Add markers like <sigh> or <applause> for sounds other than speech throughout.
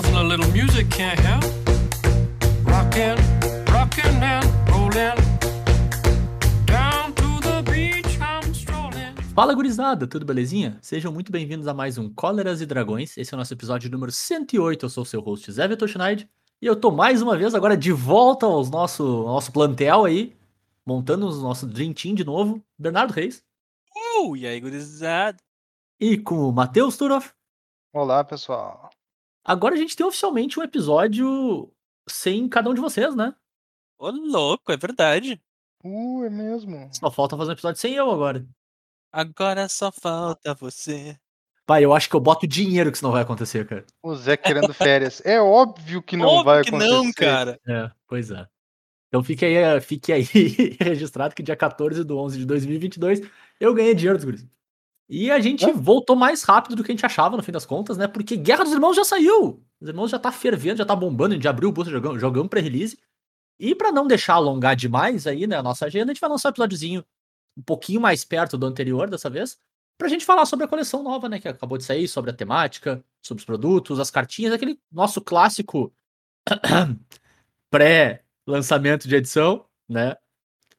nothing a little music can't help. Rockin', rockin' and rollin'. Down to the beach I'm strolling. Fala gurizada, tudo belezinha? Sejam muito bem-vindos a mais um Cóleras e Dragões. Esse é o nosso episódio número 108. Eu sou o seu host Zé Vitor Schneid. E eu tô mais uma vez agora de volta aos nosso, ao nosso plantel aí, montando o nosso Dream Team de novo. Bernardo Reis. Uh, e aí, gurizada? E com o Matheus Turoff. Olá, pessoal. Agora a gente tem oficialmente um episódio sem cada um de vocês, né? Ô, louco, é verdade. Uh, é mesmo. Só falta fazer um episódio sem eu agora. Agora só falta você. Pai, eu acho que eu boto dinheiro que isso não vai acontecer, cara. O Zé querendo férias. É óbvio que não Óbvio vai que acontecer. não, cara. É, pois é. Então fique aí, fique aí <laughs> registrado que dia 14 de 11 de 2022 eu ganhei dinheiro dos guris. E a gente Hã? voltou mais rápido do que a gente achava, no fim das contas, né? Porque Guerra dos Irmãos já saiu. Os Irmãos já tá fervendo, já tá bombando, a gente já abriu o booster, jogamos, jogamos pré-release. E pra não deixar alongar demais aí, né, a nossa agenda, a gente vai lançar um episódiozinho um pouquinho mais perto do anterior dessa vez, pra gente falar sobre a coleção nova, né, que acabou de sair, sobre a temática, sobre os produtos, as cartinhas, aquele nosso clássico <clears throat> pré-lançamento de edição, né?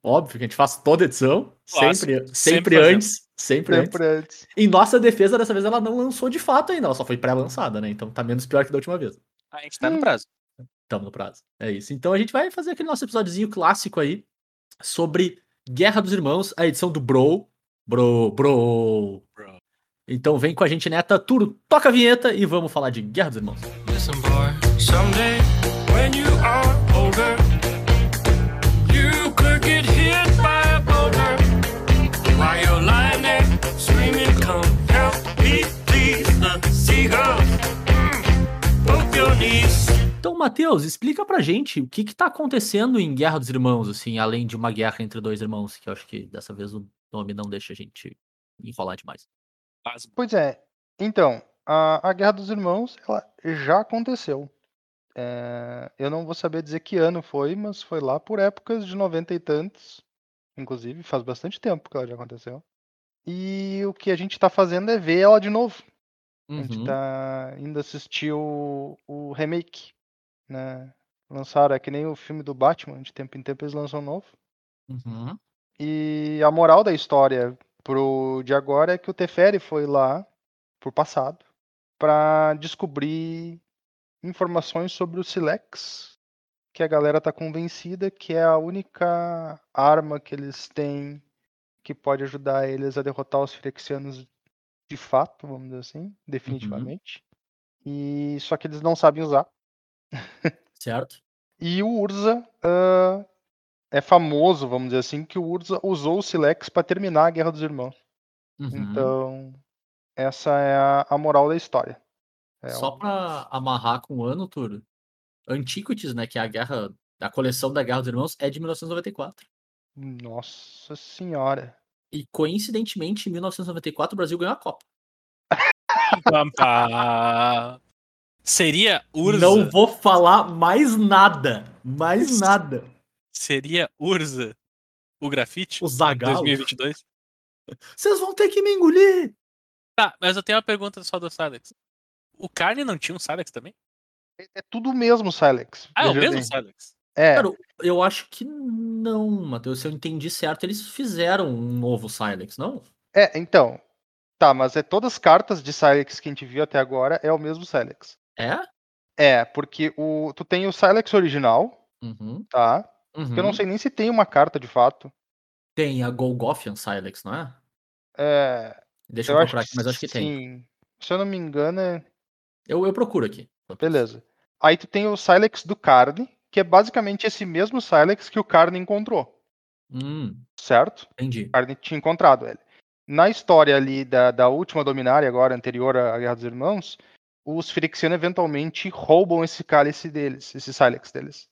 Óbvio que a gente faz toda edição, Clássico, sempre, sempre, sempre antes, sempre, antes. Sempre antes. Em nossa defesa, dessa vez ela não lançou de fato ainda, ela só foi pré-lançada, né? Então tá menos pior que da última vez. A gente tá no Hum. prazo. Tamo no prazo. É isso. Então a gente vai fazer aquele nosso episódiozinho clássico aí sobre Guerra dos Irmãos, a edição do Bro. Bro, bro. Bro. Então vem com a gente, Neta. Turo, toca a vinheta e vamos falar de Guerra dos Irmãos. Listen, boy, someday when you are older, get hit by a boulder while you're lying there screaming, Come help me, please. The seagulls mm, poke your knees. Então, Matheus, explica pra gente o que que tá acontecendo em Guerra dos Irmãos, assim, além de uma guerra entre dois irmãos, que eu acho que dessa vez o nome não deixa a gente enrolar demais. Pois é. Então, a, a Guerra dos Irmãos, ela já aconteceu. É, eu não vou saber dizer que ano foi, mas foi lá por épocas de noventa e tantos. Inclusive, faz bastante tempo que ela já aconteceu. E o que a gente tá fazendo é ver ela de novo. A gente Uhum. tá indo assistir o, o remake, né? Lançaram, é que nem o filme do Batman, de tempo em tempo eles lançam um novo. Uhum. E a moral da história pro de agora é que o Teferi foi lá pro passado pra descobrir informações sobre o Silex, que a galera tá convencida que é a única arma que eles têm que pode ajudar eles a derrotar os Firexianos de fato, vamos dizer assim, definitivamente. E só que eles não sabem usar. Certo? <laughs> E o Urza ah, é famoso, vamos dizer assim, que o Urza usou o Silex para terminar a Guerra dos Irmãos. Uhum. Então, essa é a, a moral da história. É Só um- pra amarrar com o ano, Turo. Antiquities, né, que é a guerra, a coleção da Guerra dos Irmãos, é de 1994. Nossa senhora. E coincidentemente, em 1994, o Brasil ganhou a Copa. <laughs> Seria Urza. Não vou falar mais nada. Mais nada. Seria Urza o grafite? O Zagallo. 2022? Vocês vão ter que me engolir. Tá, mas eu tenho uma pergunta só do Silex. O Carne não tinha um Silex também? É, é tudo o mesmo, Silex. Ah, é o mesmo. Silex? É, Cara, eu acho que não, Matheus. Se eu entendi certo, eles fizeram um novo Silex, não? é, então. Tá, mas é todas as cartas de Silex que a gente viu até agora é o mesmo Silex. É? É, porque o, tu tem o Silex original, Uhum. tá? uhum. Que eu não sei nem se tem uma carta de fato. Tem a Golgothian Silex, não é? É, Deixa eu, eu procurar aqui, mas acho que tem. sim. Se eu não me engano, é Eu, eu procuro aqui. Beleza. Aí tu tem o Silex do Carne, que é basicamente esse mesmo Silex que o Carne encontrou, Hum, certo? entendi. O Carne tinha encontrado ele. Na história ali da, da última Dominária, agora anterior à Guerra dos Irmãos, os Phyrexianos eventualmente roubam esse cálice deles, esse Silex deles.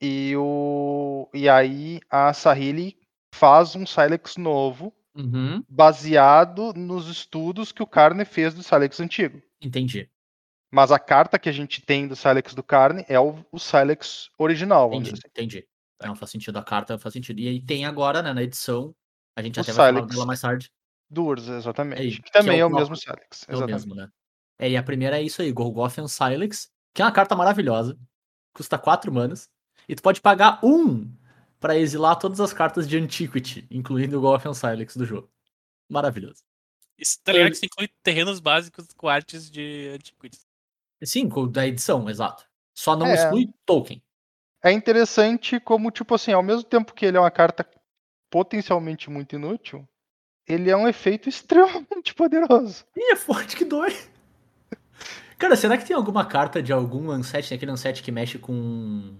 E, o, e aí a Sahili faz um Silex novo, Uhum, baseado nos estudos que o Carne fez do Silex antigo. entendi. Mas a carta que a gente tem do Silex do Carne é o, o Silex original, Entendi, assim. entendi. Não, faz sentido. A carta faz sentido. E aí tem agora, né, na edição, a gente O até vai falar Silex. dela mais tarde. Do Urza, exatamente. Aí, que que é também o é o mesmo Silex. É o mesmo, né? É, e a primeira é isso aí, Golgothian Silex. que é uma carta maravilhosa, custa 4 manas, e tu pode pagar um pra exilar todas as cartas de Antiquity, incluindo o Golf and Silex do jogo. Maravilhoso. Isso tá ligado que isso inclui terrenos básicos com artes de antiquities. Sim, da edição, exato. Só não É. exclui token. É interessante como, tipo assim, ao mesmo tempo que ele é uma carta potencialmente muito inútil, ele é um efeito <laughs> extremamente poderoso. Ih, é forte que dói. <laughs> Cara, será que tem alguma carta de algum Unset, tem aquele Unset que mexe com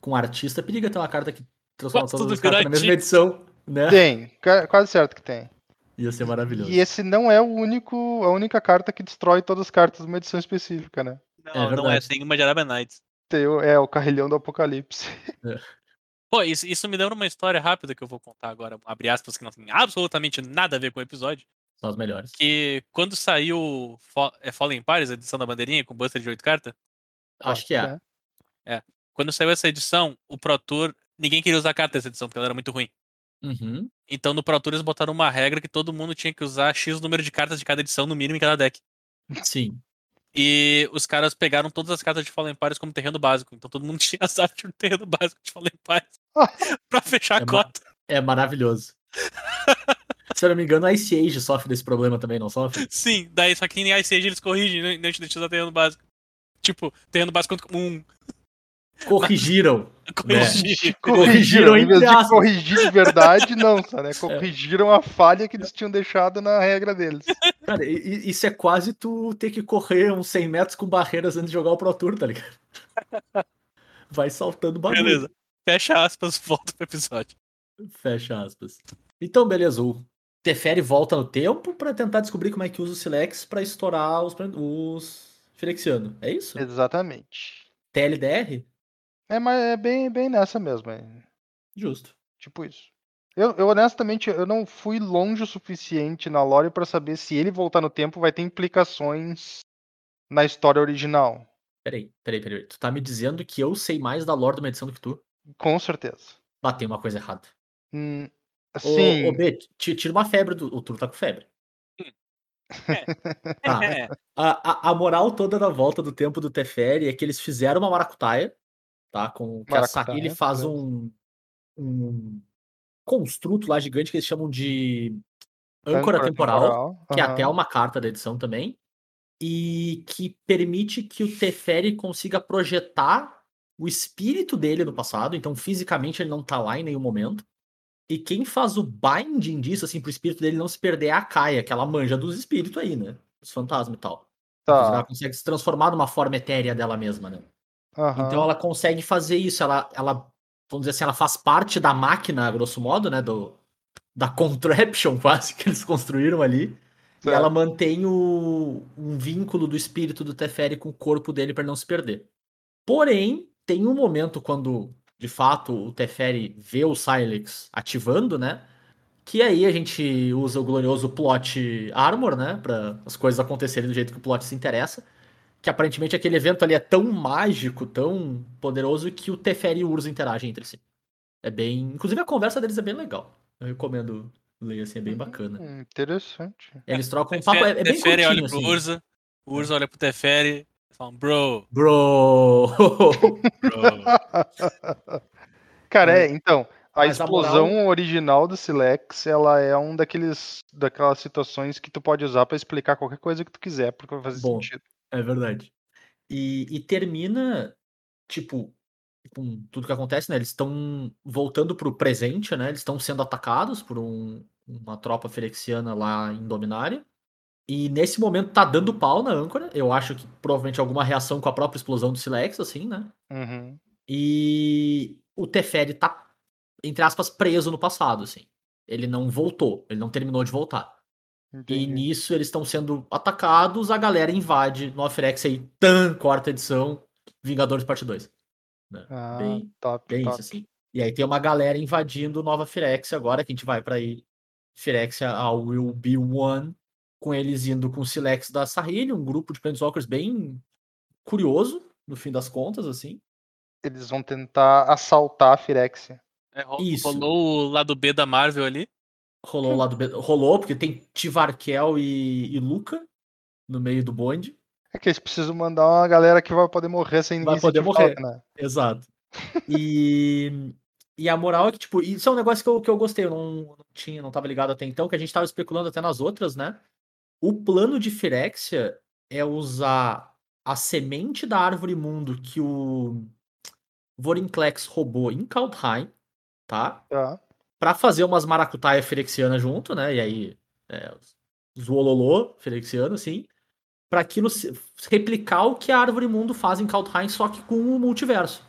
com artista? Periga ter uma carta que transforma Quase todas as cartas na mesma edição, né? Tem, quase certo que tem. Ia ser maravilhoso. E esse não é o único, a única carta que destrói todas as cartas de uma edição específica, né? Não, não é. Tem uma de Arabian Nights. Tem é o carrilhão do apocalipse. Pô, isso, isso me lembra uma história rápida que eu vou contar agora, abre aspas, que não tem absolutamente nada a ver com o episódio. São as melhores. Que quando saiu é, Fallen Empires, a edição da bandeirinha, com buster de 8 cartas, Acho que é. quando saiu essa edição, o Pro Tour, ninguém queria usar carta dessa edição, porque ela era muito ruim. Uhum. Então no Pro Tour eles botaram uma regra que todo mundo tinha que usar X número de cartas de cada edição, no mínimo em cada deck. Sim. E os caras pegaram todas as cartas de Fallen Empires como terreno básico. Então todo mundo <laughs> tinha as artes do terreno básico de Fallen Empires <laughs> pra fechar É a ma- cota. É maravilhoso. <laughs> Se eu não me engano, a Ice Age sofre desse problema também, não sofre? Sim, daí só que em Ice Age eles corrigem, né, deixa de usar terreno básico. Tipo, terreno básico conta como um. Corrigiram. <laughs> Corrigir. Corrigiram, em vez de corrigir de verdade, não, né? <laughs> Corrigiram a falha que eles tinham deixado na regra deles. Cara, isso é quase tu ter que correr uns 100 metros com barreiras antes de jogar o Pro Tour, tá ligado? <laughs> Vai saltando bagulho. Beleza. Fecha aspas, volta pro episódio. Fecha aspas. Então, beleza. O Teferi volta no tempo pra tentar descobrir como é que usa o Silex pra estourar os, os Firexiano. É isso? Exatamente. TLDR? É, mas é bem, bem nessa mesmo. É. Justo. Tipo isso. Eu, eu, honestamente, eu não fui longe o suficiente na lore pra saber se ele voltar no tempo vai ter implicações na história original. Peraí, peraí, peraí. Tu tá me dizendo que eu sei mais da lore de uma edição do que tu? Com certeza. Ah, tem uma coisa errada. Hum, Ô, sim. ô B, ti- tira uma febre do. O Turo tá com febre. <laughs> Tá. É, A, a, a moral toda da volta do tempo do Teferi é que eles fizeram uma maracutaia, tá? Com, que a Sahili faz beleza. um, um construto lá gigante que eles chamam de âncora, Âncora temporal, que é até uma carta da edição também, e que permite que o Teferi consiga projetar o espírito dele no passado, então fisicamente ele não tá lá em nenhum momento. E quem faz o binding disso, assim, pro espírito dele não se perder é a Kaia, que ela manja dos espíritos aí, né? Os fantasmas e tal. Ela Tá. consegue se transformar numa forma etérea dela mesma, né? Aham. Então ela consegue fazer isso. Ela, ela, vamos dizer assim, ela faz parte da máquina, grosso modo, né? Do, da contraption <laughs> quase que eles construíram ali. E Certo. ela mantém o, um vínculo do espírito do Teferi com o corpo dele para não se perder. Porém, tem um momento quando, de fato, o Teferi vê o Silex ativando, né? Que aí a gente usa o glorioso plot armor, né? Para as coisas acontecerem do jeito que o plot se interessa. Que aparentemente aquele evento ali é tão mágico, tão poderoso, que o Teferi e o Urza interagem entre si. É bem. Inclusive a conversa deles é bem legal. Eu recomendo ler assim, é bem bacana. Hum, Interessante. Eles trocam um papo, é, é bem Teferi olha curtinho, pro assim. Urza, o Urza olha pro Teferi e fala, bro, Bro! bro. <laughs> Cara, é, então, a Mas a explosão moral- original do Silex, ela é um daqueles daquelas situações que tu pode usar pra explicar qualquer coisa que tu quiser, porque vai fazer Bom. sentido. É verdade. E, e termina, tipo, com tudo que acontece, né? Eles estão voltando pro presente, né? Eles estão sendo atacados por um- uma tropa ferexiana lá em Dominária. E nesse momento tá dando pau na âncora. Eu acho que provavelmente alguma reação com a própria explosão do Silex, assim, né? Uhum. E o Teferi tá, entre aspas, preso no passado, assim. Ele não voltou, ele não terminou de voltar. E Entendi. nisso eles estão sendo atacados, a galera invade no Afirex aí, tan, quarta edição, Vingadores Parte 2. né? Ah, bem, top, bem top. isso, assim. E aí tem uma galera invadindo Nova Firex agora, que a gente vai pra ir Firexia ao Will Be One, com eles indo com o Silex da Sahili, um grupo de Planeswalkers bem curioso, no fim das contas, assim. Eles vão tentar assaltar a Firexia. É, Isso. Rolou o lado B da Marvel ali. Rolou o lado B- rolou, porque tem Tivarkel e, e Luca no meio do bonde. É que eles precisam mandar uma galera que vai poder morrer sem ninguém Vai poder morrer. falta, né? Exato. E, <laughs> e a moral é que, tipo, isso é um negócio que eu, que eu gostei, eu não, não tinha, não tava ligado até então, que a gente tava especulando até nas outras, né? O plano de Firexia é usar a semente da árvore mundo que o Vorinclex roubou em Kaldheim, tá? Tá. Pra fazer umas maracutaia firexiana junto, né? E aí, é, os Wololô firexiano, assim. Pra aquilo replicar o que a árvore mundo faz em Kaldheim, só que com o multiverso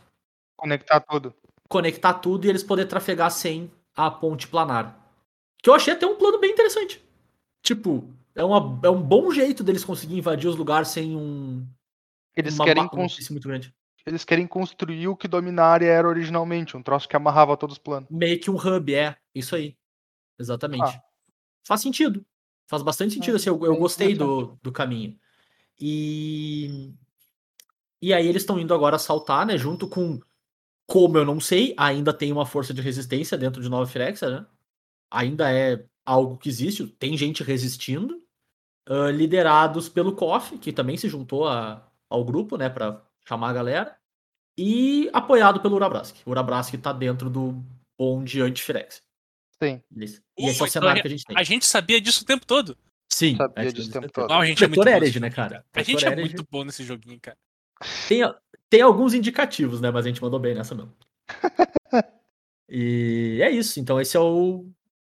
Conectar tudo. conectar tudo e eles poderem trafegar sem a ponte planar. Que eu achei até um plano bem interessante. Tipo, é, uma, é um bom jeito deles conseguirem invadir os lugares sem um. Eles uma querem, um difícil muito grande. Eles querem construir o que Dominária era originalmente, um troço que amarrava todos os planos. Meio que um hub, é. Isso aí. Exatamente. Ah. Faz sentido. Faz bastante sentido, Ah, assim. Eu, eu gostei do, do caminho. E. E aí eles estão indo agora assaltar, né? Junto com. Como eu não sei, ainda tem uma força de resistência dentro de Nova Firexia, né? Ainda é algo que existe, tem gente resistindo. ah, liderados pelo KOF, que também se juntou a- ao grupo, né? Pra chamar a galera. E apoiado pelo Urabrask. O Urabrask tá dentro do bonde anti-Firexia. Sim? Uh, E esse é o cenário a que a gente tem. A gente sabia disso o tempo todo. Sim, sabia disso o tempo todo. Não, a gente é muito Hered, nesse né, joguinho, cara? A gente é muito bom nesse joguinho, cara. Tem, tem alguns indicativos, né? Mas a gente mandou bem nessa mesmo. <laughs> e é isso. Então, esse é o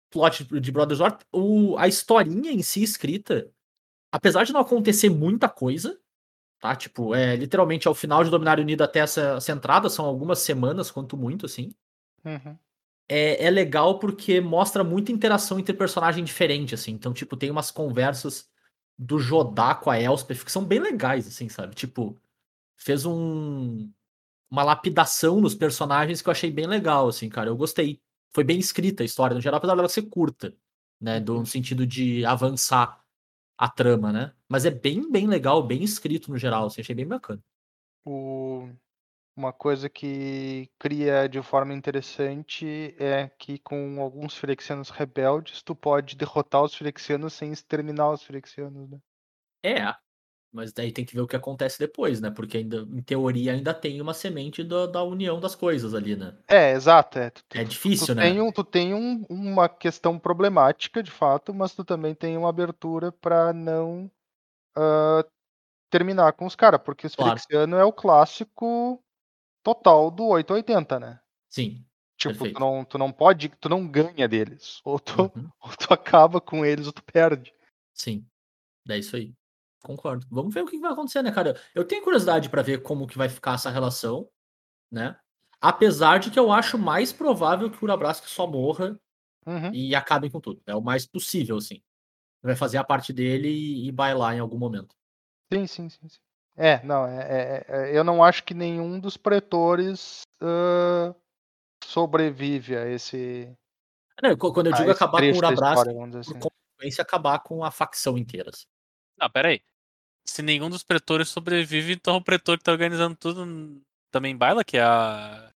plot de Brothers War. O, a historinha em si escrita, apesar de não acontecer muita coisa, tá? Tipo, é literalmente ao final de Dominário Unido até essa, essa entrada, são algumas semanas, quanto muito, assim. Uhum. É, é legal porque mostra muita interação entre personagem diferente, assim. Então, tipo, tem umas conversas do Jodá com a Elspeth que são bem legais, assim, sabe? Tipo, fez um uma lapidação nos personagens que eu achei bem legal, assim, cara. Eu gostei. Foi bem escrita a história, no geral, apesar dela ser curta, né? Do, no sentido de avançar a trama, né? Mas é bem, bem legal, bem escrito no geral, assim, achei bem bacana. O- Uma coisa que cria de forma interessante é que com alguns Firexianos rebeldes, tu pode derrotar os Firexianos sem exterminar os Firexianos, né? É, mas daí tem que ver o que acontece depois, né? Porque ainda, em teoria, ainda tem uma semente da, da união das coisas ali, né? É, exato. É, tu, tu- É difícil, tu né? tem, um, tu tem um- uma questão problemática, de fato, mas tu também tem uma abertura pra não ah, terminar com os caras, porque os Claro. Firexiano é o clássico total do 880, né? Sim. Tipo, tu não, tu não pode, tu não ganha deles. Ou tu, Uhum. <laughs> ou tu acaba com eles ou tu perde. Sim. É isso aí. Concordo. Vamos ver o que vai acontecer, né, cara? Eu tenho curiosidade pra ver como que vai ficar essa relação, né? Apesar de que eu acho mais provável que o Urabrask só morra Uhum. e acabem com tudo. É o mais possível, assim. Vai fazer a parte dele e, e bailar em algum momento. Sim, sim, sim, sim. É, não, é, é- é- eu não acho que nenhum dos pretores ah, sobrevive a esse, Não, qu- quando eu digo acabar com o Urabrask, dizer por assim. consequência, acabar com a facção inteira. assim. Não, pera aí. Se nenhum dos pretores sobrevive, então o pretor que tá organizando tudo também baila, que é a.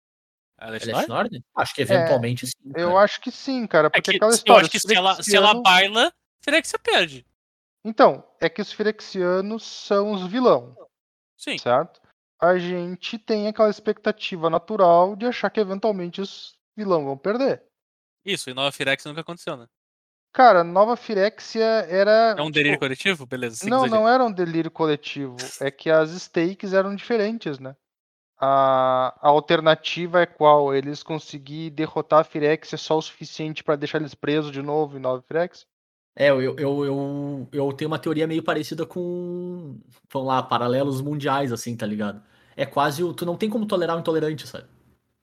A É Nord? Acho que eventualmente sim. Eu cara. acho que sim, cara, É porque que, aquela eu história. acho que os se ela, se ela baila, seria que você perde. Então, é que os Firexianos são os vilão, Sim. certo? A gente tem aquela expectativa natural de achar que eventualmente os vilão vão perder. Isso, e Nova Firex nunca aconteceu, né? Cara, Nova Firexia era. É um delírio tipo, coletivo? Beleza, sim, Não, não era um delírio coletivo. É que as stakes eram diferentes, né? A, a alternativa é qual? Eles conseguir derrotar a Firexia só o suficiente pra deixar eles presos de novo em Nova Firexia? É, eu, eu, eu, eu tenho uma teoria meio parecida com, vamos lá, paralelos mundiais, assim, tá ligado? É quase, o- tu não tem como tolerar o intolerante, sabe?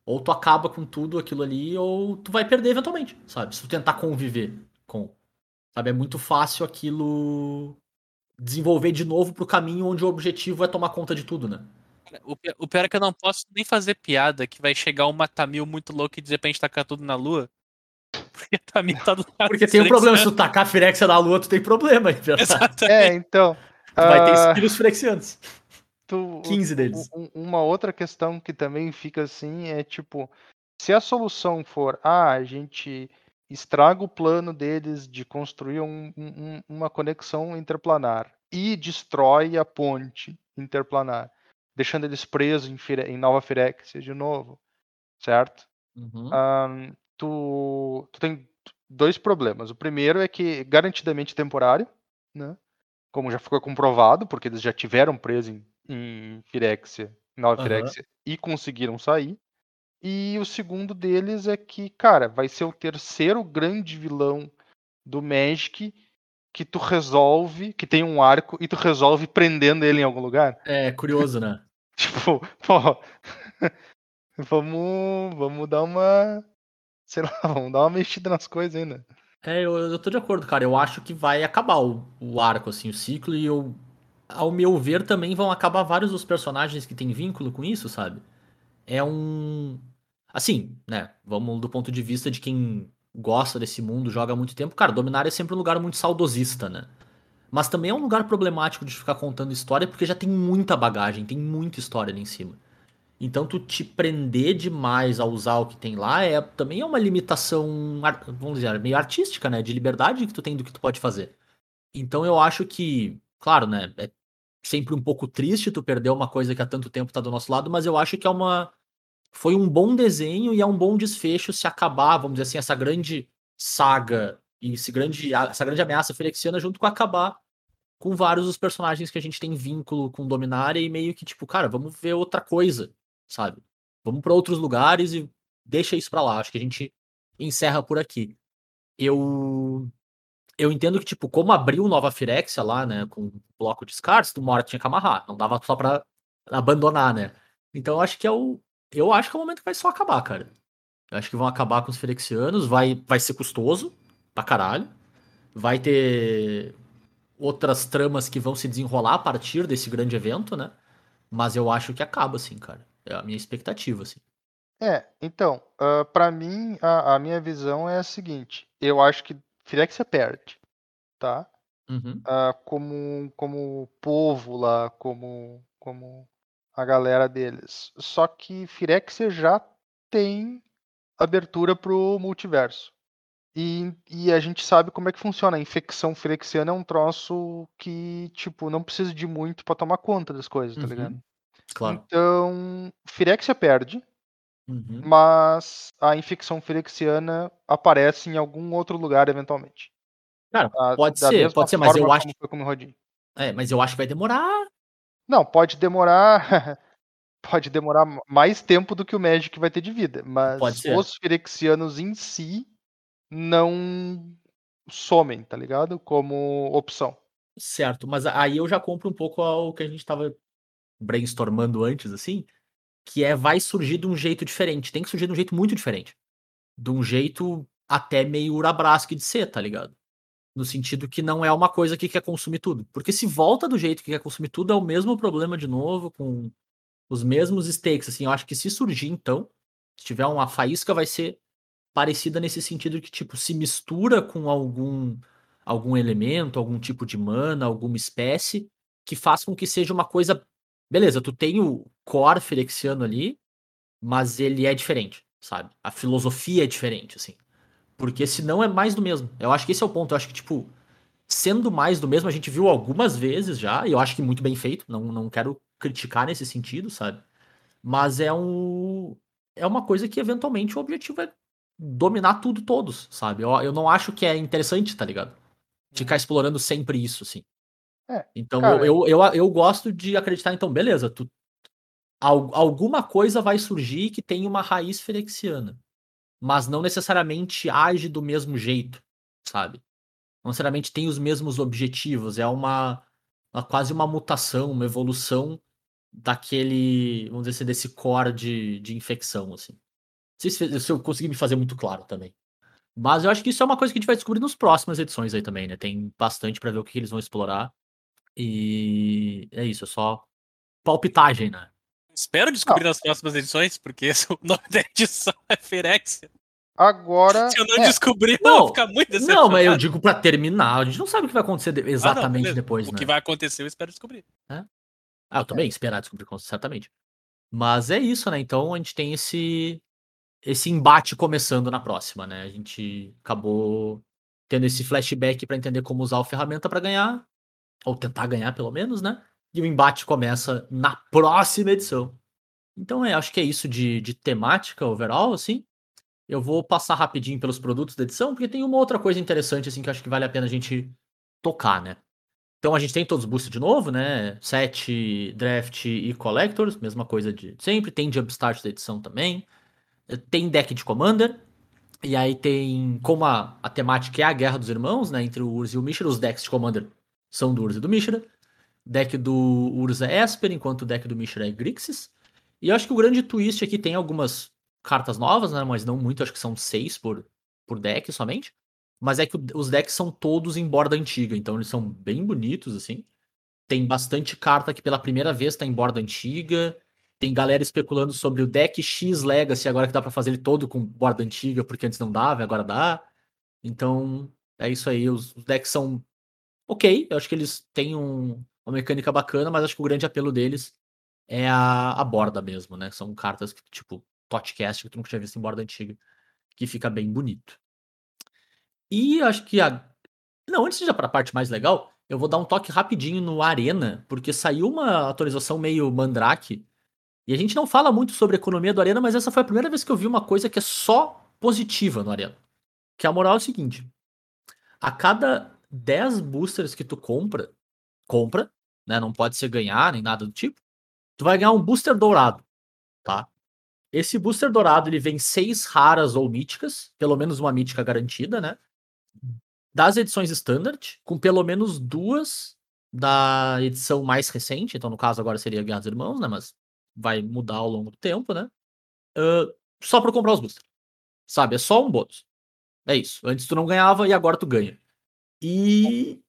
Ou tu acaba com tudo aquilo ali, ou tu vai perder eventualmente, sabe? Se tu tentar conviver com, sabe? É muito fácil aquilo desenvolver de novo pro caminho onde o objetivo é tomar conta de tudo, né? O, pi- o pior é que eu não posso nem fazer piada que vai chegar uma Tamil muito louca e de repente tacar tudo na lua. <laughs> Porque a Tamil tá do lado Porque tem um problema, se tu tacar a Firexia na lua, tu tem problema, é. É, então. Tu vai ter ah, skills Firexianos. tu- 15 deles. um- uma outra questão que também fica assim é tipo, se a solução for, ah, a gente estraga o plano deles de construir um- um- um- uma conexão interplanar e destrói a ponte interplanar, deixando eles presos em, Fire- em Nova Firexia de novo, certo? Uhum. Ahn, tu, tu tem dois problemas. O primeiro é que garantidamente temporário, né? Como já ficou comprovado, porque eles já tiveram presos em, em Firexia, Nova Aham. Firexia, e conseguiram sair. E o segundo deles é que, cara, vai ser o terceiro grande vilão do Magic que tu resolve, que tem um arco e tu resolve prendendo ele em algum lugar. É curioso, né? <laughs> Tipo, pô, <laughs> vamos, vamos dar uma, sei lá, <laughs> vamos dar uma mexida nas coisas ainda. É, eu, eu tô de acordo, cara. Eu acho que vai acabar o, o arco, assim, o ciclo, e eu, ao meu ver, também vão acabar vários dos personagens que têm vínculo com isso, sabe? É um. Assim, né? Vamos do ponto de vista de quem gosta desse mundo, joga há muito tempo. Cara, Dominária é sempre um lugar muito saudosista, né? Mas também é um lugar problemático de ficar contando história, porque já tem muita bagagem, tem muita história ali em cima. Então, tu te prender demais a usar o que tem lá é também é uma limitação, vamos dizer, meio artística, né? De liberdade que tu tem do que tu pode fazer. Então, eu acho que, claro, né? É sempre um pouco triste tu perder uma coisa que há tanto tempo tá do nosso lado, mas eu acho que é uma. Foi um bom desenho e é um bom desfecho se acabar, vamos dizer assim, essa grande saga e esse grande, essa grande ameaça ferexiana junto com acabar com vários dos personagens que a gente tem vínculo com Dominária e meio que tipo, cara, vamos ver outra coisa, sabe? Vamos pra outros lugares e deixa isso pra lá. Acho que a gente encerra por aqui. Eu eu entendo que tipo, como abriu Nova Firexia lá, né, com o bloco de Scars, uma hora tinha que amarrar, não dava só pra abandonar, né? Então acho que é o eu acho que é o momento que vai só acabar, cara. Eu acho que vão acabar com os Firexianos, vai vai ser custoso pra caralho. Vai ter outras tramas que vão se desenrolar a partir desse grande evento, né? Mas eu acho que acaba, assim, cara. É a minha expectativa, assim. É, então, ah, pra mim, a, a minha visão é a seguinte: eu acho que Firexia perde, tá? Uhum. Ah, como, como povo lá, como, como a galera deles. Só que Firexia já tem abertura pro multiverso. E, e a gente sabe como é que funciona. A infecção firexiana é um troço que, tipo, não precisa de muito pra tomar conta das coisas, tá Uhum. ligado? Claro. Então, Firexia perde, Uhum. mas a infecção firexiana aparece em algum outro lugar eventualmente. Cara, pode da ser, mesma pode ser, mas eu acho. como foi com o Rodin. É, mas eu acho que vai demorar. Não, pode demorar. <laughs> pode demorar mais tempo do que o Magic vai ter de vida. Mas os Firexianos em si não somem, tá ligado? Como opção. Certo, mas aí eu já compro um pouco o que a gente tava brainstormando antes, assim, que é vai surgir de um jeito diferente. Tem que surgir de um jeito muito diferente. De um jeito até meio Urabrask de ser, tá ligado? No sentido que não é uma coisa que quer consumir tudo. Porque se volta do jeito que quer consumir tudo, é o mesmo problema de novo, com os mesmos stakes. Assim, eu acho que se surgir, então, se tiver uma faísca, vai ser parecida nesse sentido que, tipo, se mistura com algum algum elemento, algum tipo de mana, alguma espécie, que faz com que seja uma coisa. Beleza, tu tem o core firexiano ali, mas ele é diferente, sabe? A filosofia é diferente, assim. Porque senão é mais do mesmo. Eu acho que esse é o ponto. Eu acho que, tipo, sendo mais do mesmo, a gente viu algumas vezes já, e eu acho que muito bem feito. Não, não quero criticar nesse sentido, sabe? Mas é um. É uma coisa que eventualmente o objetivo é dominar tudo todos, sabe? Eu, eu não acho que é interessante, tá ligado? Ficar explorando sempre isso, assim. É, Então cara- eu, eu, eu, eu gosto de acreditar, então, beleza, tu, al- alguma coisa vai surgir que tem uma raiz ferexiana, mas não necessariamente age do mesmo jeito, sabe? Não necessariamente tem os mesmos objetivos, é uma, uma- quase uma mutação, uma evolução daquele, vamos dizer assim, desse core de, de infecção, assim. Não sei se, se eu consegui me fazer muito claro também. Mas eu acho que isso é uma coisa que a gente vai descobrir nas próximas edições aí também, né? Tem bastante pra ver o que eles vão explorar. E é isso, é só palpitagem, né? Espero descobrir nas próximas edições, porque esse- o nome da edição é Firexia. Agora. Se eu não é, descobrir, eu Não, vou ficar muito decepcionado. Não, mas eu digo pra terminar. A gente não sabe o que vai acontecer de- Ah, não, exatamente depois, O né? que vai acontecer, eu espero descobrir. Ah, eu também esperar descobrir, certamente. Mas é isso, né? Então a gente tem esse esse embate começando na próxima, né? A gente acabou tendo esse flashback pra entender como usar a ferramenta pra ganhar. ou tentar ganhar pelo menos, né? E o embate começa na próxima edição. Então, é, acho que é isso de, de temática overall, assim. Eu vou passar rapidinho pelos produtos da edição, porque tem uma outra coisa interessante, assim, que acho que vale a pena a gente tocar, né? Então a gente tem todos os boosts de novo, né? Set, draft e collectors, mesma coisa de sempre. Tem jumpstart da edição também. Tem deck de commander. E aí tem, como a, a temática é a guerra dos irmãos, né? Entre o Urza e o Mishra, os decks de commander são do Urza e do Mishra. Deck do Urza Esper, enquanto o deck do Mishra é Grixis. E eu acho que o grande twist aqui tem algumas cartas novas, né? Mas não muito, acho que são seis por, por deck somente. Mas é que os decks são todos em borda antiga, então eles são bem bonitos, assim. Tem bastante carta que pela primeira vez tá em borda antiga. Tem galera especulando sobre o deck X Legacy, agora que dá para fazer ele todo com borda antiga, porque antes não dava, agora dá. Então, é isso aí. Os decks são ok. Eu acho que eles têm um, uma mecânica bacana, mas acho que o grande apelo deles é a, a borda mesmo, né? São cartas que, tipo, podcast que tu nunca tinha visto em borda antiga, que fica bem bonito. E acho que a. Não, antes de ir para a parte mais legal, eu vou dar um toque rapidinho no Arena, porque saiu uma atualização meio mandrake. E a gente não fala muito sobre a economia do Arena, mas essa foi a primeira vez que eu vi uma coisa que é só positiva no Arena. Que a moral é o seguinte: a cada 10 boosters que tu compra, compra, né? Não pode ser ganhar nem nada do tipo, tu vai ganhar um booster dourado, tá? Esse booster dourado ele vem seis raras ou míticas, pelo menos uma mítica garantida, né? das edições standard, com pelo menos duas da edição mais recente, então no caso agora seria Guerra dos Irmãos, né, mas vai mudar ao longo do tempo, né, uh, só para comprar os boosters, sabe, é só um bônus, é isso, antes tu não ganhava e agora tu ganha. E,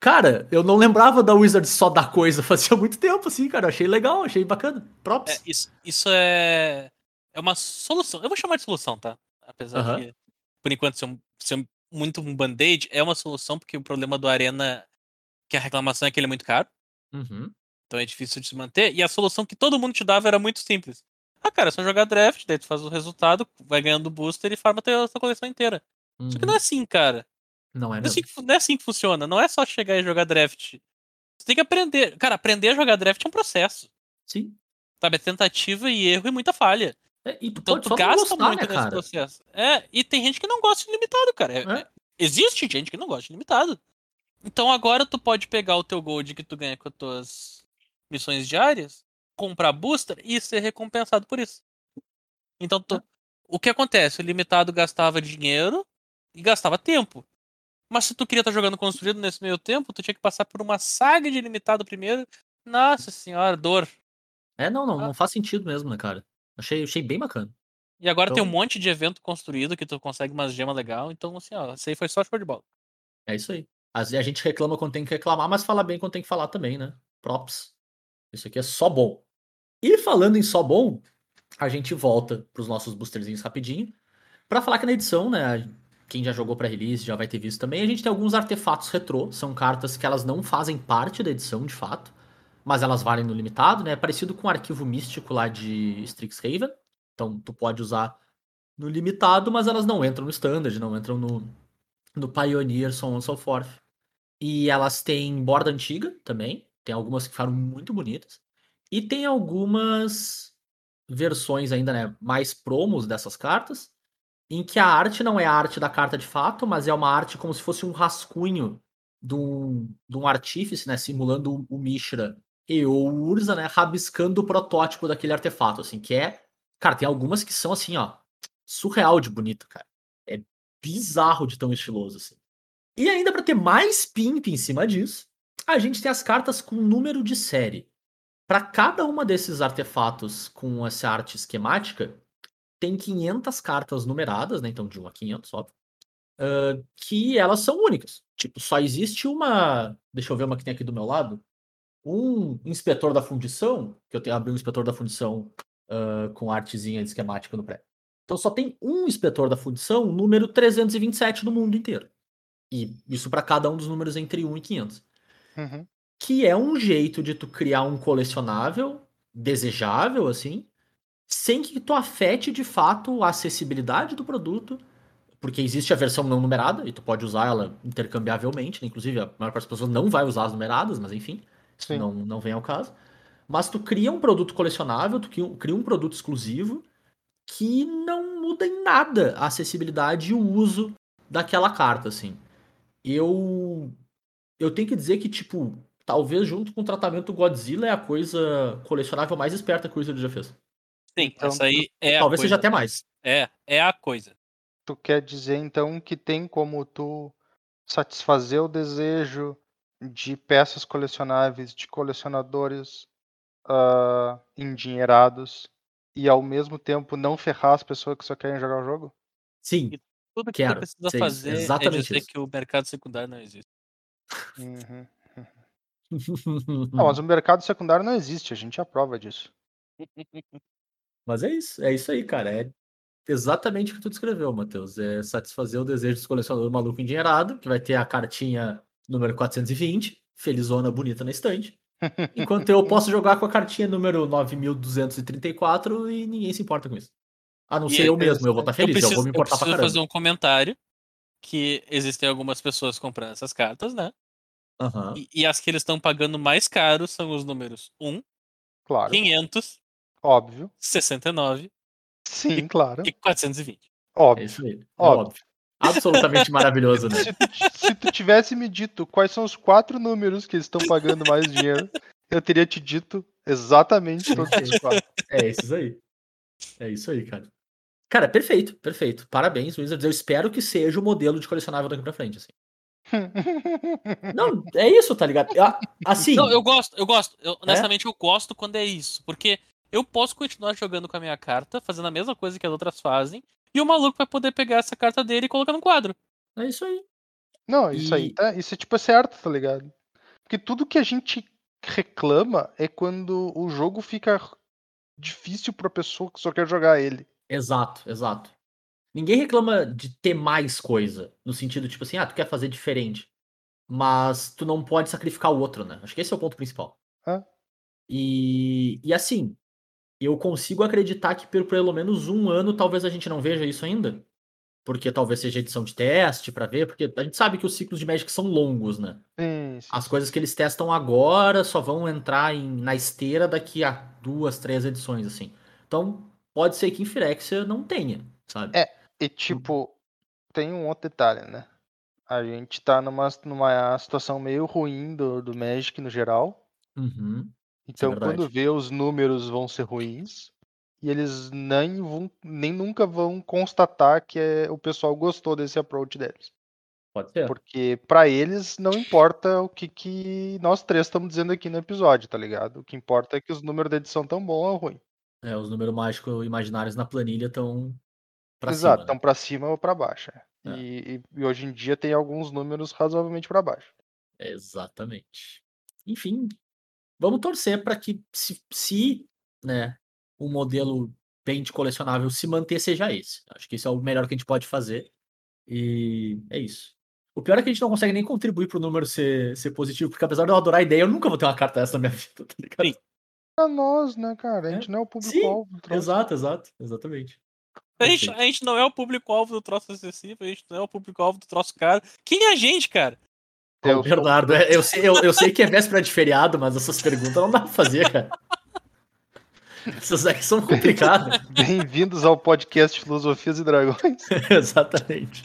cara, eu não lembrava da Wizard só dar coisa, <laughs> fazia muito tempo, assim, cara, achei legal, achei bacana, props. É, isso, isso é, é uma solução, eu vou chamar de solução, tá, apesar uh -huh. de, por enquanto, ser um, ser muito um band-aid, é uma solução, porque o problema do Arena, que a reclamação é que ele é muito caro. Uhum. Então é difícil de se manter. E a solução que todo mundo te dava era muito simples. Ah, cara, é só jogar draft, daí tu faz o resultado, vai ganhando booster e farma a tua coleção inteira. Uhum. Só que não é uhum. assim, cara. Não é, não é, assim que, não é assim que funciona. Não é só chegar e jogar draft. Você tem que aprender. Cara, aprender a jogar draft é um processo. Sim. Sabe, é tentativa e erro e muita falha. É, e tu então tu gasta gostar, muito né, nesse processo. É, e tem gente que não gosta de limitado, cara. É, é. Existe gente que não gosta de limitado. Então agora tu pode pegar o teu gold que tu ganha com as tuas missões diárias, comprar booster e ser recompensado por isso. Então tu, o que acontece? O limitado gastava dinheiro e gastava tempo. Mas se tu queria estar tá jogando construído nesse meio tempo, tu tinha que passar por uma saga de limitado primeiro. Nossa senhora, dor. É, não, não, ah. não faz sentido mesmo, né, cara? Achei, achei bem bacana. E agora então... tem um monte de evento construído que tu consegue umas gemas legal, então assim, ó, isso aí foi só show de bola. É isso aí. A gente reclama quando tem que reclamar, mas fala bem quando tem que falar também, né? Props. Isso aqui é só bom. E falando em só bom, a gente volta para os nossos boosterzinhos rapidinho. para falar que na edição, né? Quem já jogou para release já vai ter visto também. A gente tem alguns artefatos retrô. São cartas que elas não fazem parte da edição, de fato mas elas valem no limitado, né? É parecido com o arquivo místico lá de Strixhaven. Então tu pode usar no limitado, mas elas não entram no standard, não entram no, no Pioneer, so on and so forth. E elas têm borda antiga também. Tem algumas que ficaram muito bonitas. E tem algumas versões ainda, né? Mais promos dessas cartas. Em que a arte não é a arte da carta de fato, mas é uma arte como se fosse um rascunho de um, de um artífice, né? Simulando o Mishra e o Urza, né, rabiscando o protótipo daquele artefato, assim, que é. Cara, tem algumas que são assim, ó, surreal de bonito, cara. É bizarro de tão estiloso, assim. E ainda para ter mais pimp em cima disso, a gente tem as cartas com número de série. Para cada uma desses artefatos com essa arte esquemática, tem 500 cartas numeradas, né? Então de 1 a 500, óbvio. Uh, que elas são únicas. Tipo, só existe uma. Deixa eu ver uma que tem aqui do meu lado um inspetor da fundição, que eu tenho abri um inspetor da fundição uh, com artezinha esquemática no pré. Então só tem um inspetor da fundição, número 327 no mundo inteiro. E isso para cada um dos números entre 1 e 500. Uhum. Que é um jeito de tu criar um colecionável desejável, assim, sem que tu afete de fato a acessibilidade do produto, porque existe a versão não numerada, e tu pode usar ela intercambiavelmente, né? inclusive a maior parte das pessoas não vai usar as numeradas, mas enfim, Sim. não, não vem ao caso. Mas tu cria um produto colecionável, tu cria- cria um produto exclusivo que não muda em nada a acessibilidade e o uso daquela carta, assim. Eu eu tenho que dizer que, tipo, talvez junto com o tratamento Godzilla é a coisa colecionável mais esperta que o Wizard já fez. Sim, Então, essa aí é a talvez coisa. seja até mais. É, é a coisa. Tu quer dizer então que tem como tu satisfazer o desejo de peças colecionáveis de colecionadores ah, endinheirados e ao mesmo tempo não ferrar as pessoas que só querem jogar o jogo? Sim, Tudo que Quero tu precisa fazer é exatamente dizer isso. que o mercado secundário não existe. Uhum. <laughs> Não, mas o mercado secundário não existe, a gente é a prova disso. <laughs> Mas é isso, é isso aí, cara. É exatamente o que tu descreveu, Matheus. É satisfazer o desejo do colecionador maluco endinheirado, que vai ter a cartinha número 420, felizona, bonita na estante. Enquanto eu posso jogar com a cartinha número 9234 e ninguém se importa com isso. A não E ser é eu mesmo, eu vou estar Eu feliz, eu, preciso, vou me eu importar pra caramba. fazer um comentário que existem algumas pessoas comprando essas cartas, né? Aham. E, e as que eles estão pagando mais caro são os números 1, Claro, 500, óbvio. 69 Sim, claro. e 420. É Óbvio. isso aí. É Óbvio. óbvio. Absolutamente maravilhoso, né? Se tu, se tu tivesse me dito quais são os quatro números que eles estão pagando mais dinheiro, eu teria te dito exatamente todos os quatro. É esses aí. É isso aí, cara. Cara, perfeito, perfeito. Parabéns, Wizards. Eu espero que seja o modelo de colecionável daqui pra frente, assim. <laughs> Não, é isso, tá ligado? Assim, Não, eu gosto, eu gosto. Eu, honestamente, eu gosto quando é isso. Porque eu posso continuar jogando com a minha carta, fazendo a mesma coisa que as outras fazem, e o maluco vai poder pegar essa carta dele e colocar no quadro. é isso aí. Não, isso aí E- tá. Isso é tipo é certo, tá ligado? Porque tudo que a gente reclama é quando o jogo fica difícil pra pessoa que só quer jogar ele. Exato, exato. Ninguém reclama de ter mais coisa, no sentido tipo assim, ah, tu quer fazer diferente, mas tu não pode sacrificar o outro, né? Acho que esse é o ponto principal. É. E, e assim, eu consigo acreditar que por pelo menos um ano talvez a gente não veja isso ainda, porque talvez seja edição de teste pra ver, porque a gente sabe que os ciclos de Magic são longos, né? Sim, sim, As coisas que eles testam agora só vão entrar em- na esteira daqui a duas, três edições, assim. Então, pode ser que em Firexia não tenha, sabe? É. E tipo, tem um outro detalhe, né? A gente tá numa, numa situação meio ruim do, do Magic no geral. Uhum. Então, verdade. quando vê os números vão ser ruins, e eles nem, vão, nem nunca vão constatar que é- o pessoal gostou desse approach deles. Pode ser. Porque pra eles não importa o que, que nós três estamos dizendo aqui no episódio, tá ligado? O que importa é que os números da edição tão bom ou ruim. É, os números mágicos imaginários na planilha estão pra Exato, cima. estão né? pra cima ou pra baixo. é. É. E, e- e hoje em dia tem alguns números razoavelmente pra baixo. Exatamente. Enfim, vamos torcer para que se, se né, o modelo bem de colecionável se manter seja esse. Acho que isso é o melhor que a gente pode fazer. E é isso. O pior é que a gente não consegue nem contribuir pro número ser, ser positivo, porque apesar de eu adorar a ideia, eu nunca vou ter uma carta dessa na minha <laughs> vida, tá ligado? Sim. Pra nós, né, cara? A É. gente não é o público-alvo. do troço. Exato, exato, exatamente. A gente, a gente não é o público-alvo do troço excessivo, a gente não é o público-alvo do troço caro. Quem é a gente, cara? Ô, Eu sou- Bernardo, é, eu sei, eu, eu sei que é véspera de feriado, mas essas perguntas não dá pra fazer, cara. Essas aqui são complicadas. <laughs> Bem-vindos ao podcast Filosofias e Dragões. <laughs> Exatamente.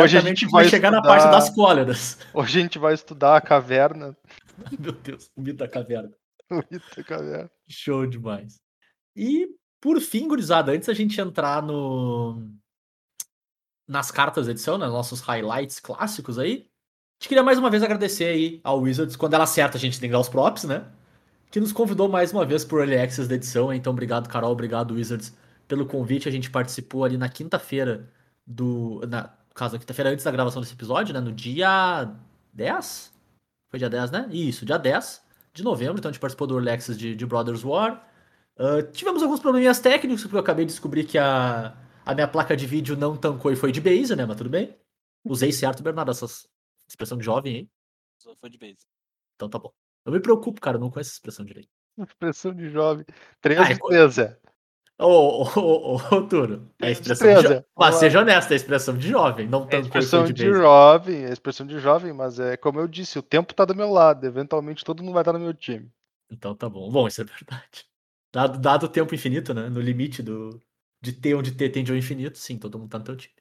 Hoje a gente vai chegar na estudar- parte das cóleras. Hoje a gente vai estudar a caverna. <laughs> Meu Deus, o mito da caverna. O mito da caverna. Show demais. E, por fim, gurizada, antes da gente entrar no nas cartas da edição, né, nossos highlights clássicos aí, a gente queria mais uma vez agradecer aí ao Wizards, quando ela acerta a gente tem que dar os props, né? Que nos convidou mais uma vez pro Early Access da edição, então obrigado Carol, obrigado Wizards pelo convite, a gente participou ali na quinta-feira do, na, caso, na quinta-feira antes da gravação desse episódio, né, no dia 10? Foi dia 10, né? Isso, dia 10 de novembro, então a gente participou do Early Access de, de Brothers War, Uh, tivemos alguns probleminhas técnicos, porque eu acabei de descobrir que a, a minha placa de vídeo não tancou e foi de base, né? Mas tudo bem. Usei certo, Bernardo, essa expressão de jovem aí. Sou fã de base. Então tá bom. Eu me preocupo, cara, eu não conheço essa expressão direito. <laughs> Expressão de jovem. Três Ah, é é. Ô, ô, ô, ô, Turo, é a expressão de jo... Mas seja honesto, é a expressão de jovem, não É tanto expressão foi de base. jovem, é a expressão de jovem, mas é como eu disse, o tempo tá do meu lado. Eventualmente todo mundo vai estar no meu time. Então tá bom. Bom, isso é verdade. Dado, dado o tempo infinito, né? No limite do, de ter onde ter tende ao infinito, sim, todo mundo tá no teu time.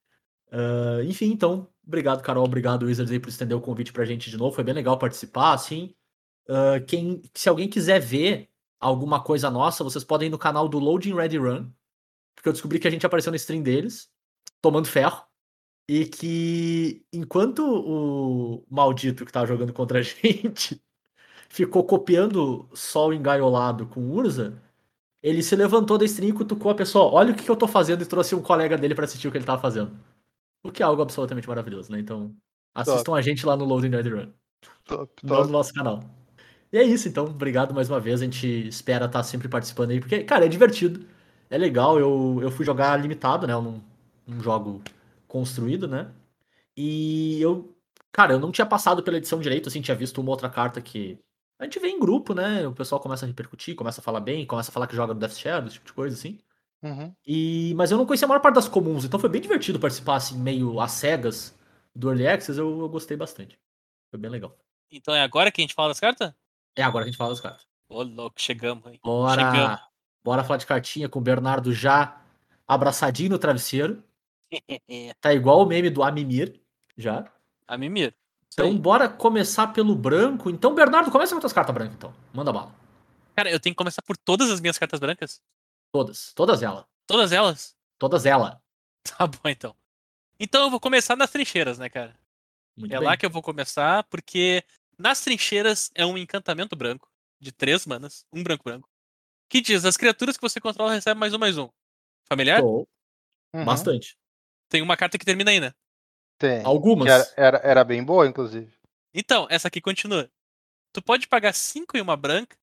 Ah, enfim, então, obrigado, Carol. Obrigado, Wizards, aí, por estender o convite pra gente de novo. Foi bem legal participar, assim. Ah, quem, se alguém quiser ver alguma coisa nossa, vocês podem ir no canal do Loading Ready Run, porque eu descobri que a gente apareceu na stream deles, tomando ferro, e que enquanto o maldito que tava jogando contra a <laughs> gente ficou copiando Sol engaiolado com Urza, ele se levantou da stream e cutucou a pessoa, olha o que, eu tô fazendo, e trouxe um colega dele pra assistir o que ele tava fazendo. O que é algo absolutamente maravilhoso, né? Então, assistam a gente lá no Loading Ready Run Top, no top. nosso canal. E é isso, então. Obrigado mais uma vez. A gente espera estar sempre participando aí, porque, cara, é divertido. É legal. Eu, eu fui jogar limitado, né? Eu não, não jogo construído, né? E eu, cara, eu não tinha passado pela edição direito, assim, tinha visto uma outra carta que. A gente vê em grupo, né? O pessoal começa a repercutir, começa a falar bem, começa a falar que joga no Death Shadow, esse tipo de coisa, assim. Uhum. E, mas eu não conhecia a maior parte das comuns, então foi bem divertido participar, assim, meio às cegas do Early Access. Eu, eu gostei bastante. Foi bem legal. Então é agora que a gente fala das cartas? É agora que a gente fala das cartas. Ô, louco, chegamos aí. Bora, Chegamos. bora falar de cartinha com o Bernardo já abraçadinho no travesseiro. <laughs> Tá igual o meme do Amimir, já. A Mimir. Isso Então aí. bora começar pelo branco. Então, Bernardo, começa com as cartas brancas, então. Manda bala. Cara, eu tenho que começar por todas as minhas cartas brancas? Todas. Todas elas. Todas elas? <laughs> Todas elas. Tá bom, então. Então eu vou começar nas trincheiras, né, cara? Muito é bem. lá que eu vou começar, porque nas trincheiras é um encantamento branco, de três manas, um branco-branco, que diz: as criaturas que você controla recebem mais um, mais um. Familiar? Show. Uhum. Bastante. Tem uma carta que termina aí, né? Tem. Algumas. Era, era, era bem boa, inclusive. Então, essa aqui continua. Tu pode pagar 5 em uma branca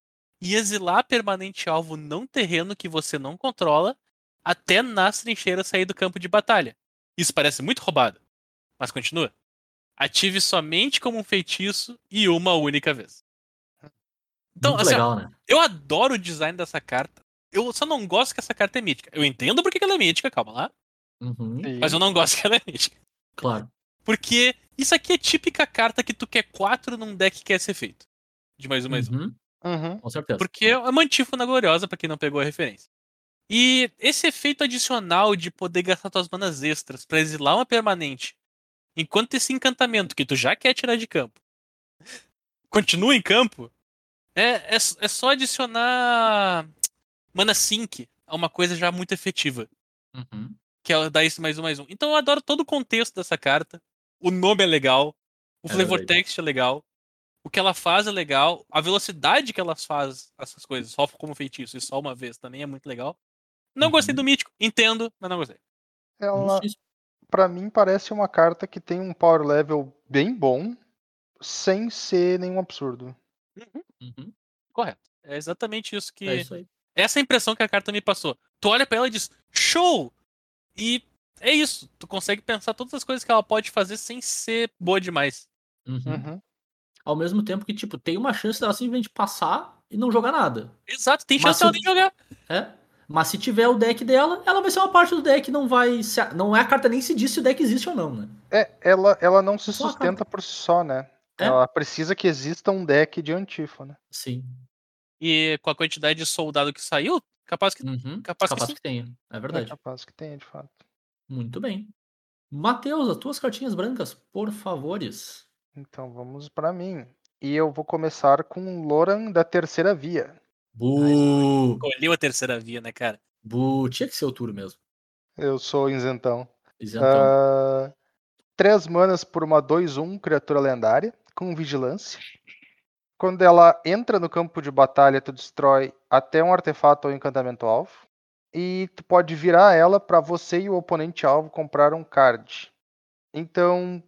e exilar permanente alvo não terreno que você não controla até nas trincheiras sair do campo de batalha. Isso parece muito roubado, mas continua. Ative somente como um feitiço e uma única vez. Então, Muito assim, legal, né? eu adoro o design dessa carta. Eu só não gosto que essa carta é mítica. Eu entendo porque que ela é mítica, calma lá. Uhum. Mas eu não gosto que ela é mítica. Claro. Porque isso aqui é típica carta que tu quer 4 num deck que quer ser feito. De mais um, mais um. Uhum. Com certeza. Porque é uma antífona gloriosa, pra quem não pegou a referência. E esse efeito adicional de poder gastar tuas manas extras pra exilar uma permanente, enquanto esse encantamento que tu já quer tirar de campo <laughs> continua em campo, é, é, é só adicionar mana sync a uma coisa já muito efetiva. Uhum. Que é dar esse mais um, mais um. Então eu adoro todo o contexto dessa carta. O nome é legal. O É flavor legal. text é legal. O que ela faz é legal. A velocidade que elas faz essas coisas, só como feitiço e só uma vez, também é muito legal. Não gostei Uhum. do mítico, entendo, mas não gostei. Ela, Isso- pra mim, parece uma carta que tem um power level bem bom, sem ser nenhum absurdo. Uhum, Correto. É exatamente isso que. É isso. Essa é a impressão que a carta me passou. Tu olha pra ela e diz, show! E é isso. Tu consegue pensar todas as coisas que ela pode fazer sem ser boa demais. Uhum. Ao mesmo tempo que, tipo, tem uma chance dela simplesmente passar e não jogar nada. Exato, tem chance dela de jogar. É. Mas se tiver o deck dela, ela vai ser uma parte do deck, não vai. Se não é a carta nem se diz se o deck existe ou não, né? É, ela, ela não se Só a sustenta por si só, né? É. Ela precisa que exista um deck de antífona. Sim. E com a quantidade de soldado que saiu, capaz que. Uhum. Capaz Capaz, que que, tenha. É É verdade. capaz que tenha, de fato. Muito bem. Matheus, as tuas cartinhas brancas, por favores. Então vamos pra mim. E eu vou começar com Loran da terceira via. Bu! Escolheu a terceira via, né, cara? Bu! Tinha que ser o turno mesmo. Eu sou isentão. Isentão. Ah, três manas por uma 2-1 criatura lendária, com vigilância. Quando ela entra no campo de batalha, tu destrói até um artefato ou encantamento alvo. E tu pode virar ela para você e o oponente alvo comprar um card. Então,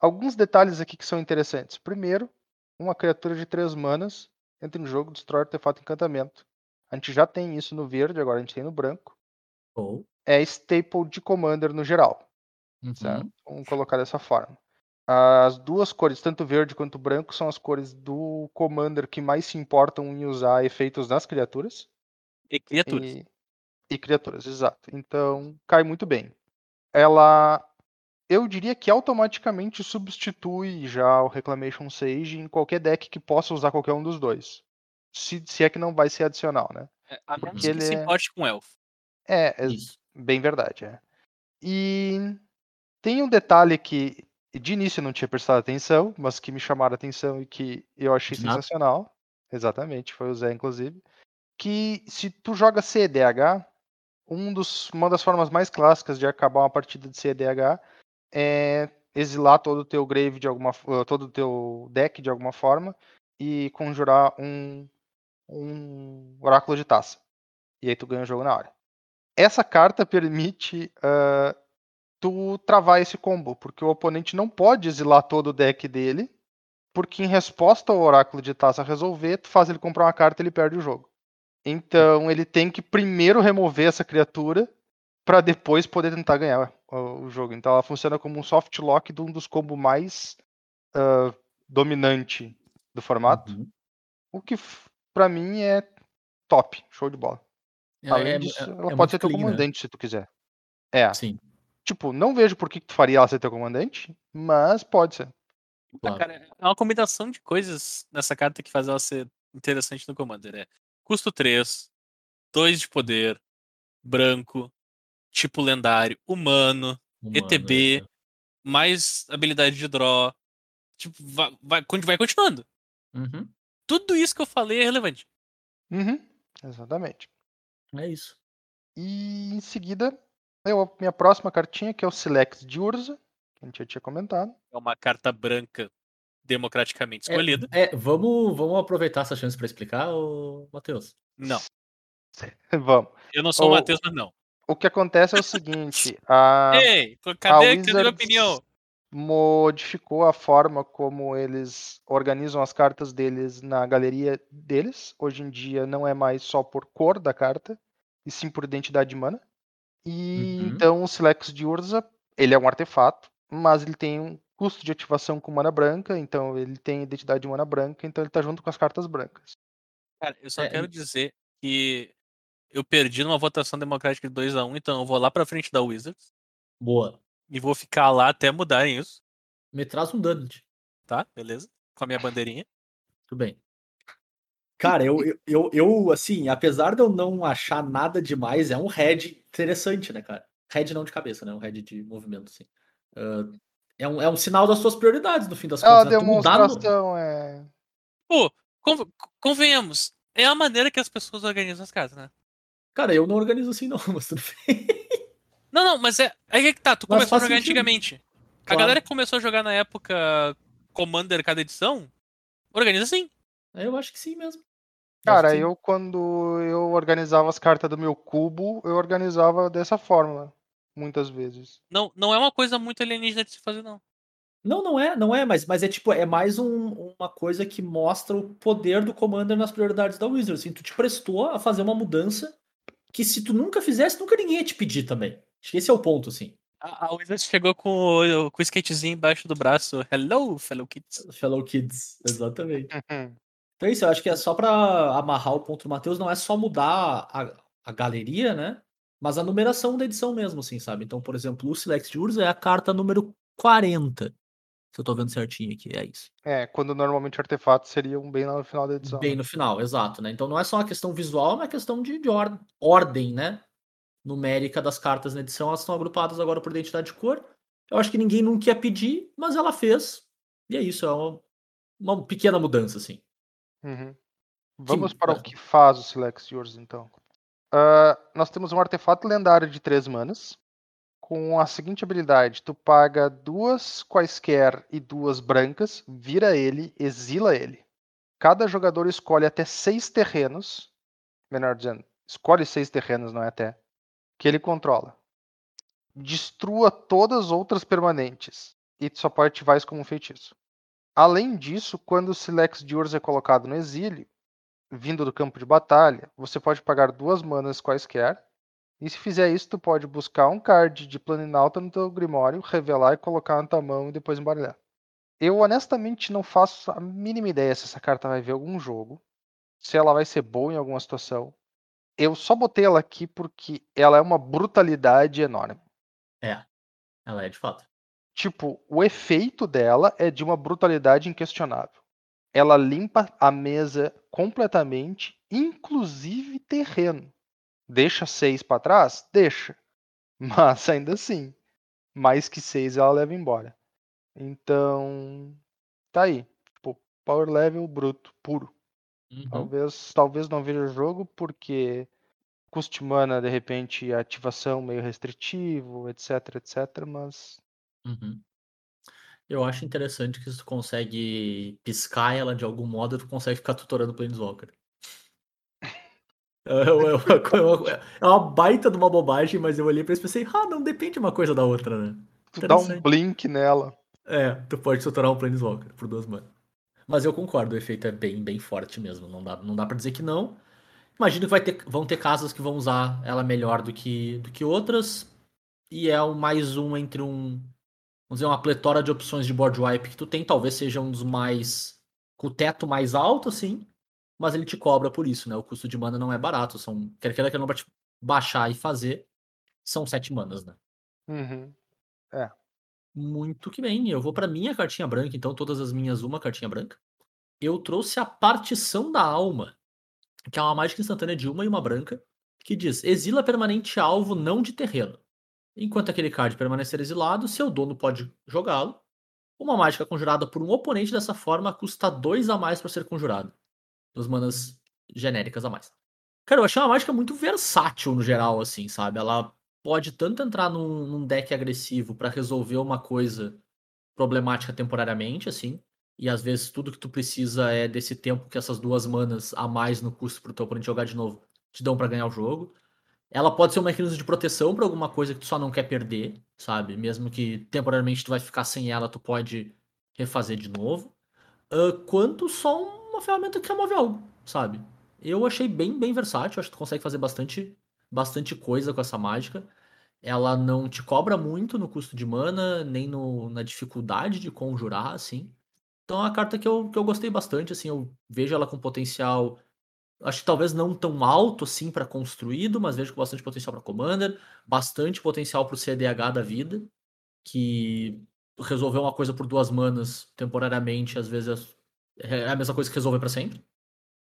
alguns detalhes aqui que são interessantes. Primeiro, uma criatura de três manas entra no jogo, destrói artefato encantamento. A gente já tem isso no verde, agora a gente tem no branco. Ou. É staple de Commander no geral Uhum. certo? Vamos colocar dessa forma. As duas cores, tanto verde quanto branco, são as cores do Commander que mais se importam em usar efeitos nas criaturas. E criaturas. E E criaturas, exato. Então, cai muito bem. Ela. Eu diria que automaticamente substitui já o Reclamation Sage em qualquer deck que possa usar qualquer um dos dois. Se, se é que não vai ser adicional, né? É, a menos Porque que ele se é- importe com elfo. É, é bem verdade. É. E tem um detalhe que de início eu não tinha prestado atenção, mas que me chamaram a atenção e que eu achei De nada. sensacional. Exatamente, foi o Zé, inclusive. Que se tu joga CEDH, um dos, uma das formas mais clássicas de acabar uma partida de CEDH é exilar todo o teu grave de alguma uh, todo o teu deck de alguma forma e conjurar um, um oráculo de taça. E aí tu ganha o jogo na hora. Essa carta permite ah, tu travar esse combo, porque o oponente não pode exilar todo o deck dele, porque em resposta ao oráculo de taça resolver, tu faz ele comprar uma carta e ele perde o jogo. Então ele tem que primeiro remover essa criatura para depois poder tentar ganhar o, jogo. Então ela funciona como um soft lock de um dos combos mais ah, dominante do formato, Uhum. o que pra mim é top, show de bola. É- Além é- disso, é- ela é pode ser teu clean, né? comandante se tu quiser. É, Sim, tipo, não vejo por que, tu faria ela ser teu comandante, mas pode ser. Ah, claro. cara, é uma combinação de coisas nessa carta que faz ela ser interessante no Commander. É custo 3, 2 de poder, branco, tipo lendário, humano, Humano, ETB. é. mais habilidade de draw. Tipo, vai, vai, vai continuando. Uhum. Tudo isso que eu falei é relevante. Uhum, exatamente. É isso. E em seguida, eu, a minha próxima cartinha, que é o Select de Urza, que a gente já tinha comentado. É uma carta branca democraticamente escolhida. É, vamos, vamos aproveitar essa chance para explicar, ô, Matheus. Não. <laughs> Vamos. Eu não sou o Ô, Matheus, mas não. O que acontece é o seguinte, <laughs> a, Ei, a cadê, cadê a minha Wizards opinião? modificou a forma como eles organizam as cartas deles na galeria deles. Hoje em dia não é mais só por cor da carta, e sim por identidade de mana. E Uhum. então o Silex de Urza, ele é um artefato, mas ele tem um custo de ativação com mana branca, então ele tem identidade de mana branca, então ele tá junto com as cartas brancas. Cara, eu só É, quero dizer que eu perdi numa votação democrática de 2x1, então eu vou lá pra frente da Wizards Boa. e vou ficar lá até mudarem isso, Me traz um Dungeon. tá? Beleza? Com a minha bandeirinha. Tudo bem. Cara, eu, eu, eu, eu, assim, apesar de eu não achar nada demais, é um head interessante, né, cara? Head não de cabeça, né? Um head de movimento, assim. Ah, é, um, é um sinal das suas prioridades, no fim das É uma contas. né? Tu mudar no- demonstração, é. Pô, con- convenhamos. É a maneira que as pessoas organizam as cartas, né? Cara, eu não organizo assim, não, <laughs> mas tudo bem. Não, não, mas é. Aí que tá, tu Mas começou a jogar sentido. antigamente. A Claro. galera que começou a jogar na época Commander cada edição, organiza assim. Eu acho que sim mesmo. Cara, sim. eu quando eu organizava as cartas do meu cubo, eu organizava dessa forma, muitas vezes. Não, não é uma coisa muito alienígena de se fazer, não. Não, não é, não é, mas, mas é tipo, é mais um- uma coisa que mostra o poder do Commander nas prioridades da Wizard. Assim, tu te prestou a fazer uma mudança que se tu nunca fizesse, nunca ninguém ia te pedir também. Acho que esse é o ponto, assim. A, a Wizards chegou com o, com o skatezinho embaixo do braço. Hello, fellow kids. Fellow Kids, exatamente. Uhum. <laughs> Então é isso, eu acho que é só pra amarrar o ponto do Matheus, não é só mudar a, a galeria, né? Mas a numeração da edição mesmo, assim, sabe? Então, por exemplo, o Select de Urza é a carta número 40. Se eu tô vendo certinho aqui, é isso. É, quando normalmente artefatos seriam bem lá no final da edição. Bem né? no final, exato, né? Então não é só uma questão visual, é uma questão de, de or- ordem, né? Numérica das cartas na edição, elas estão agrupadas agora por identidade de cor. Eu acho que ninguém nunca ia pedir, mas ela fez. E é isso, é uma, uma pequena mudança, assim. Uhum. Vamos para o que faz o Silex Yours, então. Ah, nós temos um artefato lendário de 3 manas. Com a seguinte habilidade: tu paga duas quaisquer e duas brancas, vira ele, exila ele. Cada jogador escolhe até seis terrenos. Menor dizendo, escolhe seis terrenos, não é até. Que ele controla. Destrua todas as outras permanentes. E só pode ativar isso como um feitiço. Além disso, quando o Silex de Urza é colocado no exílio, vindo do campo de batalha, você pode pagar duas manas quaisquer. E se fizer isso, tu pode buscar um card de Planinauta no teu Grimório, revelar e colocar na tua mão e depois embaralhar. Eu honestamente não faço a mínima ideia se essa carta vai ver algum jogo, se ela vai ser boa em alguma situação. eu só botei ela aqui porque ela é uma brutalidade enorme. É. Ela é de fato. Tipo, o efeito dela é de uma brutalidade inquestionável. Ela limpa a mesa completamente, inclusive terreno. Deixa seis para trás? Deixa. <laughs> Mas ainda assim, mais que seis ela leva embora. Então, tá aí. Tipo, power level bruto, puro. Uhum. Talvez, talvez não veja o jogo porque custo mana, de repente, ativação meio restritivo, etc, etc, mas Uhum. Eu acho interessante que se tu consegue piscar ela de algum modo, tu consegue ficar tutorando o Planeswalker. É, é uma- é uma- é uma baita de uma bobagem, mas eu olhei pra isso e pensei, ah, não depende uma coisa da outra, né? tu dá um blink nela. É, tu pode tutorar um Planeswalker por duas manas. Mas eu concordo, o efeito é bem, bem forte mesmo. Não dá, não dá pra dizer que não. Imagino que vai ter, vão ter casas que vão usar ela melhor do que, do que outras. E é um, mais um entre um. Vamos dizer, uma pletora de opções de board wipe que tu tem. Talvez seja um dos mais. com o teto mais alto, assim. Mas ele te cobra por isso, né? O custo de mana não é barato. São. Quer queira que não te baixar e fazer. São sete manas, né? Uhum. Muito que bem. Eu vou para minha cartinha branca, então todas as minhas uma cartinha branca. Eu trouxe a partição da alma, que é uma mágica instantânea de uma e uma branca, que diz: exila permanente alvo não de terreno. Enquanto aquele card permanecer exilado, seu dono pode jogá-lo. Uma mágica conjurada por um oponente dessa forma custa dois a mais para ser conjurada. Duas manas genéricas a mais. Cara, eu achei uma mágica muito versátil no geral, assim, sabe? Ela pode tanto entrar num, num deck agressivo pra resolver uma coisa problemática temporariamente, assim, e às vezes tudo que tu precisa é desse tempo que essas duas manas a mais no custo pro teu oponente jogar de novo te dão pra ganhar o jogo. Ela pode ser um mecanismo de proteção pra alguma coisa que tu só não quer perder, sabe? Mesmo que temporariamente tu vai ficar sem ela, tu pode refazer de novo. Ah, quanto só uma ferramenta que remove algo, sabe? Eu achei bem, bem versátil, acho que tu consegue fazer bastante, bastante coisa com essa mágica. Ela não te cobra muito no custo de mana, nem no, na dificuldade de conjurar, assim. Então é uma carta que eu, que eu gostei bastante, assim, eu vejo ela com potencial, acho que talvez não tão alto assim para construído, mas vejo com bastante potencial para commander, bastante potencial pro CDH da vida, que resolver uma coisa por duas manas temporariamente, às vezes é é a mesma coisa que resolver para sempre.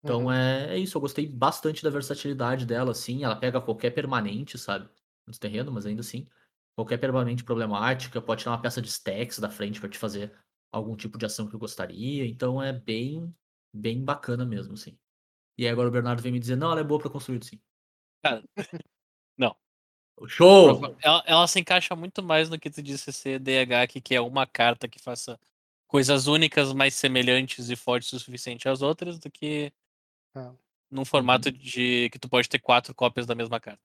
Então Uhum. é, é isso, eu gostei bastante da versatilidade dela, assim. Ela pega qualquer permanente, sabe? No terreno, mas ainda assim. Qualquer permanente problemática, pode tirar uma peça de stacks da frente pra te fazer algum tipo de ação que eu gostaria. Então é bem, bem bacana mesmo, assim. E aí agora o Bernardo vem me dizer, não, ela é boa pra construído, sim. Cara, <laughs> não. Show! Ela, ela se encaixa muito mais no que tu disse ser DH aqui, que é uma carta que faça coisas únicas, mais semelhantes e fortes o suficiente às outras, do que É. num formato de que tu pode ter quatro cópias da mesma carta.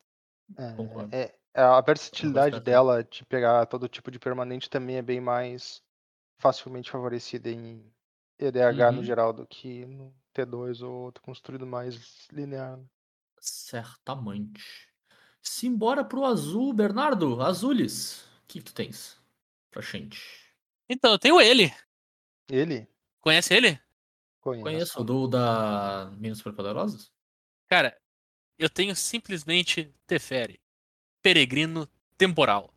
É, Concordo. é- é a versatilidade dela de pegar todo tipo de permanente também é bem mais facilmente favorecida em EDH no Uhum. geral do que no T2 ou outro construído mais linear. né? Certamente. Simbora pro azul, Bernardo. Azules. O que tu tens pra gente? Então, eu tenho ele. Ele Conhece ele? conhece. Conheço o do da Minas Superpoderosas? Cara, eu tenho simplesmente Teferi. Peregrino temporal.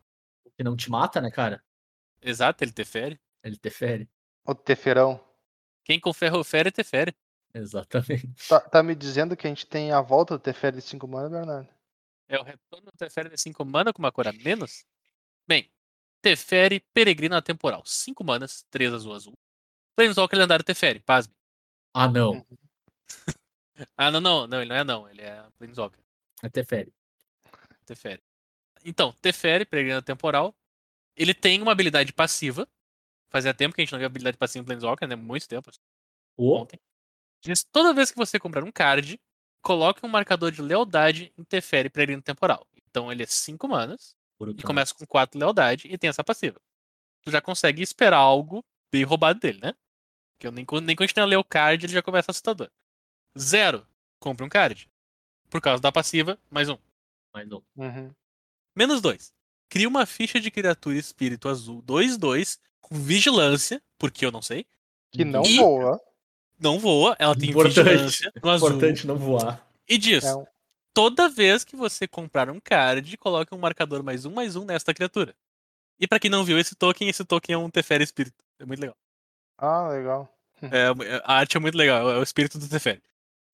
Que não te mata, né, cara? Exato, ele Teferi. Ele te fere. O Teferão. Quem com ferro fere, Teferi. Exatamente. <laughs> Tá, tá me dizendo que a gente tem a volta do Teferi de 5 mana, Bernardo? É o retorno do Teferi de 5 mana com uma cor a menos? Bem, Teferi, Peregrino temporal. 5 manas, 3 azul azul. Planeswalker lendário Teferi, pasme. Ah, não. <laughs> Ah, não, não, não, ele não é não, ele é Planeswalker. É te fere. Teferi. Então, Teferi, Peregrino Temporal, ele tem uma habilidade passiva. Fazia tempo que a gente não via habilidade passiva em Planeswalker, né? Muito tempo. O Ontem. Diz, toda vez que você comprar um card, coloque um marcador de lealdade em Teferi, Peregrino Temporal. Então ele é 5 manas, e começa com 4 lealdade e tem essa passiva. Tu já consegue esperar algo bem roubado dele, né? Que eu nem, nem continuei a ler o card, ele já começa assustador. Zero. Compre um card. Por causa da passiva, mais um. Mais um. Uhum. Menos dois. Cria uma ficha de criatura espírito azul 2-2 com vigilância, porque eu não sei. Que não E- voa. Não voa, ela tem Importante. vigilância no azul. Importante não voar. E diz: É um- toda vez que você comprar um card, coloque um marcador mais um mais um nesta criatura. E pra quem não viu esse token, esse token é um Teferi Espírito. É muito legal. Ah, legal. É, a arte é muito legal, é o espírito do Teferi.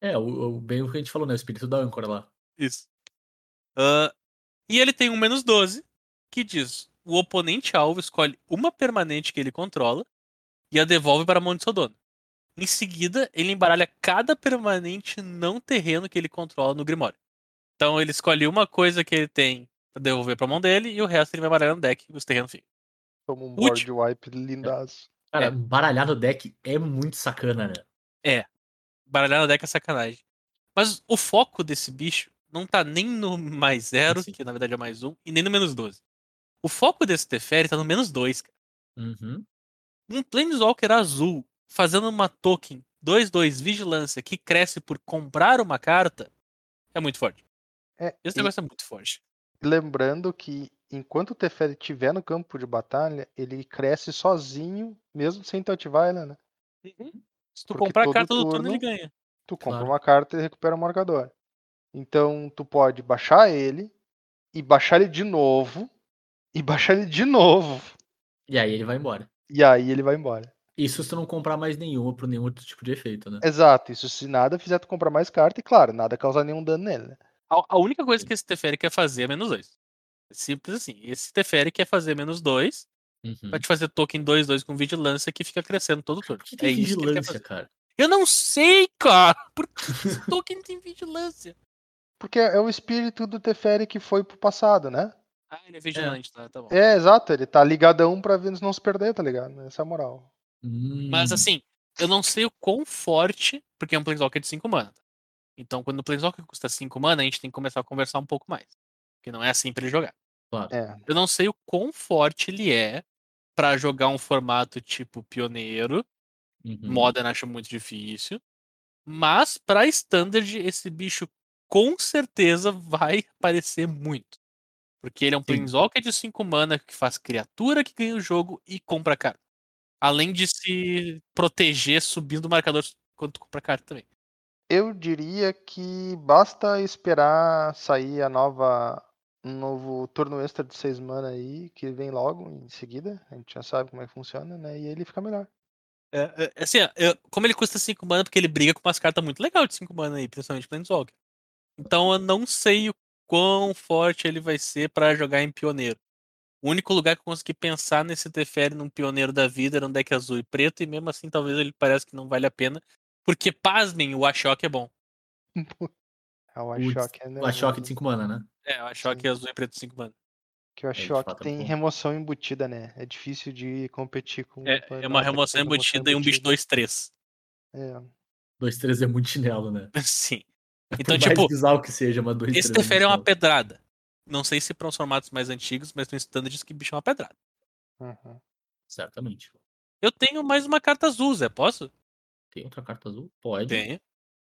É, o, o- bem o que a gente falou, né? O espírito da âncora lá. Isso. Ah, e ele tem um menos 12, que diz: o oponente alvo escolhe uma permanente que ele controla e a devolve para a mão de seu dono. Em seguida, ele embaralha cada permanente não terreno que ele controla no Grimório. Então ele escolhe uma coisa que ele tem pra devolver pra mão dele e o resto ele vai embaralhar no deck e os terrenos ficam. Toma um board wipe lindaço. Cara, É. baralhar no deck é muito sacana, né? Embaralhar no deck é sacanagem. Mas o foco desse bicho não tá nem no mais zero, Sim. que na verdade é mais um, e nem no menos 12. O foco desse Teferi tá no menos 2, cara. Uhum. Um Planeswalker azul fazendo uma token 2-2 vigilância que cresce por comprar uma carta é muito forte. É, Esse e negócio é muito forte. Lembrando que enquanto o Teferi estiver no campo de batalha, ele cresce sozinho, mesmo sem tu ativar ele, né? Se tu Porque comprar a carta do turno, turno- ele ganha. Tu compra Claro. uma carta e recupera o marcador. Então tu pode baixar ele e baixar ele de novo e baixar ele de novo E aí ele vai embora. e aí ele vai embora. Isso se tu não comprar mais nenhuma por nenhum outro tipo de efeito, né? Exato, isso se nada fizer tu comprar mais carta e claro, nada causar nenhum dano nele. né? A, a única coisa que esse Teferi quer fazer é menos 2. Simples assim. Esse Teferi quer fazer menos 2 Uhum. pra te fazer token 2-2 com vigilância que fica crescendo todo turno. Que É tem que quer vigilância, fazer. cara? Eu não sei, cara! <laughs> Por que esse token tem vigilância? Porque é o espírito do Teferi que foi pro passado, né? Ah, ele é vigilante, tá, tá bom. É, exato, ele tá ligadão pra Vênus não se perder, tá ligado? Essa é a moral. Mas Hum, assim, eu não sei o quão forte, porque é um Planeswalker de 5 mana. Então, quando o Planeswalker custa 5 mana, a gente tem que começar a conversar um pouco mais. Porque não é assim pra ele jogar. claro. É, Eu não sei o quão forte ele é pra jogar um formato tipo pioneiro. Uhum. Modern acho muito difícil. Mas pra Standard, esse bicho com certeza vai aparecer muito. Porque ele é um Sim. Planeswalker de 5 mana que faz criatura que ganha o jogo e compra carta. Além de se proteger subindo o marcador quando tu compra carta também. Eu diria que basta esperar sair a nova. Um novo turno extra de 6 mana aí, que vem logo em seguida. A gente já sabe como é que funciona, né? E ele fica melhor. É, é, assim, ó, eu- como ele custa 5 mana, porque ele briga com umas cartas muito legais de 5 mana aí, principalmente Planeswalker. Então eu não sei o quão forte ele vai ser pra jogar em pioneiro. O único lugar que eu consegui pensar nesse Teferi num pioneiro da vida era um deck azul e preto, e mesmo assim talvez ele pareça que não vale a pena. Porque, pasmem, o Ashok é bom. <laughs> É o Ashok é o Ashok de 5 mana, né? É, o Ashok é azul e preto 5 mana. Que o de Ashok é tem bom. remoção embutida, né? É difícil de competir com. É, é uma remoção tem embutida e um bicho 2-3. É. 2-3 é muito chinelo, né? <laughs> Sim. Por Então, mais tipo, bizarro que seja, mas 2-3 esse Teferi é uma pedrada. Não sei se para os formatos mais antigos, mas no standards que bicho é uma pedrada. Uhum. Certamente. Eu tenho mais uma carta azul, Zé. Posso? Tem outra carta azul? Pode. Tenho.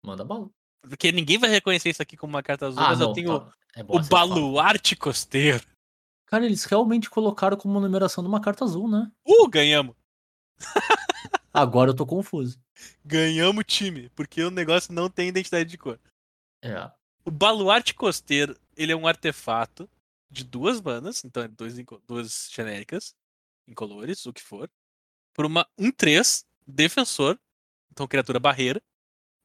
Manda bala. Porque ninguém vai reconhecer isso aqui como uma carta azul, Ah, mas não, eu tenho tá. É o essa fala. Baluarte Costeiro. Cara, eles realmente colocaram como numeração de uma carta azul, né? Uh, ganhamos. <laughs> Agora eu tô confuso. Ganhamos time, porque o negócio não tem identidade de cor. É. O Baluarte Costeiro, ele é um artefato de duas manas, então é dois, duas genéricas, incolores, o que for, por uma 1-3, defensor, então criatura barreira,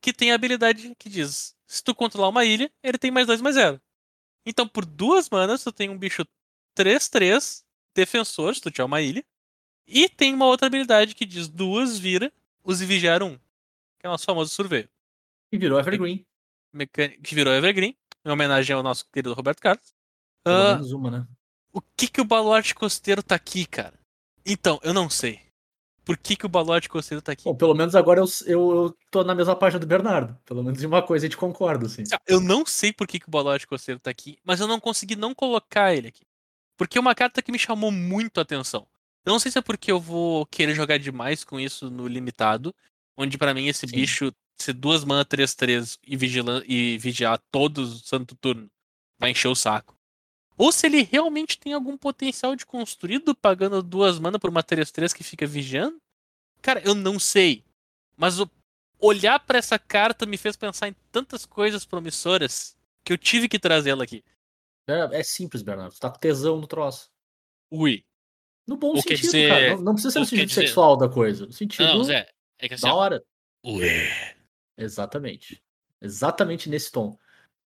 que tem a habilidade que diz: se tu controlar uma ilha, ele tem mais 2 mais 0. Então, por duas manas, tu tem um bicho 3-3, defensor, se tu tiver uma ilha, e tem uma outra habilidade que diz: duas vira, use vigiar um, que é o nosso famoso surveio E virou Evergreen. que virou Evergreen, em homenagem ao nosso querido Roberto Carlos. Pelo Ah, menos uma, né? o que que o Baluarte Costeiro tá aqui, cara? Então, eu não sei. Por que que o Baluarte Costeiro tá aqui? Bom, pelo menos agora eu, eu, eu tô na mesma página do Bernardo. Pelo menos em uma coisa a gente concorda, assim. Eu não sei por que que o Baluarte Costeiro tá aqui, mas eu não consegui não colocar ele aqui. Porque é uma carta que me chamou muito a atenção. Eu não sei se é porque eu vou querer jogar demais com isso no limitado, onde pra mim esse Sim. bicho ser duas mana 3-3 e, vigila- e vigiar todos o santo turno vai encher o saco. Ou se ele realmente tem algum potencial de construído pagando duas mana por uma 3-3 que fica vigiando. Cara, eu não sei. Mas o- olhar pra essa carta me fez pensar em tantas coisas promissoras que eu tive que trazê-la aqui. É, é simples, Bernardo. Tu tá com tesão no troço. Ui. No bom quer sentido, dizer- cara. Não, não precisa ser no sentido dizer- sexual da coisa. No sentido Não, Zé. É que assim, da hora. Ué. Exatamente. Exatamente nesse tom.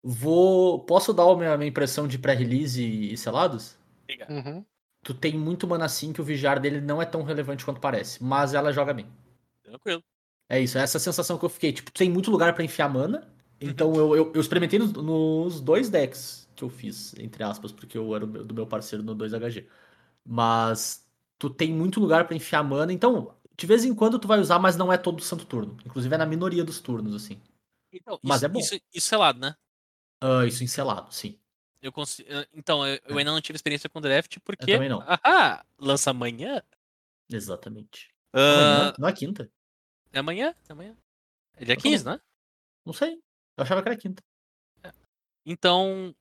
Vou. Posso dar a minha, minha impressão de pré-release e, e selados? Liga. Uhum. Tu tem muito mana sim que o vigiar dele não é tão relevante quanto parece, mas ela joga bem. Tranquilo. É isso, é essa sensação que eu fiquei. Tipo, tem muito lugar pra enfiar mana. Então eu, eu, eu experimentei nos, nos dois decks que eu fiz, entre aspas, porque eu era do meu parceiro no 2HG. Mas tu tem muito lugar pra enfiar mana. Então, de vez em quando tu vai usar, mas não é todo santo turno. Inclusive é na minoria dos turnos, assim. Então, Mas isso, é bom. Isso, isso é lado, né? Ah, isso encelado, sim. Eu eh, Então, eu, eu ainda não tive experiência com draft, porque. É. também não. Ah, lança amanhã? Exatamente. Ah, Amanhã, não é quinta? é amanhã? É amanhã. É dia Eu 15, também. né? Não sei. Eu achava que era quinta. Então,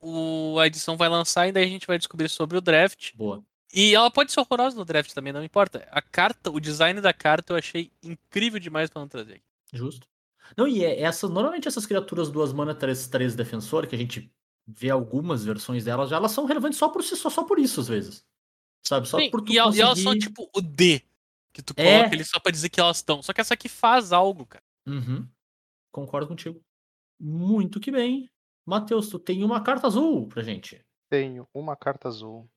o, a edição vai lançar e daí a gente vai descobrir sobre o draft. Boa. E ela pode ser horrorosa no draft também, não importa. A carta, o design da carta eu achei incrível demais pra não trazer aqui. Justo. Não, e é essa, normalmente essas criaturas duas mana 3, 3 defensor, que a gente vê algumas versões delas, já elas são relevantes só por si, só, só por isso, às vezes. Sabe? Só Sim, por tu e, el- e elas são conseguir- tipo o D. Que tu É. coloca ali só pra dizer que elas estão. Só que essa aqui faz algo, cara. Uhum. Concordo contigo. Muito que bem. Matheus, tu tem uma carta azul pra gente. Tenho uma carta azul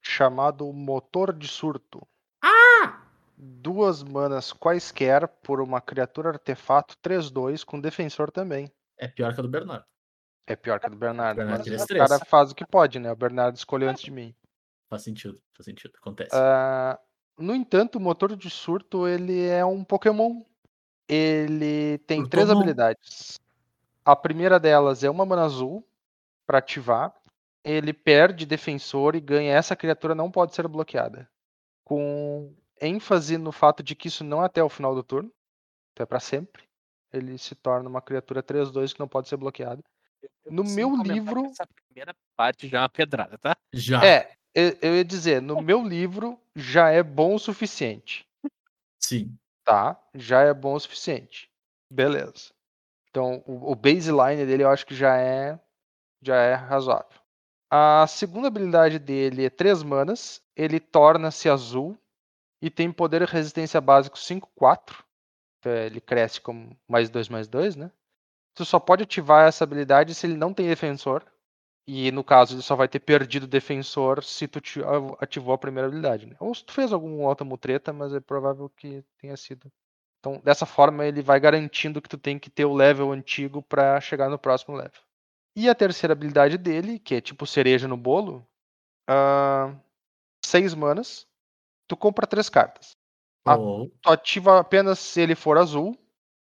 chamado Motor de Surto. Ah! Duas manas quaisquer por uma criatura artefato 3-2 com defensor também. É pior que a do Bernardo. É pior que a do Bernardo. Bernardo mas o cara faz o que pode, né? O Bernardo escolheu antes de mim. Faz sentido, faz sentido. Acontece. Ah, no entanto, o motor de surto ele é um Pokémon. Ele tem três habilidades. A primeira delas é uma mana azul para ativar. Ele perde defensor e ganha. Essa criatura não pode ser bloqueada. Com ênfase no fato de que isso não é até o final do turno. Então é para sempre. Ele se torna uma criatura 3-2 que não pode ser bloqueada. No meu livro- Essa primeira parte já é uma pedrada, tá? Já. É, eu, eu ia dizer, no meu livro já é bom o suficiente. Sim. tá? Já é bom o suficiente. Beleza. Então, o, o baseline dele eu acho que já é já é razoável. A segunda habilidade dele é 3 manas, ele torna-se azul e tem poder e resistência básico 5/4. Então, ele cresce como mais 2 mais 2, né? Tu só pode ativar essa habilidade se ele não tem defensor. E no caso, ele só vai ter perdido defensor se tu ti- ativou a primeira habilidade. Né? Ou se tu fez algum automutreta, mas é provável que tenha sido. Então, dessa forma, ele vai garantindo que tu tem que ter o level antigo para chegar no próximo level. E a terceira habilidade dele, que é tipo cereja no bolo, ah, seis manas, tu compra três cartas. Ah, Ou Tu ativa apenas se ele for azul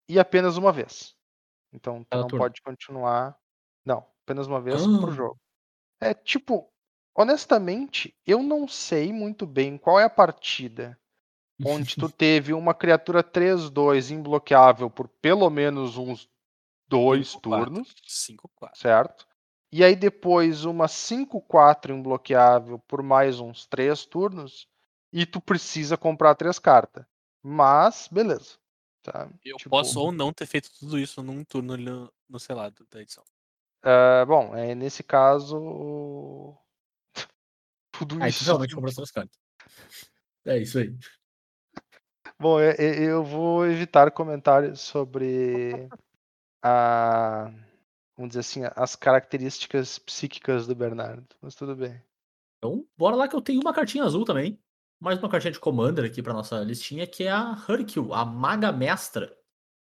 e apenas uma vez. Então tu não pode continuar. Não, apenas uma vez Ah. pro jogo. É tipo, honestamente, eu não sei muito bem qual é a partida onde tu <laughs> teve uma criatura 3-2 imbloqueável por pelo menos uns dois Cinco, turnos, 5, 4. certo? E aí depois uma 5-4 imbloqueável por mais uns 3 turnos, e tu precisa comprar três cartas. Mas, beleza. Tá? Eu Tipo, posso ou não ter feito tudo isso num turno ali no, no selado da edição. ah, bom, é, nesse caso. <laughs> Tudo Aí isso. tu realmente comprou essas cartas. É isso aí. Bom, é- é- eu vou evitar comentários sobre a. Vamos dizer assim, as características psíquicas do Bernardo. Mas tudo bem. Então, bora lá que eu tenho uma cartinha azul também. Mais uma cartinha de Commander aqui pra nossa listinha, que é a Hercule, a Maga Mestra.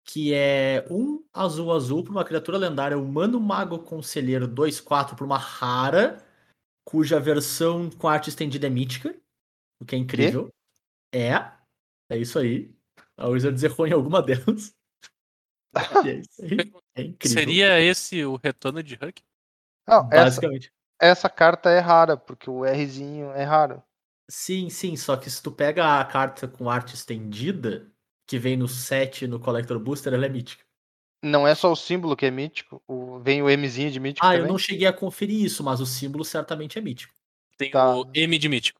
Que é um azul azul para uma criatura lendária, humano mago conselheiro 2-4 para uma rara, cuja versão com arte estendida é mítica, o que é incrível. É, é isso aí. A Wizards errou em alguma delas. <laughs> E é isso aí. É incrível. Seria esse o retorno de Huck? Não, essa, Basicamente. essa carta é rara, porque o Rzinho é raro. Sim, sim, só que se tu pega a carta com arte estendida, que vem no set no Collector Booster, ela é mítica. Não é só o símbolo que é mítico, o- vem o Mzinho de mítico Ah, também. eu não cheguei a conferir isso, mas o símbolo certamente é mítico. Tem Tá. o M de mítico.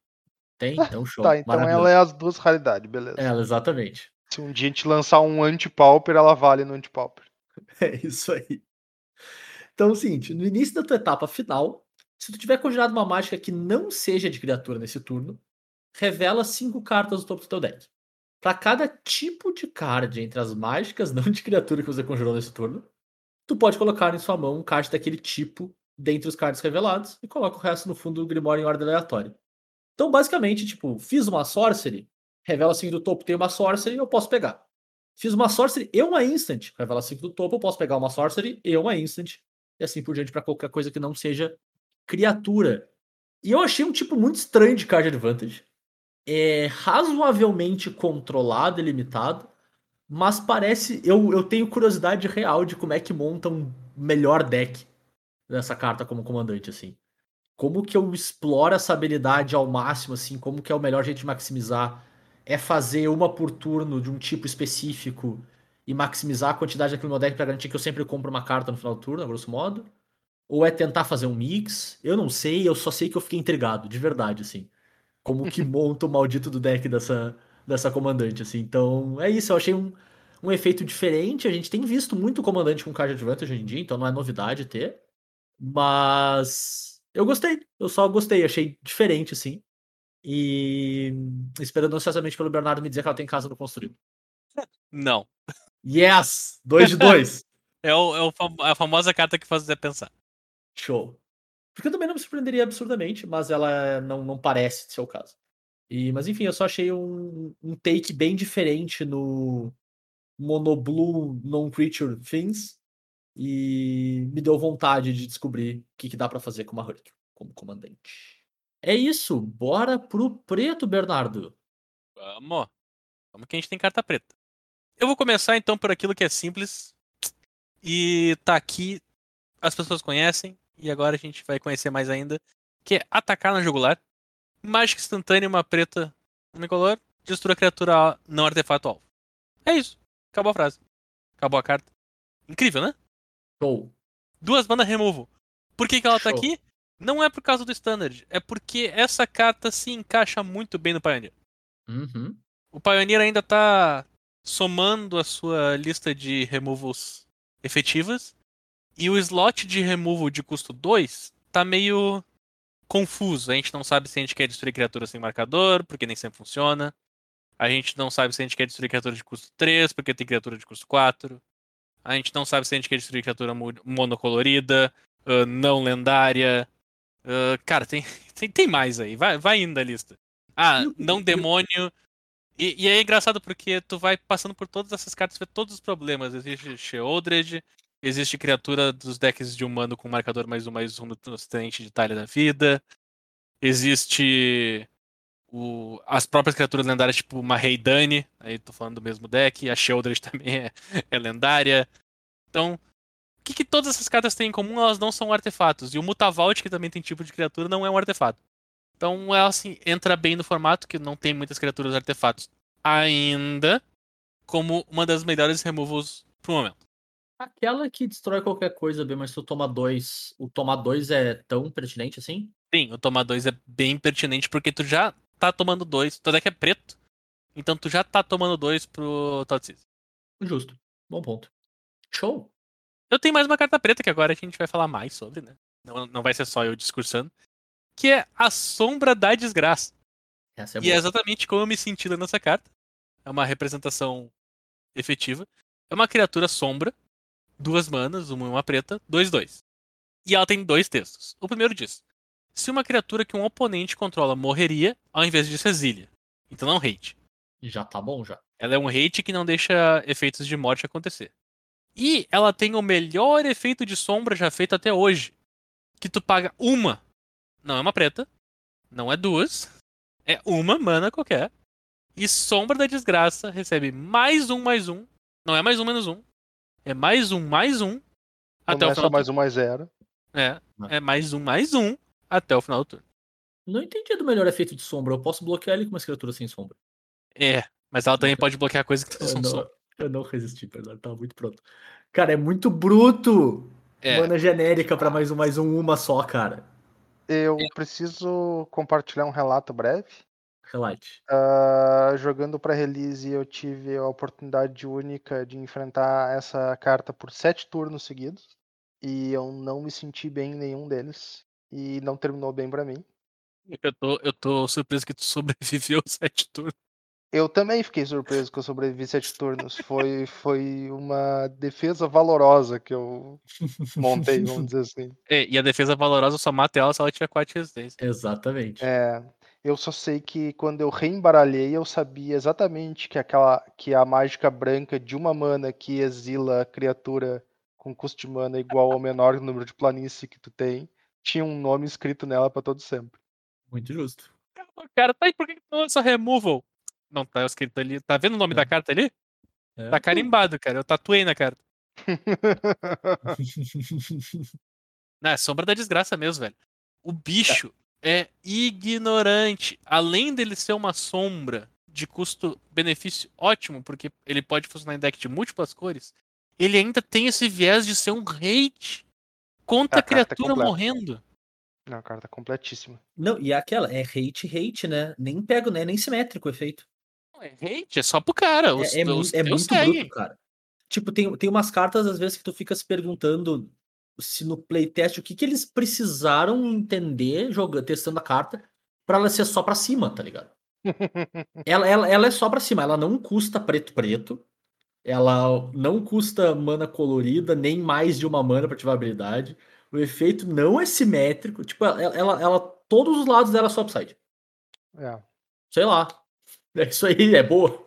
Tem? <laughs> Então show. Tá, então ela é as duas raridades, beleza. Ela, exatamente. Se um dia a gente lançar um anti-pauper, ela vale no anti-pauper. <laughs> É isso aí. Então, é o seguinte, no início da tua etapa final, se tu tiver conjurado uma mágica que não seja de criatura nesse turno, revela cinco cartas do topo do teu deck. Para cada tipo de card entre as mágicas não de criatura que você conjurou nesse turno, tu pode colocar em sua mão um card daquele tipo dentre os cards revelados e coloca o resto no fundo do Grimório em ordem aleatória. Então, basicamente, tipo, fiz uma Sorcery, revela 5 do topo, tem uma Sorcery, eu posso pegar. Fiz uma Sorcery e uma Instant, revela 5 do topo, eu posso pegar uma Sorcery e uma Instant, e assim por diante para qualquer coisa que não seja criatura. E eu achei um tipo muito estranho de card advantage. É razoavelmente controlado e limitado, mas parece. Eu, eu tenho curiosidade real de como é que monta um melhor deck dessa carta como comandante, assim. Como que eu exploro essa habilidade ao máximo, assim, como que é o melhor jeito de maximizar? É fazer uma por turno de um tipo específico e maximizar a quantidade daquele meu deck pra garantir que eu sempre compro uma carta no final do turno, a grosso modo? Ou é tentar fazer um mix? Eu não sei, eu só sei que eu fiquei intrigado, de verdade, assim. Como que <laughs> monta o maldito do deck dessa, dessa comandante, assim. Então, é isso, eu achei um, um efeito diferente. A gente tem visto muito comandante com card advantage hoje em dia, então não é novidade ter. Mas eu gostei. Eu só gostei, achei diferente, assim. E esperando ansiosamente pelo Bernardo me dizer que ela tem casa no construído. Não. Yes! 2 de 2. <laughs> É, o, é o fam- a famosa carta que faz você pensar. Show. Porque eu também não me surpreenderia absurdamente, mas ela não, não parece ser o caso. E, mas enfim, eu só achei um, um take bem diferente no Monoblue Non-Creature Things. E me deu vontade de descobrir o que, que dá pra fazer com uma Hurricane como comandante. É isso, bora pro preto, Bernardo. Vamos. Vamos que a gente tem carta preta. Eu vou começar então por aquilo que é simples. E tá aqui, as pessoas conhecem, e agora a gente vai conhecer mais ainda, que é atacar na jugular. Mágica instantânea, uma preta, uma incolor, destrua a criatura não artefato alvo. É isso. Acabou a frase. Acabou a carta. Incrível, né? Show. Duas bandas removal. Por que, que ela tá Show. aqui? Não é por causa do standard, é porque essa carta se encaixa muito bem no Pioneer. Uhum. O Pioneer ainda tá somando a sua lista de removals efetivas. E o slot de removal de custo 2 tá meio confuso. A gente não sabe se a gente quer destruir criatura sem marcador, porque nem sempre funciona. A gente não sabe se a gente quer destruir criatura de custo 3, porque tem criatura de custo 4. A gente não sabe se a gente quer destruir criatura mo- monocolorida, ah, não lendária. Ah, cara, tem, <laughs> tem, tem mais aí. Vai, vai indo a lista. Ah, não demônio. E, e é engraçado porque tu vai passando por todas essas cartas, vê todos os problemas. Existe Sheoldred, existe criatura dos decks de humano com marcador mais um mais um no no de talha da vida. Existe o- as próprias criaturas lendárias, tipo uma Reidane, aí tô falando do mesmo deck, a Sheoldred <laughs> também é, é lendária. Então, o que, que todas essas cartas têm em comum? Elas não são artefatos. E o Mutavault, que também tem tipo de criatura, não é um artefato. Então ela assim, entra bem no formato, que não tem muitas criaturas artefatos ainda, como uma das melhores removals pro momento. Aquela que destrói qualquer coisa, bem, mas se tu toma dois, o tomar dois é tão pertinente assim? Sim, o tomar 2 é bem pertinente, porque tu já tá tomando dois. Teu deck é preto, então tu já tá tomando dois pro Totsis. Justo. Bom ponto. Show. Eu tenho mais uma carta preta que agora a gente vai falar mais sobre, né? Não, não vai ser só eu discursando. Que é a Sombra da Desgraça. É E é boa. exatamente como eu me senti lendo essa carta. É uma representação efetiva. É uma criatura sombra, duas manas, uma e uma preta, dois, dois. E ela tem dois textos. O primeiro diz: Se uma criatura que um oponente controla morreria, ao invés disso exilia. Então não hate. Já tá bom, já. Ela é um hate que não deixa efeitos de morte acontecer. E ela tem o melhor efeito de sombra já feito até hoje. Que tu paga uma. Não é uma preta. Não é duas. É uma mana qualquer. E Sombra da Desgraça recebe mais um, mais um. Não é mais um, menos um. É mais um, mais um. Até o Começa final mais do um mais zero. É, é mais um, mais um. Até o final do turno. Não entendi do melhor efeito de sombra. Eu posso bloquear ele com umas criaturas sem sombra. É, mas ela também pode bloquear coisas que não são sombra. eu não resisti, Bernardo. Tava muito pronto. Cara, é muito bruto. É, Mana genérica pra mais um, mais um, uma só, cara. Eu preciso compartilhar um relato breve. Relate. Ah, jogando para release, eu tive a oportunidade única de enfrentar essa carta por sete turnos seguidos. E eu não me senti bem em nenhum deles. E não terminou bem pra mim. Eu tô, eu tô surpreso que tu <laughs> sobreviveu <laughs> sete turnos. Eu também fiquei surpreso que eu sobrevivi sete turnos. Foi, foi uma defesa valorosa que eu montei, vamos dizer assim. <laughs> É, e a defesa valorosa só mata ela se ela tiver quatro resistências. Exatamente. É, eu só sei que quando eu reembaralhei, eu sabia exatamente que aquela que a mágica branca de uma mana que exila a criatura com custo de mana igual ao menor número de planície que tu tem, tinha um nome escrito nela pra todo sempre. Muito justo. Cara, tá aí, por que tu não lança removal? Não, tá escrito ali. Tá vendo o nome É. da carta ali? É. Tá carimbado, cara. Eu tatuei na carta. <laughs> Não, é sombra da desgraça mesmo, velho. O bicho é ignorante. Além dele ser uma sombra de custo-benefício ótimo, porque ele pode funcionar em deck de múltiplas cores, ele ainda tem esse viés de ser um hate contra A a é criatura morrendo. Não, a carta completíssima. Não, e aquela, é hate, hate, né? Nem pego, né? Nem simétrico o efeito. Não é hate, é só pro cara. Os, É, é, os é teus muito seguem. bruto, cara. Tipo, tem, tem umas cartas, às vezes, que tu fica se perguntando se no playtest o que, que eles precisaram entender jogando, testando a carta pra ela ser só pra cima, tá ligado? <laughs> Ela, ela, ela é só pra cima, ela não custa preto-preto. Ela não custa mana colorida, nem mais de uma mana pra ativar habilidade. O efeito não é simétrico. Tipo, ela, ela, ela- todos os lados dela são upside. É. Sei lá. É isso aí, é boa.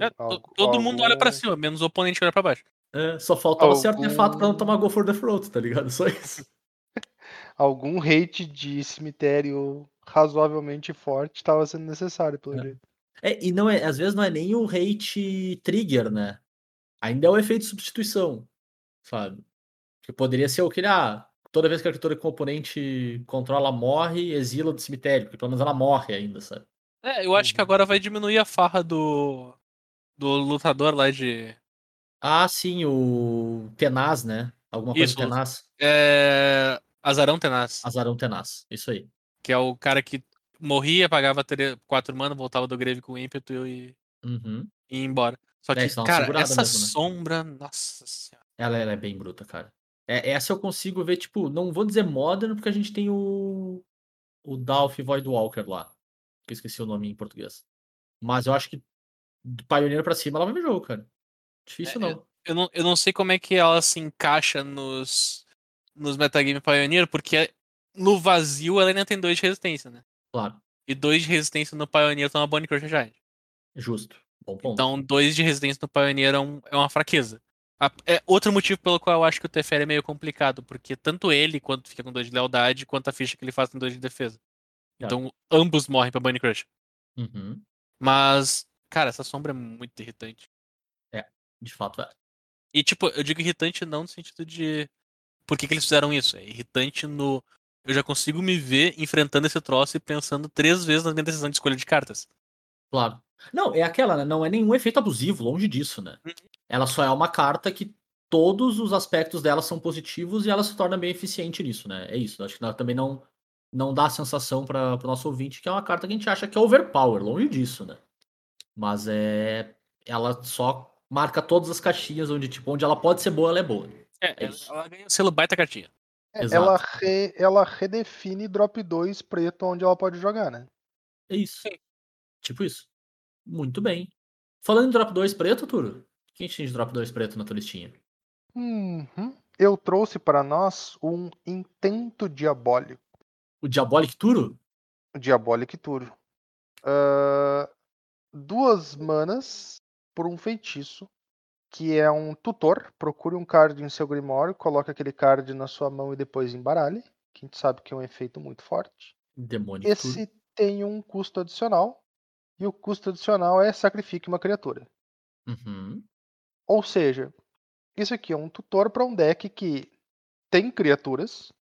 É, todo mundo olha pra algum- cima, menos o oponente olha pra baixo. É, só faltava ser Algum- artefato pra não tomar Go for the Throat, tá ligado? <laughs> Só isso. <laughs> Algum hate de cemitério razoavelmente forte estava sendo necessário, pelo É. jeito. É, e não é, às vezes não é nem o hate trigger, né? Ainda é o efeito de substituição, sabe? Que poderia ser o que ele, ah, toda vez que a criatura com oponente controla morre, exila do cemitério, porque pelo menos ela morre ainda, sabe? É, eu acho que Uhum. agora vai diminuir a farra do. do lutador lá de. Ah, sim, o Tenaz, né? Alguma coisa Isso. Tenaz. É. Azarão Tenaz. Azarão Tenaz, isso aí. Que é o cara que morria, pagava 4 mana, voltava do grave com ímpeto e Uhum. e ia embora. Só É, que, uma cara, essa mesmo, né? sombra. Nossa senhora. Ela, ela é bem bruta, cara. É, essa eu consigo ver, tipo, não vou dizer modern, porque a gente tem o. O Dolph Voidwalker lá. Que eu esqueci o nome em português. Mas eu acho que do Pioneer pra cima ela vai ver jogo, cara. Difícil É, não. Eu não, eu não sei como é que ela se encaixa nos. nos metagame Pioneer, porque no vazio ela ainda tem 2 de resistência, né? Claro. E 2 de resistência no Pioneer estão na Bonnie Crush Giant. Justo. Bom ponto. Então, 2 de resistência no Pioneer é, um- é uma fraqueza. A- É outro motivo pelo qual eu acho que o Teferi é meio complicado, porque tanto ele, quanto fica com 2 de lealdade, quanto a ficha que ele faz tem 2 de defesa. Tá. Então, ambos morrem pra Bunny Crush. Uhum. Mas, cara, essa sombra é muito irritante. De fato, é. E, tipo, eu digo irritante não no sentido de. Por que, que eles fizeram isso? É irritante no. Eu já consigo me ver enfrentando esse troço e pensando três vezes na minha decisão de escolha de cartas. Claro. Não, é aquela, né? Não é nenhum efeito abusivo, longe disso, né? Uhum. Ela só é uma carta que todos os aspectos dela são positivos e ela se torna bem eficiente nisso, né? É isso. Acho que também não, não dá a sensação para o nosso ouvinte que é uma carta que a gente acha que é overpower, longe disso, né? Mas é. Ela só marca todas as caixinhas onde, tipo, onde ela pode ser boa, ela é boa. É, É ela, ganha o selo baita cartinha. É, Exato. ela, re- ela redefine drop 2 preto onde ela pode jogar, né? É isso. Sim. Tipo isso. Muito bem. Falando em drop 2 preto, Turo, quem tinha de drop 2 preto na tua listinha? Uhum. Eu trouxe para nós um intento diabólico. O Diabolic Turo? Diabolic Turo. Ah, duas manas por um feitiço, que é um tutor. Procure um card em seu Grimório, coloque aquele card na sua mão e depois embaralhe. Que a gente sabe que é um efeito muito forte. Demônio. Esse tem um custo adicional. E o custo adicional é sacrifique uma criatura. Uhum. Ou seja, isso aqui é um tutor para um deck que tem criaturas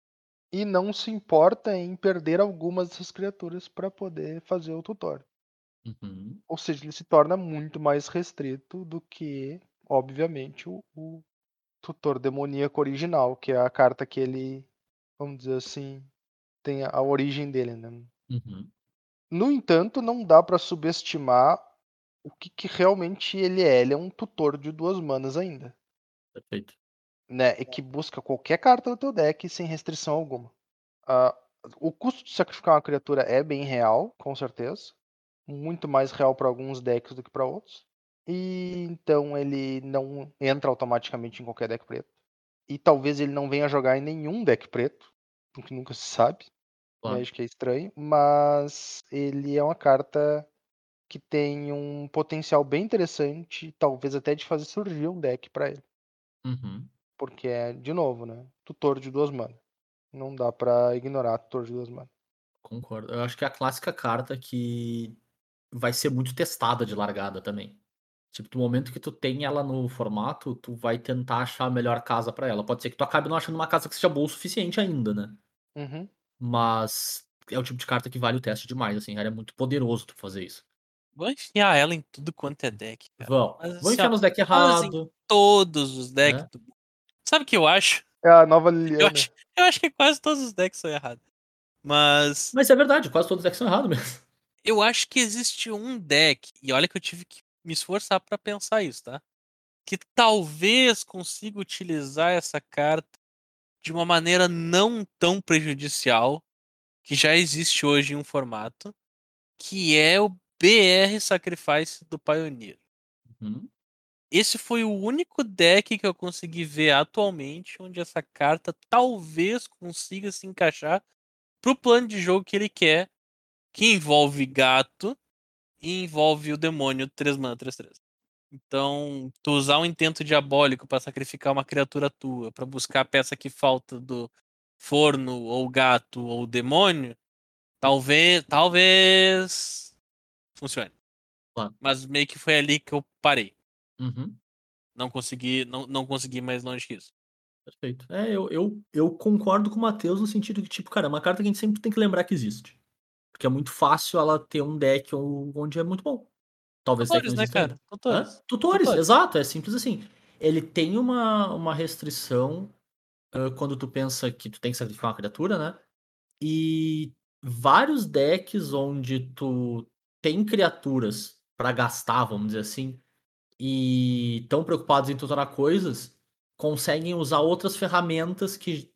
e não se importa em perder algumas dessas criaturas para poder fazer o tutor. Uhum. Ou seja, ele se torna muito mais restrito do que, obviamente, o, o tutor demoníaco original, que é a carta que ele, vamos dizer assim, tem a, a origem dele. Né? Uhum. No entanto, não dá para subestimar o que, que realmente ele é. Ele é um tutor de duas manas ainda. Perfeito. né, e que busca qualquer carta do teu deck sem restrição alguma. Ah, o custo de sacrificar uma criatura é bem real, com certeza. Muito mais real para alguns decks do que para outros. E então ele não entra automaticamente em qualquer deck preto. E talvez ele não venha jogar em nenhum deck preto, porque nunca se sabe. Claro. Acho que é estranho, mas ele é uma carta que tem um potencial bem interessante, talvez até de fazer surgir um deck para ele. Uhum. Porque é, de novo, né? Tutor de duas manas. Não dá pra ignorar tutor de duas manas. Concordo. Eu acho que é a clássica carta que vai ser muito testada de largada também. Tipo, do momento que tu tem ela no formato, tu vai tentar achar a melhor casa pra ela. Pode ser que tu acabe não achando uma casa que seja boa o suficiente ainda, né? Uhum. Mas é o tipo de carta que vale o teste demais, assim. Era muito poderoso tu fazer isso. Vou enfiar ela em tudo quanto é deck. cara. Vão. Mas, Vou assim, enfiar nos decks mas, errado. Todos os decks. É. do- Sabe o que eu acho? É a nova Eu Liliana. acho, eu acho que quase todos os decks são errados. Mas Mas é verdade, quase todos os decks são errados mesmo. Eu acho que existe um deck, e olha que eu tive que me esforçar pra pensar isso, tá? Que talvez consiga utilizar essa carta de uma maneira não tão prejudicial, que já existe hoje em um formato, que é o BR Sacrifice do Pioneer. Uhum. Esse foi o único deck que eu consegui ver atualmente onde essa carta talvez consiga se encaixar pro plano de jogo que ele quer, que envolve gato e envolve o demônio 3 mana 3 3. Então, tu usar um intento diabólico para sacrificar uma criatura tua, para buscar a peça que falta do forno ou gato ou demônio, talvez, talvez funcione. Claro. Mas meio que foi ali que eu parei. Uhum. Não consegui, não, não consegui mais longe que isso. Perfeito. É, eu, eu, eu concordo com o Matheus no sentido que, tipo, cara, é uma carta que a gente sempre tem que lembrar que existe. Porque é muito fácil ela ter um deck onde é muito bom. Talvez deck Tutores, não né, cara? Tutores. Tutores, Tutores. exato, é simples assim. Ele tem uma, uma restrição ah, quando tu pensa que tu tem que sacrificar uma criatura, né? E vários decks onde tu tem criaturas pra gastar, vamos dizer assim, e tão preocupados em tutorar coisas, conseguem usar outras ferramentas que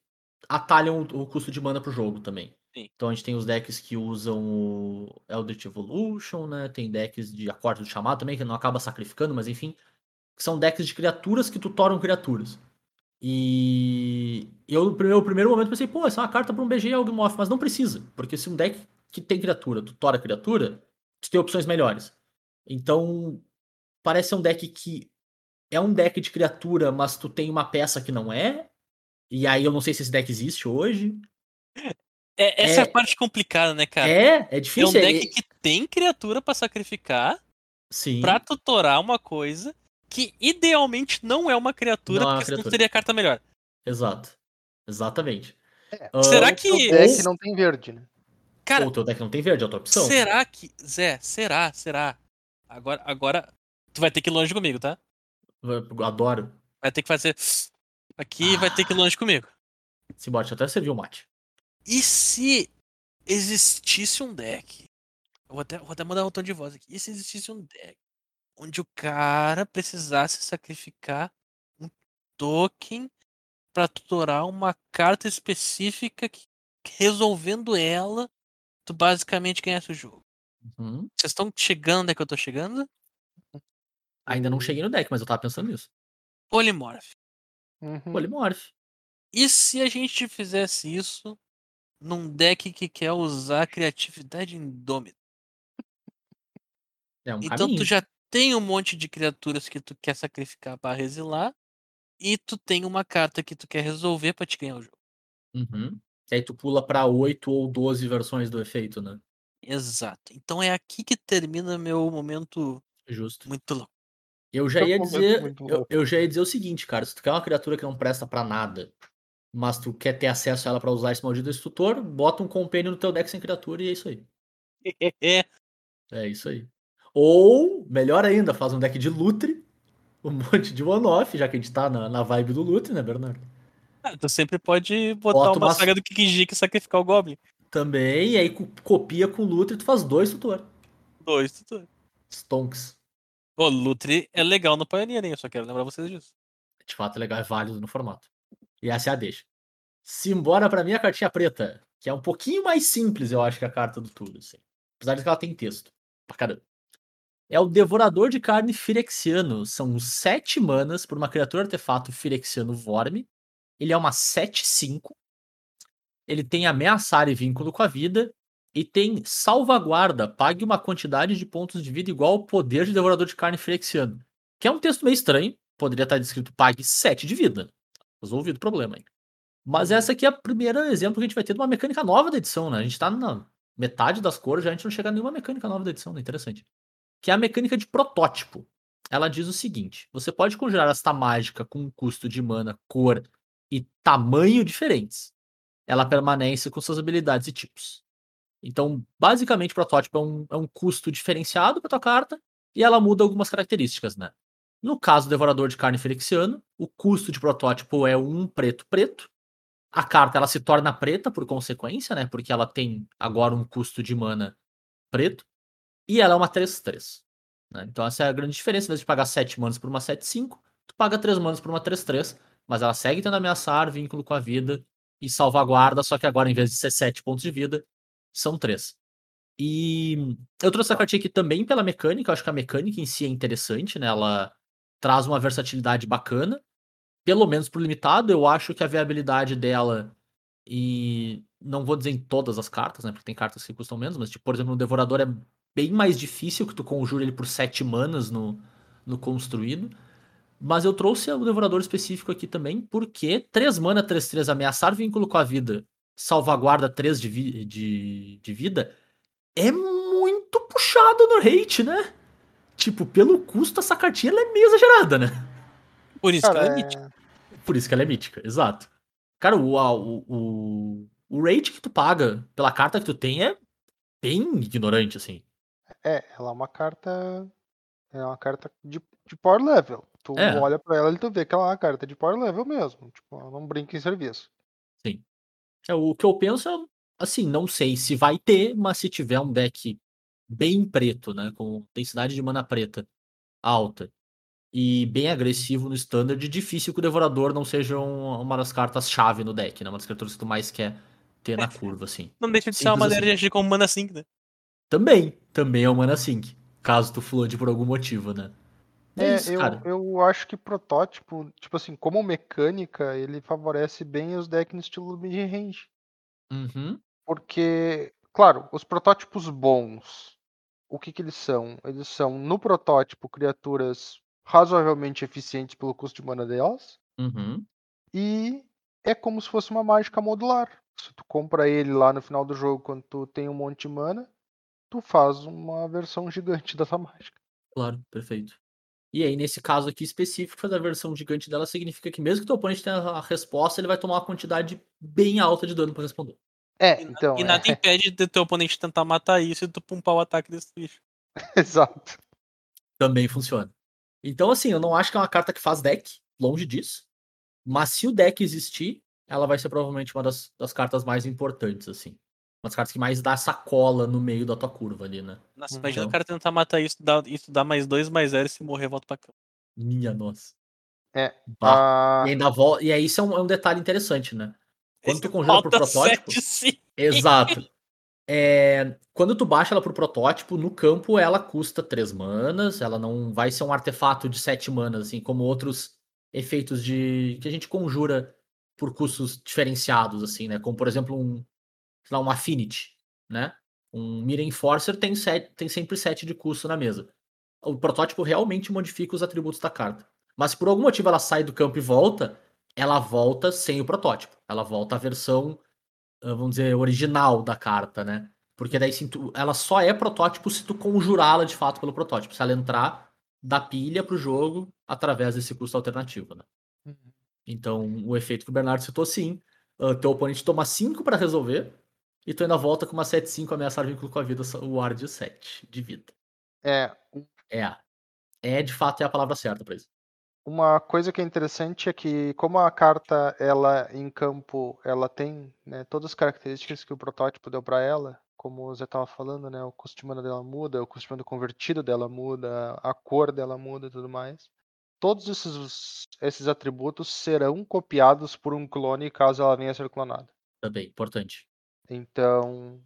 atalham o, o custo de mana pro jogo também. Sim. Então a gente tem os decks que usam o Eldritch Evolution, né? Tem decks de acorde do chamado também, que não acaba sacrificando, mas enfim. São decks de criaturas que tutoram criaturas. E eu, no primeiro, primeiro momento, pensei, pô, essa é uma carta pra um BG Algmoth, mas não precisa. Porque se um deck que tem criatura tutora criatura, tu tem opções melhores. Então, parece ser um deck que é um deck de criatura, mas tu tem uma peça que não é. E aí eu não sei se esse deck existe hoje. <laughs> É, essa é, É- a parte complicada, né, cara? é, é É um difícil. deck que tem criatura pra sacrificar Sim. pra tutorar uma coisa que idealmente não é uma criatura, Não é uma porque senão criatura. seria a carta melhor. Exato. Exatamente. É. Ah, Será O que. deck ou- não tem verde, né? Cara, Ou o teu deck não tem verde, é outra opção. será que. Zé, será? Será? Agora, agora. Tu vai ter que ir longe comigo, tá? Eu adoro. Vai ter que fazer. Aqui vai ter que ir longe comigo. Simbora, deixa eu até servir o mate. E se existisse um deck? Eu vou até, vou até mudar o tom de voz aqui. E se existisse um deck onde o cara precisasse sacrificar um token pra tutorar uma carta específica que, resolvendo ela, tu basicamente ganhasse o jogo. Uhum. Vocês estão chegando onde é que eu tô chegando? Ainda não cheguei no deck, mas eu tava pensando nisso. Polymorph. Uhum. Polymorph. E se a gente fizesse isso num deck que quer usar criatividade indômita? É um Então caminho. tu já tem um monte de criaturas que tu quer sacrificar para resilar e tu tem uma carta que tu quer resolver pra te ganhar o jogo. Uhum. E aí tu pula pra 8 ou 12 versões do efeito, né? Exato. Então é aqui que termina meu momento Justo. muito louco. Eu já ia dizer. Eu, louco. eu já ia dizer o seguinte, cara. Se tu quer uma criatura que não presta pra nada, mas tu quer ter acesso a ela pra usar esse maldito instrutor, bota um companion no teu deck sem criatura e é isso aí. <laughs> É, isso aí. Ou, melhor ainda, faz um deck de Lutre, um <laughs> monte de one-off, já que a gente tá na, na vibe do Lutre, né, Bernardo? Ah, tu sempre pode botar Bota uma uma- saga do Kikiji e sacrificar o Goblin. Também, e aí co- copia com Lutre e tu faz dois tutor. Dois, tudo. Stonks. Ô, Lutri é legal no Pioneer, hein? Eu só quero lembrar vocês disso. De fato é legal, é válido no formato. E essa é a deixa. Simbora pra minha cartinha preta, que é um pouquinho mais simples, eu acho, que a carta do tudo, assim. Apesar de que ela tem texto. Pra caramba. É o Devorador de Carne Firexiano. São sete manas por uma criatura artefato Firexiano Vorme. Ele é uma 7-5. Ele tem ameaçar e vínculo com a vida. E tem salvaguarda. Pague uma quantidade de pontos de vida igual ao poder de Devorador de Carne Firexiano. Que é um texto meio estranho. Poderia estar descrito pague 7 de vida. Resolvido o problema aí. Mas essa aqui é o primeiro exemplo que a gente vai ter de uma mecânica nova da edição, né? A gente tá na metade das cores, já a gente não chega a nenhuma mecânica nova da edição, né? Interessante. Que é a mecânica de protótipo. Ela diz o seguinte: você pode conjurar esta mágica com um custo de mana, cor e tamanho diferentes. Ela permanece com suas habilidades e tipos. Então, basicamente, protótipo é um, é um custo diferenciado para tua carta e ela muda algumas características, né? No caso do Devorador de Carne Felixiano, o custo de protótipo é um preto preto. A carta ela se torna preta por consequência, né? Porque ela tem agora um custo de mana preto. E ela é uma 3-3. Né? Então essa é a grande diferença. Em vez de pagar 7 manas por uma 7-5, tu paga 3 manas por uma 3-3. Mas ela segue tendo ameaçar, vínculo com a vida e salvaguarda. Só que agora, em vez de ser 7 pontos de vida, são 3. E eu trouxe essa cartinha aqui também pela mecânica. Eu acho que a mecânica em si é interessante, né? Ela traz uma versatilidade bacana pelo menos pro limitado, eu acho que a viabilidade dela, e não vou dizer em todas as cartas, né? Porque tem cartas que custam menos, mas, tipo, por exemplo, no Devorador é bem mais difícil que tu conjure ele por 7 manas no, no construído. Mas eu trouxe o Devorador específico aqui também, porque 3 mana, 3, 3, ameaçar vínculo com a vida, salvaguarda 3 de, vi de, de vida, é muito puxado no hate, né? Tipo, pelo custo, essa cartinha ela é meio exagerada, né? Por isso Cara, que ela é é- mítica. Por isso que ela é mítica, exato. Cara, o, o, o, o rate que tu paga pela carta que tu tem é bem ignorante, assim. É, ela é uma carta. É uma carta de, de power level. Tu É. olha pra ela e tu vê que ela é uma carta de power level mesmo. Tipo, ela não brinca em serviço. É, o que eu penso é, assim, não sei se vai ter, mas se tiver um deck bem preto, né, com densidade de mana preta alta e bem agressivo no standard, difícil que o Devorador não seja um- uma das cartas-chave no deck, né, uma das criaturas que tu mais quer ter na <laughs> curva, assim. Não deixa de ser uma maneira assim. de agir como mana 5, né? Também, também é o Mana Sync, caso tu floode por algum motivo, né. É, É, isso, eu, cara. eu acho que protótipo, tipo assim, como mecânica, ele favorece bem os decks no estilo mid-range. Uhum. Porque, claro, os protótipos bons, o que que eles são? Eles são, no protótipo, criaturas razoavelmente eficientes pelo custo de mana delas. Uhum. E é como se fosse uma mágica modular. Se tu compra ele lá no final do jogo, quando tu tem um monte de mana, tu faz uma versão gigante <laughs> dessa mágica. Claro, perfeito. E aí, nesse caso aqui específico, fazer a versão gigante dela significa que mesmo que teu oponente tenha a resposta, ele vai tomar uma quantidade bem alta de dano pra responder. É, E, então. e nada é, <laughs> impede do teu oponente tentar matar isso e tu pumpar o ataque desse bicho. exato. Também funciona. Então, assim, eu não acho que é uma carta que faz deck, longe disso. Mas se o deck existir, ela vai ser provavelmente uma das, das cartas mais importantes, assim. Uma das cartas que mais dá essa cola no meio da tua curva ali, né? Nossa, Uhum. imagina Então. o cara tentar matar isso, dá, isso dá mais 2, mais 0 e se morrer, volta pra cama. Minha nossa. É, Bah. Ah, E ainda vol... E aí, isso é um, é um detalhe interessante, né? Quando tu congela por protótipo. sete, sim. Exato. É, quando tu baixa ela pro protótipo, no campo ela custa 3 manas, ela não vai ser um artefato de 7 manas, assim como outros efeitos de que a gente conjura por custos diferenciados, assim, né? Como, por exemplo, um, sei lá, um Affinity, né? Um Mirror Enforcer tem, sete, tem sempre 7 de custo na mesa. O protótipo realmente modifica os atributos da carta. Mas se por algum motivo ela sai do campo e volta, ela volta sem o protótipo. Ela volta à versão ah, vamos dizer, original da carta, né? Porque daí sim, tu- ela só é protótipo se tu conjurá-la de fato pelo protótipo. Se ela entrar da pilha pro jogo através desse custo alternativo, né? Então, o efeito que o Bernardo citou, sim. ah, teu oponente toma 5 para resolver e tu ainda volta com uma 7-5 ameaçar vínculo com a vida, o ar de 7 de vida. é, É. É, de fato, é a palavra certa pra isso. Uma coisa que é interessante é que como a carta ela em campo ela tem né, todas as características que o protótipo deu para ela, como o Zé estava falando, né, o custo de mana dela muda, o custo de mana convertido dela muda, a cor dela muda e tudo mais. todos esses, esses atributos serão copiados por um clone caso ela venha a ser clonada. Também, importante. Então,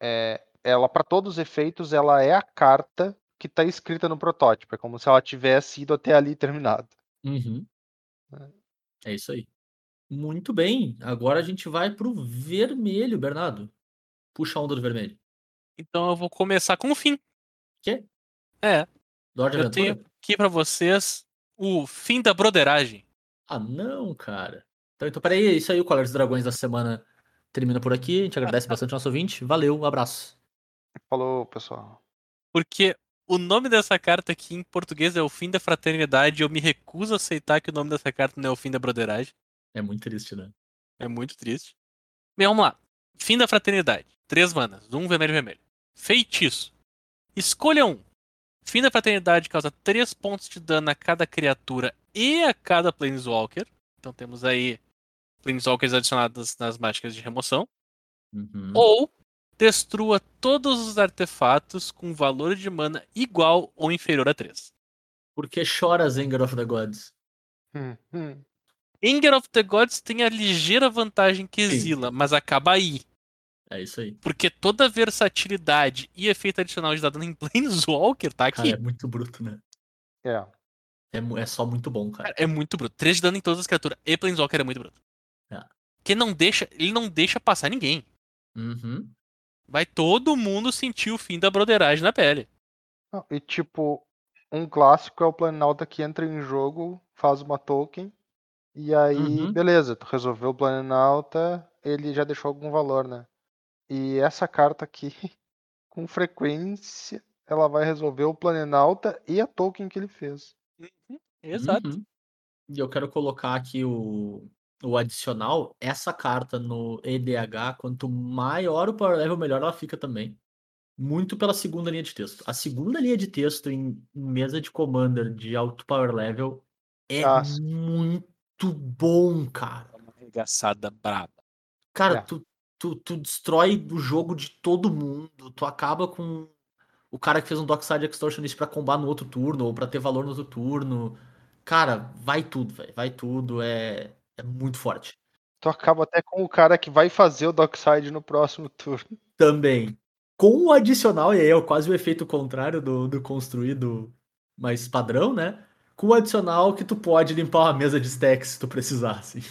é, ela, para todos os efeitos, ela é a carta que está escrita no protótipo. É como se ela tivesse ido até ali terminado. Uhum. É isso aí. Muito bem. Agora a gente vai pro vermelho, Bernardo. Puxa a onda do vermelho. Então eu vou começar com o fim. Quê? É, Lorde eu Aventura? tenho aqui pra vocês o fim da broderagem. Ah, não, cara. Então, então peraí, é isso aí. O Colar dos Dragões da semana termina por aqui. A gente agradece bastante o nosso ouvinte. Valeu, um abraço. Falou, pessoal. Porque o nome dessa carta aqui em português é o fim da fraternidade. Eu me recuso a aceitar que o nome dessa carta não é o fim da broderagem. É muito triste, né? É muito triste. Bem, vamos lá. Fim da fraternidade. Três manas. Um vermelho e vermelho. Feitiço. Escolha um. Fim da fraternidade causa 3 pontos de dano a cada criatura e a cada Planeswalker. Então temos aí Planeswalkers adicionados nas mágicas de remoção. Uhum. Ou destrua todos os artefatos com valor de mana igual ou inferior a 3. Por que chora, Zenger of the Gods? Hum, hum. Anger of the Gods tem a ligeira vantagem que Sim. exila, mas acaba aí. É isso aí. Porque toda versatilidade e efeito adicional de dano em <laughs> Planeswalker tá aqui. Cara, é muito bruto, né? É. É, é só muito bom, cara. Cara, é muito bruto. 3 de dano em todas as criaturas. E Planeswalker é muito bruto. É. Que não deixa, ele não deixa passar ninguém. Uhum. Vai todo mundo sentir o fim da broderagem na pele. Não, E tipo, um clássico é o Planalta que entra em jogo, faz uma token, e aí, Uhum. beleza, tu resolveu o Planalta, ele já deixou algum valor, né? E essa carta aqui, <laughs> com frequência, ela vai resolver o Planalta e a token que ele fez. Exato. Uhum. E eu quero colocar aqui o, o adicional. Essa carta no EDH, quanto maior o power level, melhor ela fica também. Muito pela segunda linha de texto. A segunda linha de texto em, mesa de commander de alto power level é sim. muito bom, cara. Uma arregaçada braba. Cara, É. tu, tu, tu destrói o jogo de todo mundo. Tu acaba com o cara que fez um Dockside Extortionist pra combar no outro turno, ou pra ter valor no outro turno. Cara, vai tudo, velho. Vai tudo. É, é muito forte. Tu acaba até com o cara que vai fazer o Dockside no próximo turno. Também. Com o adicional, e aí é quase o efeito contrário do, do construído mais padrão, né? Com o adicional que tu pode limpar uma mesa de stacks se tu precisar, assim.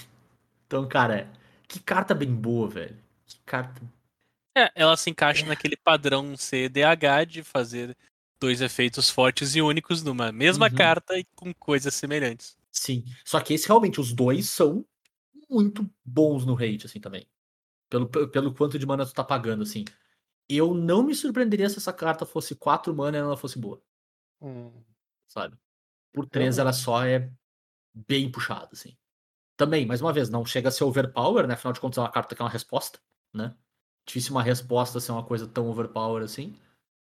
Então, cara, é- que carta bem boa, velho. Que carta É, ela se encaixa naquele padrão CDH de fazer dois efeitos fortes e únicos numa mesma Uhum. carta e com coisas semelhantes. Sim. Só que esse realmente, os dois são muito bons no rate, assim, também. Pelo, pelo, quanto de mana tu tá pagando, assim. Eu não me surpreenderia se essa carta fosse 4 mana e ela fosse boa, Hum. sabe? Por 3 ela só é bem puxada, assim. Também, mais uma vez, não chega a ser overpower, né? Afinal de contas é uma carta que é uma resposta, né? Difícil uma resposta ser uma coisa tão overpower assim.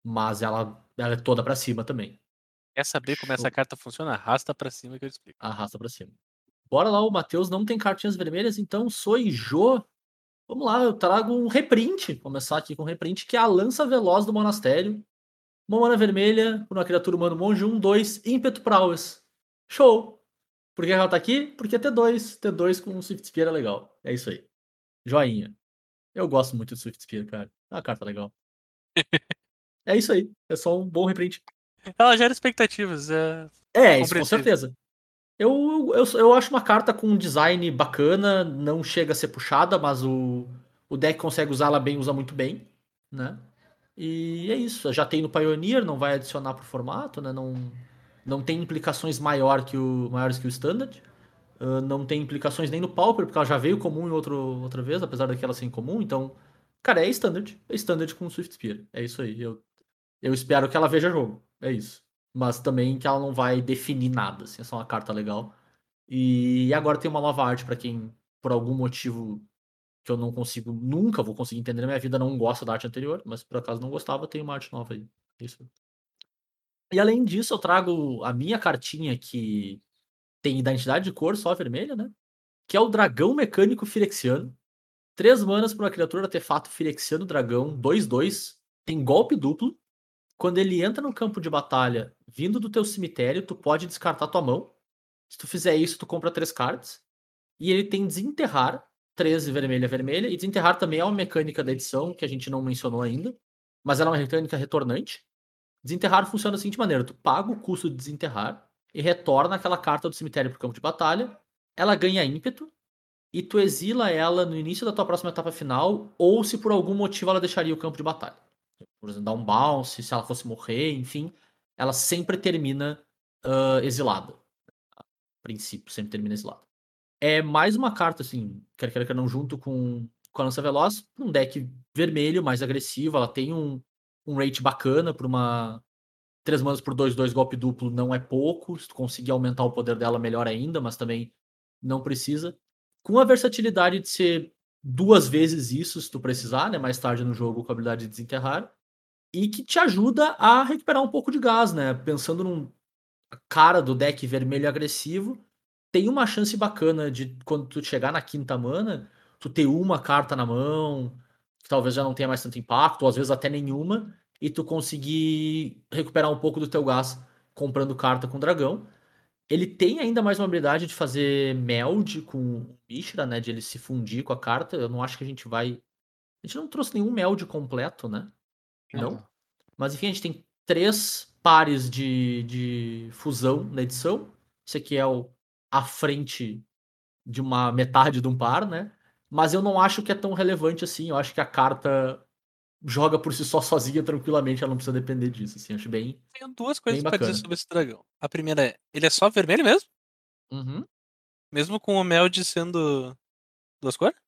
Mas ela, ela é toda pra cima também. Quer saber como essa carta funciona? Arrasta pra cima que eu explico. Arrasta pra cima. Bora lá, o Matheus não tem cartinhas vermelhas, então sou Jô. Vamos lá, eu trago um reprint. Vou começar aqui com um reprint, que é a Lança Veloz do Monastério. Uma mana vermelha, uma criatura humano monge, um, dois, ímpeto prowess. Show! Por que ela tá aqui? Porque é T2. T2 com um Swift Spear é legal. É isso aí. Joinha. Eu gosto muito do Swift Spear, cara. É uma carta legal. <laughs> é isso aí. É só um bom reprint. Ela gera expectativas. É... É, isso com certeza. Eu, eu, eu acho uma carta com um design bacana, não chega a ser puxada, mas o, o deck consegue usá-la bem, usa muito bem, né? E é isso. Já tem no Pioneer, não vai adicionar pro formato, né? Não, não tem implicações maior que o, maiores que o Standard. Ah, não tem implicações nem no Pauper, porque ela já veio comum em outro, outra vez, apesar daquela ser incomum. Então, cara, é Standard. É Standard com Swift Spear. É isso aí. Eu, eu espero que ela veja jogo. É isso mas também que ela não vai definir nada, assim, é só uma carta legal. E agora tem uma nova arte para quem, por algum motivo que eu não consigo, nunca vou conseguir entender na minha vida, não gosta da arte anterior, mas por acaso não gostava, tem uma arte nova aí. Isso. E além disso, eu trago a minha cartinha que tem identidade de cor só vermelha, né? Que é o Dragão Mecânico Firexiano. Três manas para uma criatura artefato Firexiano Dragão, 2-2. Tem golpe duplo. Quando ele entra no campo de batalha, vindo do teu cemitério, tu pode descartar tua mão. Se tu fizer isso, tu compra três cards. E ele tem desenterrar, 13 vermelha, vermelha. E desenterrar também é uma mecânica da edição que a gente não mencionou ainda. Mas ela é uma mecânica retornante. Desenterrar funciona da seguinte maneira: tu paga o custo de desenterrar e retorna aquela carta do cemitério pro campo de batalha. Ela ganha ímpeto e tu exila ela no início da tua próxima etapa final, ou se por algum motivo ela deixaria o campo de batalha. Por exemplo, dar um bounce, se ela fosse morrer, enfim, ela sempre termina uh, exilada. A princípio, sempre termina exilada. É mais uma carta, assim, quer queira, quer não, junto com, com a Lança Veloz, um deck vermelho, mais agressivo, ela tem um, um rate bacana para uma 3 manas por 2, 2 golpe duplo não é pouco. Se tu conseguir aumentar o poder dela, melhor ainda, mas também não precisa. Com a versatilidade de ser duas vezes isso, se tu precisar, né? Mais tarde no jogo, com a habilidade de desenterrar. E que te ajuda a recuperar um pouco de gás, né? Pensando num cara do deck vermelho agressivo, tem uma chance bacana de quando tu chegar na quinta mana, tu ter uma carta na mão, que talvez já não tenha mais tanto impacto, ou às vezes até nenhuma, e tu conseguir recuperar um pouco do teu gás comprando carta com dragão. Ele tem ainda mais uma habilidade de fazer meld com Mishra, né? De ele se fundir com a carta. Eu não acho que a gente vai. A gente não trouxe nenhum meld completo, né? Não. Mas enfim, a gente tem três pares de, de fusão na edição. Esse aqui é o a frente de uma metade de um par, né? Mas eu não acho que é tão relevante assim. Eu acho que a carta joga por si só sozinha tranquilamente, ela não precisa depender disso, assim, acho bem. Tenho duas coisas pra dizer sobre esse dragão. A primeira é, ele é só vermelho mesmo? Uhum. Mesmo com o Meld sendo duas cores?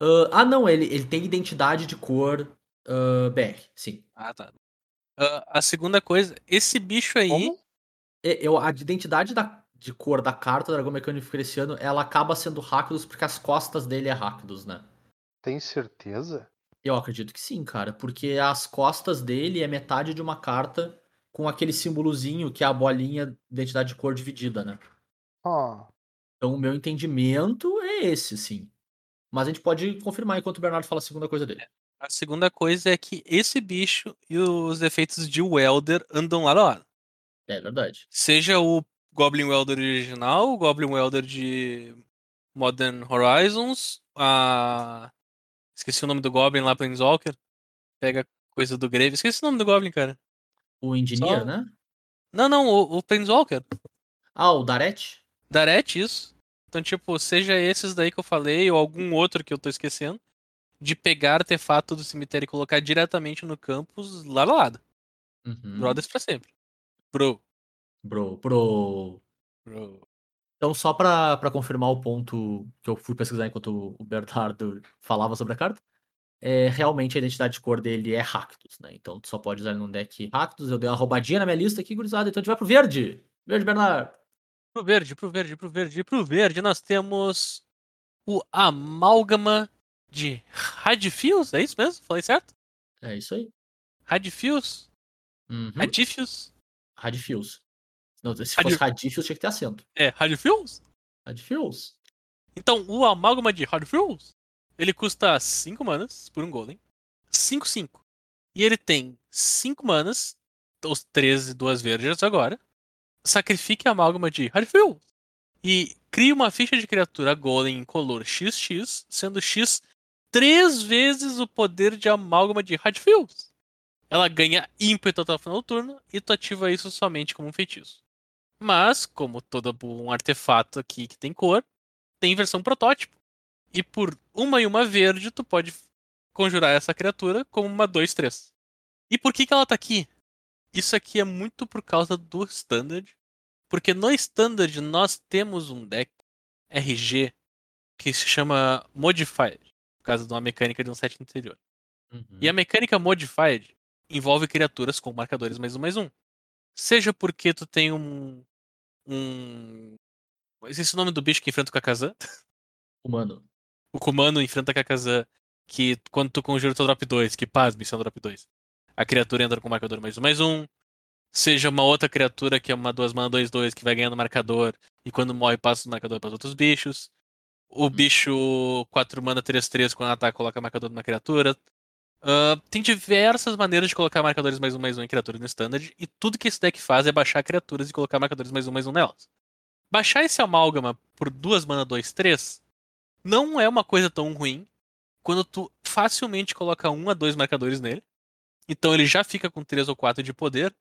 Ah, ah, não, ele, ele tem identidade de cor ah, BR, sim. Ah, tá. Ah, a segunda coisa, esse bicho aí, Como? E- Eu, a identidade da, de cor da carta do Dragão Mecânico Creciano, ela acaba sendo Rakdos porque as costas dele é Rakdos, né? Tem certeza? Eu acredito que sim, cara, porque as costas dele é metade de uma carta com aquele símbolozinho que é a bolinha identidade de cor dividida, né? Ah, Então o meu entendimento é esse, sim. Mas a gente pode confirmar enquanto o Bernardo fala a segunda coisa dele. A segunda coisa é que esse bicho e os efeitos de Welder andam lado a lado. É verdade. Seja o Goblin Welder original, o Goblin Welder de Modern Horizons, a. Esqueci o nome do Goblin lá, Planeswalker. Pega coisa do Grave. Esqueci o nome do Goblin, cara. O Engineer, Só- né? Não, não, o, o Planeswalker. Ah, o Daret? Daret, isso. Então, tipo, seja esses daí que eu falei, ou algum outro que eu tô esquecendo, de pegar artefato do cemitério e colocar diretamente no campus, lado a lado. Uhum. Brothers pra sempre. Bro. Bro, bro. Bro. Então, só pra, pra confirmar o ponto que eu fui pesquisar enquanto o Bernardo falava sobre a carta, é, realmente a identidade de cor dele é Rakdos, né? Então tu só pode usar ele num deck Rakdos. Eu dei uma roubadinha na minha lista aqui, gurizada. Então a gente vai pro verde. Verde, Bernardo. Pro verde, pro verde, pro verde, pro verde, nós temos o amálgama de Radfius, é isso mesmo? Falei certo? É isso aí. Radfius? Uhum. Radifius? Radfius. Não, se Radi- fosse Radifius, tinha que ter acento. É, Radfius? Radfius. Então, o amálgama de Radfius, ele custa 5 manas por um golem. 5, 5. E ele tem 5 manas, os 13 duas verdes agora. Sacrifique a amálgama de Radfius. E crie uma ficha de criatura golem em color XX, sendo X três vezes o poder de amálgama de Radfius. Ela ganha ímpeto até o final do turno e tu ativa isso somente como um feitiço. Mas, como todo um artefato aqui que tem cor, tem versão protótipo. E por uma e uma verde, tu pode conjurar essa criatura como uma 2-3. E por que, que ela tá aqui? Isso aqui é muito por causa do Standard. Porque no Standard nós temos um deck RG que se chama Modified, causa de uma mecânica de um set anterior. Uhum. E a mecânica Modified envolve criaturas com marcadores mais um mais um. Seja porque tu tem um. um. Esse é o nome do bicho que enfrenta o Kakazan? Humano. O Kumano enfrenta a Kakazan, que quando tu conjura o teu drop 2, que paz, missão drop 2. A criatura entra com marcador mais um mais um. Seja uma outra criatura que é uma 2 mana 2-2 que vai ganhando marcador e quando morre passa o marcador para os outros bichos. O bicho 4 mana 3-3 quando ataca coloca marcador numa criatura. Ah, tem diversas maneiras de colocar marcadores mais um mais um em criaturas no standard e tudo que esse deck faz é baixar criaturas e colocar marcadores mais um mais um nelas. baixar esse amálgama por duas mana 2, 3 não é uma coisa tão ruim quando tu facilmente coloca um a dois marcadores nele. Então ele já fica com 3 ou 4 de poder.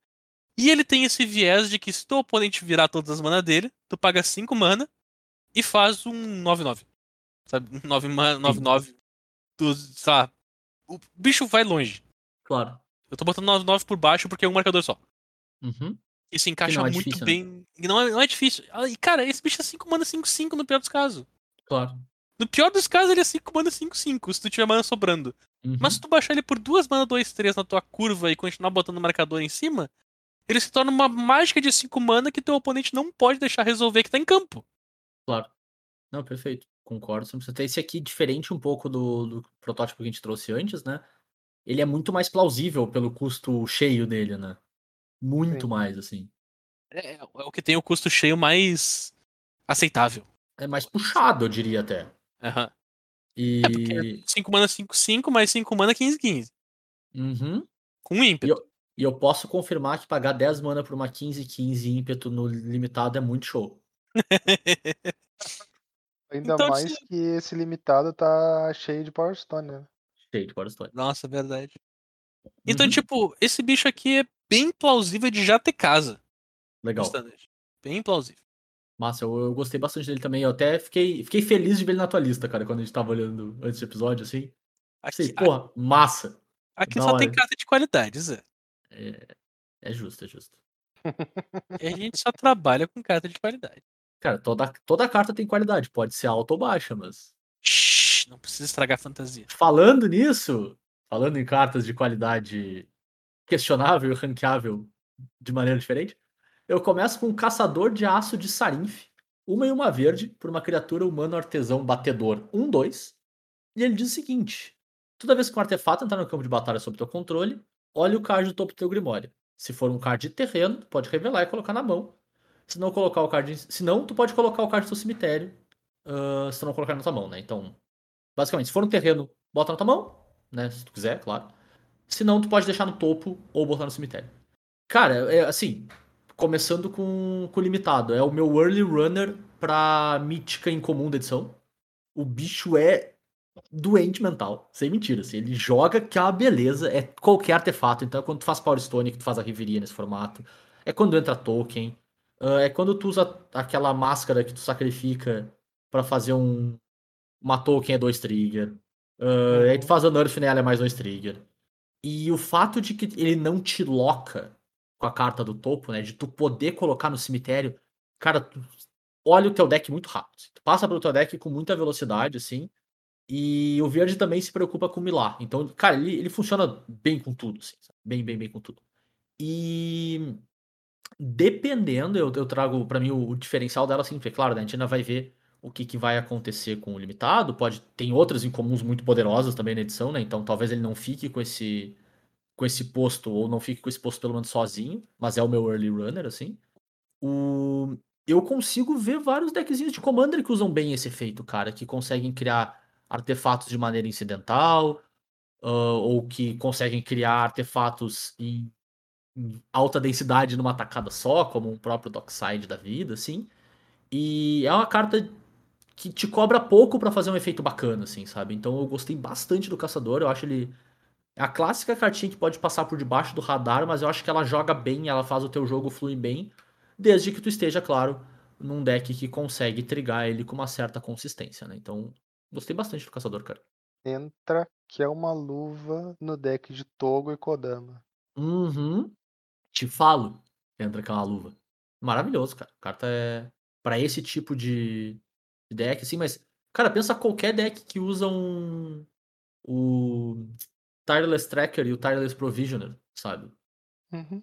E ele tem esse viés de que se teu oponente virar todas as mana dele, tu paga 5 mana e faz um 9-9. Sabe? 9 mana, 9-9. Tu, sei lá, o bicho vai longe. Claro. Eu tô botando 9-9 por baixo porque é um marcador só. Uhum. Isso encaixa não é muito difícil, né? bem. E Não, é, não é difícil. Ah, E, cara, esse bicho é 5 mana 5-5 no pior dos casos. Claro. No pior dos casos, ele é 5 mana 5-5, se tu tiver mana sobrando. Uhum. Mas se tu baixar ele por duas mana 2-3 na tua curva e continuar botando marcador em cima, ele se torna uma mágica de 5 mana que teu oponente não pode deixar resolver que tá em campo. Claro. Não, perfeito. Concordo. Você precisa ter esse aqui diferente um pouco do, do protótipo que a gente trouxe antes, né? Ele é muito mais plausível pelo custo cheio dele, né? Muito Sim. mais, assim. É, é o que tem o custo cheio mais aceitável. É mais puxado, eu diria até. Aham. E. É porque 5 mana 5-5 mais 5 mana 15-15. Uhum. Com ímpeto. E eu posso confirmar que pagar 10 mana por uma 15-15 ímpeto no limitado é muito show. <laughs> Ainda Então, mais se- que esse limitado tá cheio de Power Stone, né? Cheio de Power Stone. Nossa, verdade. Então, Uhum. tipo, esse bicho aqui é bem plausível de já ter casa. Legal. Bem plausível. Massa, eu, eu gostei bastante dele também. Eu até fiquei, fiquei feliz de ver ele na tua lista, cara, quando a gente tava olhando antes do episódio, assim. Aqui, Sei, porra, massa. aqui da só tem hora. carta de qualidade, Zé. É justo, é justo. E a gente só trabalha com carta de qualidade. Cara, toda, toda carta tem qualidade. Pode ser alta ou baixa, mas. Shhh, não precisa estragar a fantasia. Falando nisso, falando em cartas de qualidade questionável e ranqueável de maneira diferente, eu começo com um caçador de aço de Sarinf, uma e uma verde, por uma criatura humano artesão batedor 1-2. E ele diz o seguinte: toda vez que um artefato entrar no campo de batalha sob teu controle, olhe o card do topo do teu Grimório. Se for um card de terreno, pode revelar e colocar na mão. Se não colocar o card. Se não, tu pode colocar o card do teu cemitério. ah, se tu não colocar na tua mão, né? Então, basicamente, se for um terreno, bota na tua mão, né? Se tu quiser, claro. Se não, tu pode deixar no topo ou botar no cemitério. Cara, é assim, começando com, com o limitado. É o meu early runner pra mítica incomum da edição. O bicho é doente mental, sem mentira. Assim, ele joga que é uma beleza, é qualquer artefato. Então é quando tu faz Power Stone que tu faz a Riveria nesse formato. É quando entra token. Ah, é quando tu usa aquela máscara que tu sacrifica pra fazer um. Uma token é dois trigger. Ah, Aí tu faz a nerf nela é mais dois trigger. E o fato de que ele não te loca com a carta do topo, né? De tu poder colocar no cemitério. Cara, tu olha o teu deck muito rápido. Tu passa pelo teu deck com muita velocidade, assim. E o verde também se preocupa com o Milar. Então, cara, ele, ele funciona bem com tudo, assim? Bem, bem, bem com tudo. E dependendo, eu, eu trago pra mim o, o diferencial dela, assim, porque, claro, né, a gente ainda vai ver o que, que vai acontecer com o limitado. Pode, tem outras incomuns muito poderosas também na edição, né? Então talvez ele não fique com esse com esse posto, ou não fique com esse posto pelo menos sozinho, mas é o meu early runner, assim. O... Eu consigo ver vários deckzinhos de Commander que usam bem esse efeito, cara, que conseguem criar artefatos de maneira incidental, ah, ou que conseguem criar artefatos em, em alta densidade numa tacada só, como um próprio Dockside da vida, assim. E é uma carta que te cobra pouco pra fazer um efeito bacana, assim, sabe? Então eu gostei bastante do Caçador, eu acho ele é a clássica cartinha que pode passar por debaixo do radar, mas eu acho que ela joga bem, ela faz o teu jogo fluir bem, desde que tu esteja, claro, num deck que consegue trigar ele com uma certa consistência, né? Então, gostei bastante do Caçador, cara. Entra que é uma luva no deck de Togo e Kodama. Uhum. Te falo, entra uma luva. Maravilhoso, cara. A carta é para esse tipo de de deck, assim, mas, cara, pensa qualquer deck que usa um. O Tireless Tracker e o Tireless Provisioner, sabe? Uhum.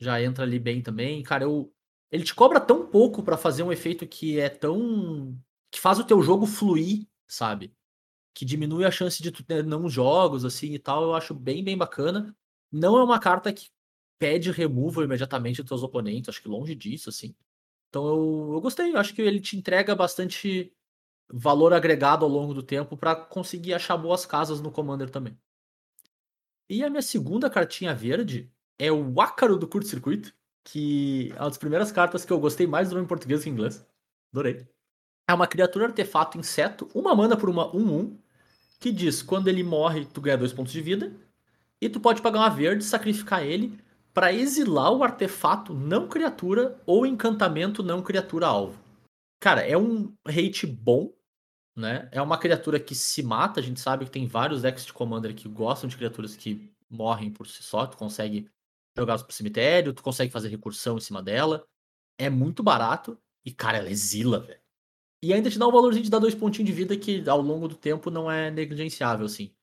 Já entra ali bem também. Cara, eu, ele te cobra tão pouco pra fazer um efeito que é tão. que faz o teu jogo fluir, sabe? Que diminui a chance de tu ter não jogos, assim e tal. Eu acho bem, bem bacana. Não é uma carta que pede removal imediatamente dos teus oponentes, acho que longe disso, assim. Então eu, eu gostei, eu acho que ele te entrega bastante valor agregado ao longo do tempo pra conseguir achar boas casas no Commander também. E a minha segunda cartinha verde é o Ácaro do curto-circuito, que é uma das primeiras cartas que eu gostei mais do nome em português que em inglês. Adorei. É uma criatura artefato inseto, uma mana por uma 1-1, que diz quando ele morre, tu ganha dois pontos de vida. E tu pode pagar uma verde, sacrificar ele para exilar o artefato não criatura ou encantamento não criatura alvo. Cara, é um hate bom, né? É uma criatura que se mata. A gente sabe que tem vários decks de Commander que gostam de criaturas que morrem por si só. Tu consegue jogar pro cemitério, tu consegue fazer recursão em cima dela. É muito barato e, cara, ela exila, velho. E ainda te dá um valorzinho de dar dois pontinhos de vida que ao longo do tempo não é negligenciável, assim.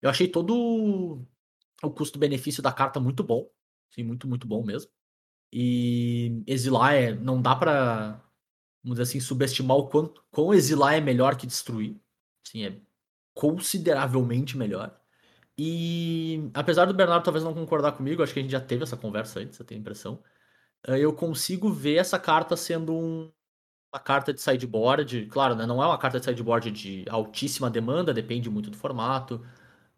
Eu achei todo o custo-benefício da carta muito bom. Sim, muito, muito bom mesmo. E exilar é. Não dá pra, vamos dizer assim, subestimar o quanto quão exilar é melhor que destruir. Sim, é consideravelmente melhor. E apesar do Bernardo talvez não concordar comigo, acho que a gente já teve essa conversa antes, eu tenho a impressão. Eh, eu consigo ver essa carta sendo um, uma carta de sideboard. Claro, né, não é uma carta de sideboard de altíssima demanda, depende muito do formato.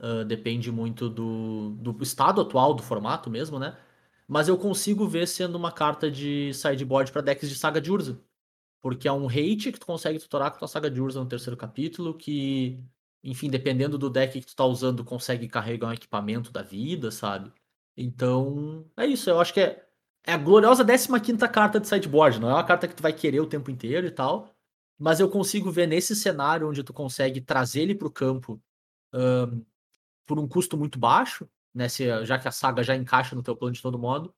Uh, depende muito do, do estado atual do formato mesmo, né? Mas eu consigo ver sendo uma carta de sideboard para decks de Saga de Urza. Porque é um hate que tu consegue tutorar com a tua Saga de Urza no terceiro capítulo, que, enfim, dependendo do deck que tu tá usando, consegue carregar um equipamento da vida, sabe? Então, é isso. Eu acho que é, é a gloriosa 15 carta de sideboard. Não é uma carta que tu vai querer o tempo inteiro e tal. Mas eu consigo ver nesse cenário onde tu consegue trazer ele pro campo um, por um custo muito baixo, né? Se, já que a saga já encaixa no teu plano de todo modo,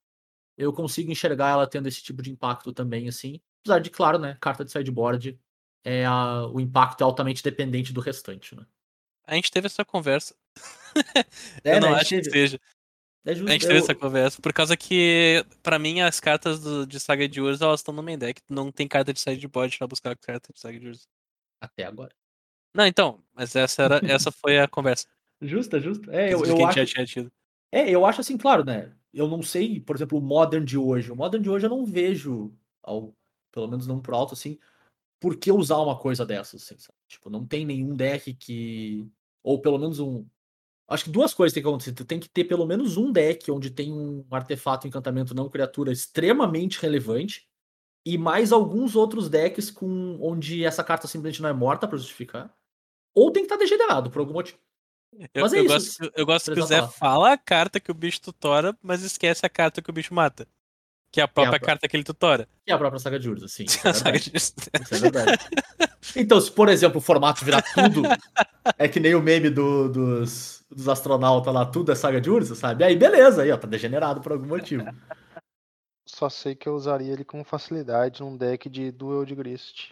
eu consigo enxergar ela tendo esse tipo de impacto também, assim. Apesar de, claro, né? Carta de sideboard, é a, o impacto é altamente dependente do restante, né? A gente teve essa conversa. <laughs> É, eu não né, acho que seja. É justo, a gente teve eu... essa conversa, por causa que, para mim, as cartas do, de Saga de Urza, elas estão no main deck. Não tem carta de sideboard pra buscar carta de Saga de Urza. Até agora. Não, então, mas essa, era, essa foi a conversa. Justo, é justo. É, eu, eu acho... É, eu acho assim, claro, né? Eu não sei, por exemplo, o Modern de hoje. O Modern de hoje eu não vejo, ao, pelo menos não pro alto, assim, por que usar uma coisa dessas, assim, Tipo, não tem nenhum deck que. Ou pelo menos um. Acho que duas coisas tem que acontecer. Tu tem que ter pelo menos um deck onde tem um artefato, encantamento, não criatura extremamente relevante. E mais alguns outros decks com onde essa carta simplesmente não é morta para justificar. Ou tem que estar tá degenerado por algum motivo. Eu, mas é eu isso. Gosto, eu gosto que o Zé fala a carta que o bicho tutora, mas esquece a carta que o bicho mata. Que é a própria é a carta que ele tutora. Que é a própria saga de Urza, sim. É <laughs> saga de Urza. Isso é verdade. então, se por exemplo o formato virar tudo, é que nem o meme do, dos, dos astronautas lá, tudo é saga de Urza, sabe? Aí beleza, aí ó, tá degenerado por algum motivo. Só sei que eu usaria ele com facilidade num deck de Duel de Grist.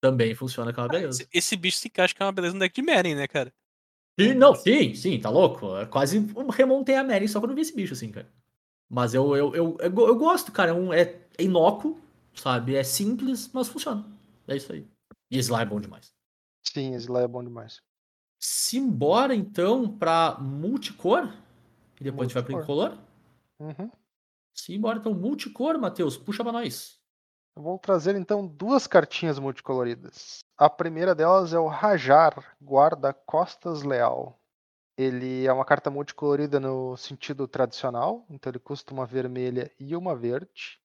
Também funciona com uma beleza. Esse, esse bicho se encaixa com uma beleza no deck de Meren, né, cara? Sim, não, sim, sim, tá louco. É quase remontei a Mary só quando vi esse bicho, assim, cara. Mas eu, eu, eu, eu, eu gosto, cara. É, um, é, inócuo, sabe? É simples, mas funciona. É isso aí. E Sly é bom demais. Sim, Sly é bom demais. Simbora então pra multicor. E depois multicor. a gente vai pro incolor. Uhum. Simbora então, multicor, Matheus. Puxa pra nós. Eu vou trazer então duas cartinhas multicoloridas. A primeira delas é o Rajar, guarda-costas leal. Ele é uma carta multicolorida no sentido tradicional, então ele custa uma vermelha e uma verde.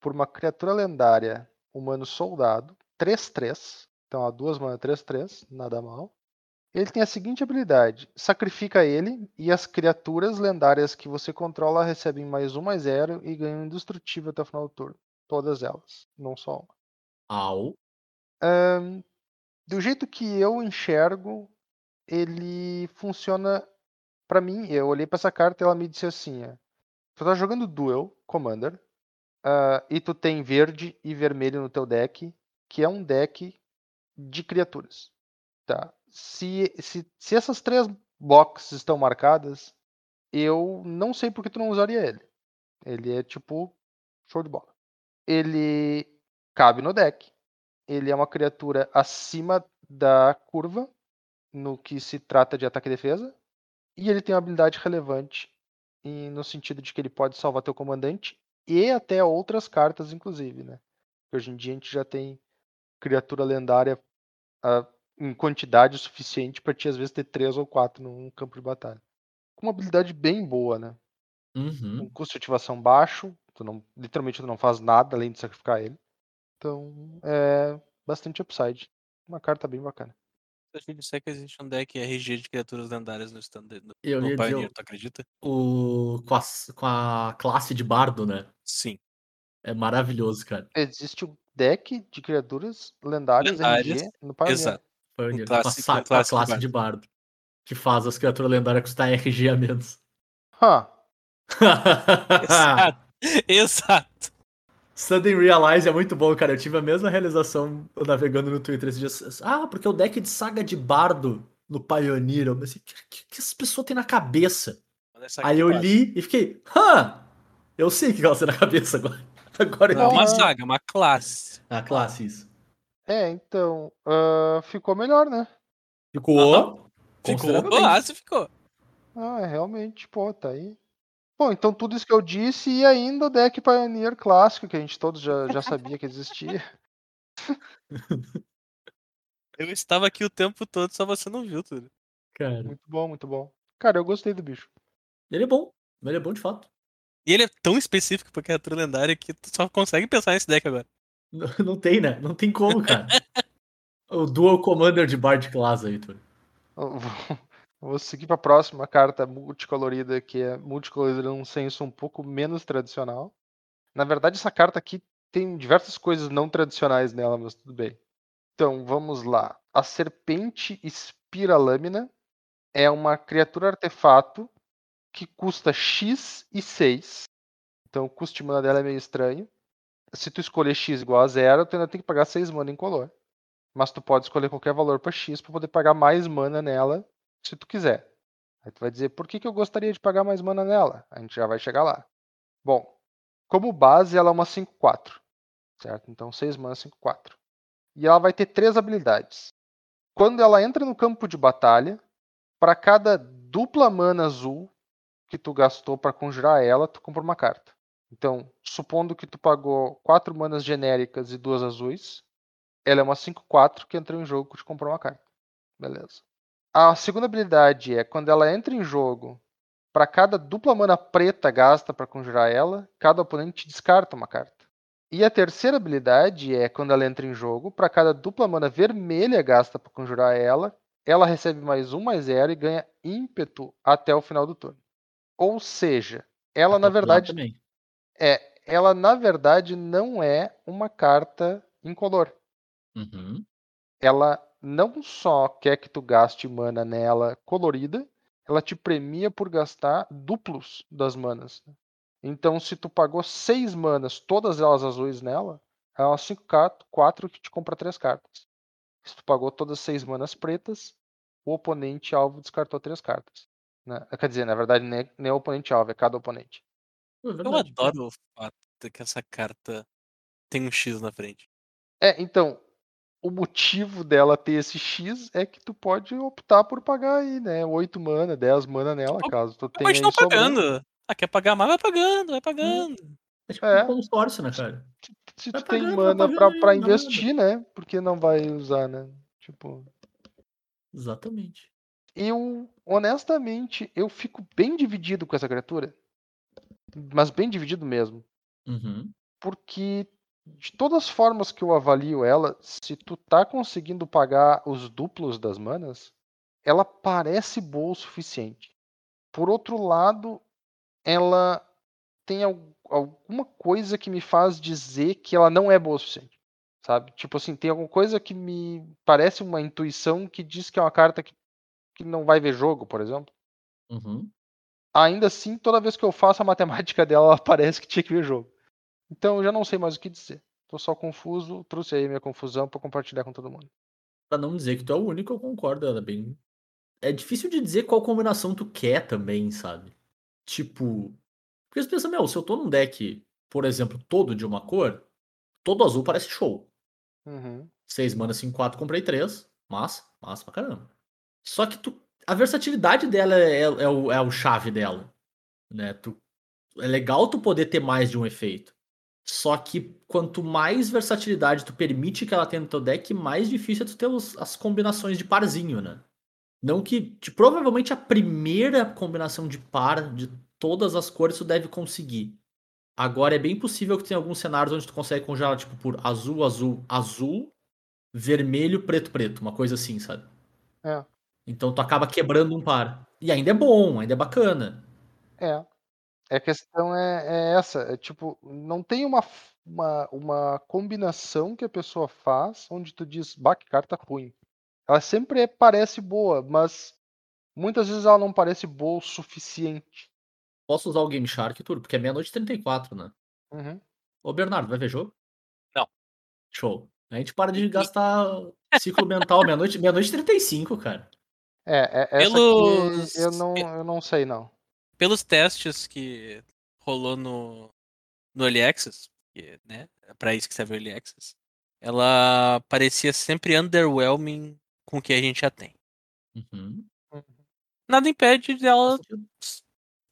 Por uma criatura lendária, humano soldado, 3-3. Então, há duas manas 3-3, nada mal. Ele tem a seguinte habilidade: sacrifica ele e as criaturas lendárias que você controla recebem mais um mais zero e ganham indestrutível até o final do turno. Todas elas, não só uma. Au. Um, do jeito que eu enxergo, ele funciona para mim. Eu olhei para essa carta e ela me disse assim: é, tu tá jogando Duel Commander uh, e tu tem verde e vermelho no teu deck, que é um deck de criaturas. Tá? Se, se, se essas três boxes estão marcadas, eu não sei porque tu não usaria ele. Ele é tipo show de bola ele cabe no deck. Ele é uma criatura acima da curva no que se trata de ataque e defesa. E ele tem uma habilidade relevante no sentido de que ele pode salvar teu comandante e até outras cartas, inclusive, né? Hoje em dia a gente já tem criatura lendária uh, em quantidade suficiente para te às vezes ter três ou quatro num campo de batalha. Com uma habilidade bem boa, né? Uhum. Um custo de ativação baixo, Tu não, literalmente tu não faz nada além de sacrificar ele. Então, é, bastante upside. Uma carta bem bacana. Eu achei disser que existe um deck RG de criaturas lendárias no standard no, Eu no dizer Pioneer, o- tu acredita? o, com, a, com a classe de bardo, né? Sim. É maravilhoso, cara. Existe um deck de criaturas lendárias, Lendárias, RG no Pioneer. Exato. Pioneer, Com classe- com a, com a classe classe, de de bardo. Que faz as criaturas lendárias custar RG a menos. Hã, <laughs> Exato. <laughs> Exato. Sudden Realize é muito bom, cara. Eu tive a mesma realização navegando no Twitter esses dias. Ah, porque o deck de saga de bardo no Pioneer. Eu pensei, o que, que, que essa pessoa tem na cabeça? Aí eu li e fiquei, hã? Eu sei o que ela tem na cabeça agora. <laughs> Agora eu Não é uma saga, é uma classe. A classe, isso. É, então. ah, ficou melhor, né? Ficou. Aham. Ficou, classe ficou. Ah, é, realmente, pô, tá aí. Bom, então tudo isso que eu disse e ainda o deck Pioneer clássico, que a gente todos já, já <laughs> sabia que existia. Eu estava aqui o tempo todo, só você não viu tudo. Cara, Muito bom, muito bom. Cara, eu gostei do bicho. ele é bom. Ele é bom de fato. E ele é tão específico pra criatura lendária que tu só consegue pensar nesse deck agora. <laughs> Não, não tem, né? Não tem como, cara. <laughs> o Dual Commander de Bard Class aí, Túlio. Vou, seguir pra próxima carta multicolorida, que é multicolorida num senso um pouco menos tradicional. Na verdade, essa carta aqui tem diversas coisas não tradicionais nela, mas tudo bem. Então, vamos lá. A Serpente Espiralâmina é uma criatura artefato que custa X e 6. Então, o custo de mana dela é meio estranho. Se tu escolher X igual a zero, tu ainda tem que pagar 6 mana em color. Mas tu pode escolher qualquer valor para X para poder pagar mais mana nela, se tu quiser. Aí tu vai dizer, por que, que eu gostaria de pagar mais mana nela? A gente já vai chegar lá. Bom, como base ela é uma 5-4, certo? Então 6 mana 5-4. E ela vai ter três habilidades. Quando ela entra no campo de batalha, para cada dupla mana azul que tu gastou para conjurar ela, tu compra uma carta. Então, supondo que tu pagou 4 manas genéricas e duas azuis, ela é uma 5-4 que entra em jogo e te comprou uma carta. Beleza. A segunda habilidade é quando ela entra em jogo, para cada dupla mana preta gasta para conjurar ela, cada oponente descarta uma carta. E a terceira habilidade é quando ela entra em jogo, para cada dupla mana vermelha gasta para conjurar ela, ela recebe mais um, mais zero e ganha ímpeto até o final do turno. Ou seja, ela na verdade Também. é, ela na verdade não é uma carta incolor. Uhum. Ela não só quer que tu gaste mana nela colorida, ela te premia por gastar duplos das manas. Então, se tu pagou seis manas, todas elas azuis nela, é uma 5 4 que te compra três cartas. Se tu pagou todas as seis manas pretas, o oponente alvo descartou três cartas. né? Quer dizer, na verdade, nem é, nem é o oponente alvo, é cada oponente. É Eu adoro o fato de que essa carta tem um X na frente. É, então, o motivo dela ter esse X é que tu pode optar por pagar aí, né? 8 mana, 10 mana nela, caso tu tenha Mas não pagando. Ah, quer pagar mais? Vai pagando, vai pagando. É tipo É. um consórcio, né, cara? Se Vai tu tem pagando, vai mana pra, pra nada. investir, né? Porque não vai usar, né? Tipo, Exatamente. eu, honestamente, eu fico bem dividido com essa criatura. Mas bem dividido mesmo. Uhum. Porque de todas as formas que eu avalio ela, se tu tá conseguindo pagar os duplos das manas, ela parece boa o suficiente. Por outro lado, ela tem al- alguma coisa que me faz dizer que ela não é boa o suficiente. Sabe? Tipo assim, tem alguma coisa que me parece uma intuição que diz que é uma carta que, que não vai ver jogo, por exemplo. Uhum. Ainda assim, toda vez que eu faço a <laughs> matemática dela, ela parece que tinha que ver jogo. Então eu já não sei mais o que dizer. Tô só confuso, trouxe aí minha confusão pra compartilhar com todo mundo. Pra não dizer que tu é o único, eu concordo. Ela é bem. É difícil de dizer qual combinação tu quer também, sabe? Tipo. Porque você pensa, meu, se eu tô num deck, por exemplo, todo de uma cor, todo azul parece show. Uhum. 6 mana, 5, 4, comprei 3. Massa, massa pra caramba. Só que tu, a versatilidade dela é, é, o, é o chave dela. Né? Tu, é legal tu poder ter mais de um efeito. Só que quanto mais versatilidade tu permite que ela tenha no teu deck, mais difícil é tu ter os- as combinações de parzinho, né? Não que. provavelmente a primeira combinação de par de todas as cores tu deve conseguir. Agora é bem possível que tenha alguns cenários onde tu consegue congelar, tipo, por azul, azul, azul, vermelho, preto, preto, uma coisa assim, sabe? É. Então tu acaba quebrando um par. E ainda é bom, ainda é bacana. É. A questão é, é essa, é tipo, não tem uma, f- uma, uma combinação que a pessoa faz onde tu diz, bah, que carta ruim. Ela sempre é- parece boa, mas muitas vezes ela não parece boa o suficiente. Posso usar o Game Shark, Tur? Porque é meia-noite e 34, né? Uhum. Ô, Bernardo, vai ver jogo? Não. Show. A gente para de gastar <laughs> ciclo mental meia-noite meia-noite e 35, cara. É, é essa Pelos- aqui eu não, eu não sei não. Pelos testes que rolou no, no Early Access, que, né, é pra isso que serve o Early Access, ela parecia sempre underwhelming com o que a gente já tem. Uhum. Nada impede dela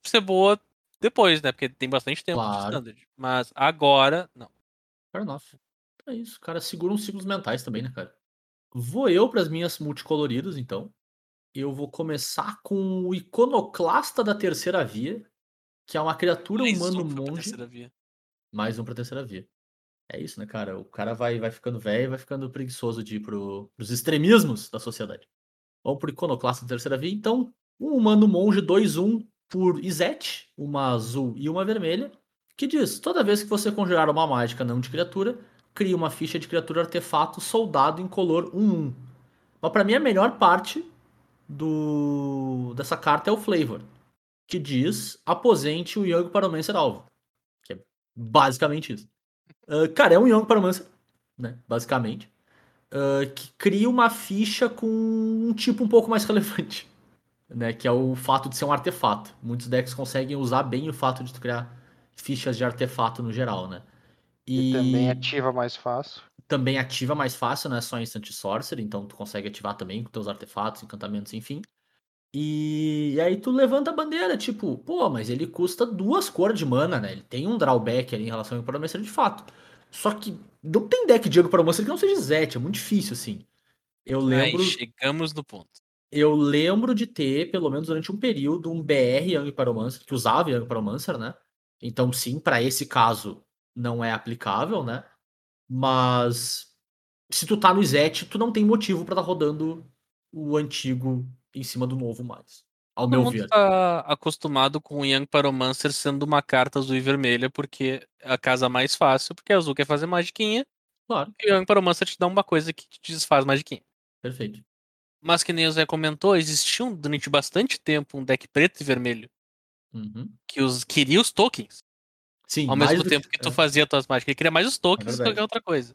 ser boa depois, né? Porque tem bastante tempo de Claro. standard. Mas agora, não. Fair enough. É isso, cara. Segura uns ciclos mentais também, né, cara? Vou eu para as minhas multicoloridas, então. Eu vou começar com o Iconoclasta da Terceira Via, que é uma criatura Mais humano um monge. Mais um pra Terceira Via. É isso, né, cara? O cara vai, vai ficando velho e vai ficando preguiçoso de ir pro, pros extremismos da sociedade. Vamos pro Iconoclasta da Terceira Via, então. Um humano monge 2-1 por Izete, uma azul e uma vermelha, que diz: toda vez que você conjurar uma mágica não de criatura, cria uma ficha de criatura artefato soldado em color 1-1. Mas pra mim a melhor parte do dessa carta é o flavor, que diz: aposente o Young Paromancer alvo. Que é basicamente isso. Ah, cara, é um Young Paromancer, né? Basicamente. Ah, que cria uma ficha com um tipo um pouco mais <laughs> relevante. Né, que é o fato de ser um artefato. Muitos decks conseguem usar bem o fato de tu criar fichas de artefato no geral, né? E, também ativa mais fácil. Também ativa mais fácil, não é só Instant Sorcery, então tu consegue ativar também com teus artefatos, encantamentos, enfim. E, e aí tu levanta a bandeira, tipo, pô, mas ele custa duas cores de mana, né? Ele tem um drawback ali em relação ao Pyromancer de fato. Só que não tem deck de Pyromancer que não seja Zet, é muito difícil, assim. Eu lembro, Aí chegamos no ponto. eu lembro de ter, pelo menos durante um período, um BR Young Pyromancer, que usava Young Pyromancer, né? Então, sim, para esse caso não é aplicável, né? Mas se tu tá no Zet, tu não tem motivo pra estar tá rodando o antigo em cima do novo mais. Ao Todo meu ver. tá acostumado com o Young Pyromancer sendo uma carta azul e vermelha, porque é a casa mais fácil, porque azul quer fazer magiquinha, Claro, e o Young Pyromancer te dá uma coisa que te desfaz magiquinha. perfeito. Mas que nem o Zé comentou, existia um- durante bastante tempo um deck preto e vermelho Uhum. que os, queria os tokens, Sim, ao mesmo tempo que tu é, fazia tuas mágicas. Ele queria mais os tokens do que verdade. qualquer outra coisa.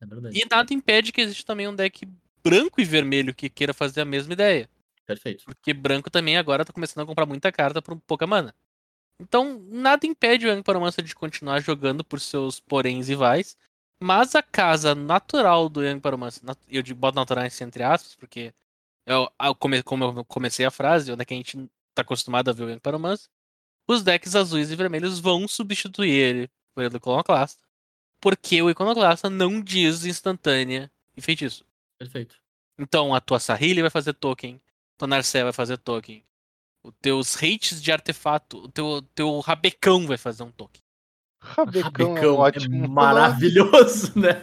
é verdade. E nada impede que exista também um deck branco e vermelho que queira fazer a mesma ideia. Perfeito. Porque branco também agora tá começando a comprar muita carta por pouca mana. Então, nada impede o Young Pyromancer de continuar jogando por seus poréns e vais. Mas a casa natural do Young Pyromancer, nat- eu de- boto natural entre aspas, porque eu, eu como eu comecei a frase, onde é que a gente tá acostumado a ver o Young Pyromancer, os decks azuis e vermelhos vão substituir ele por ele do Iconoclasta. Porque o Iconoclasta não diz instantânea e feitiço. Perfeito. Então a tua Sahili vai fazer token, tua Narcé vai fazer token. Os teus hates de artefato, o teu, teu rabecão vai fazer um token. Rabecão, é um Rabecão ótimo. é maravilhoso, né?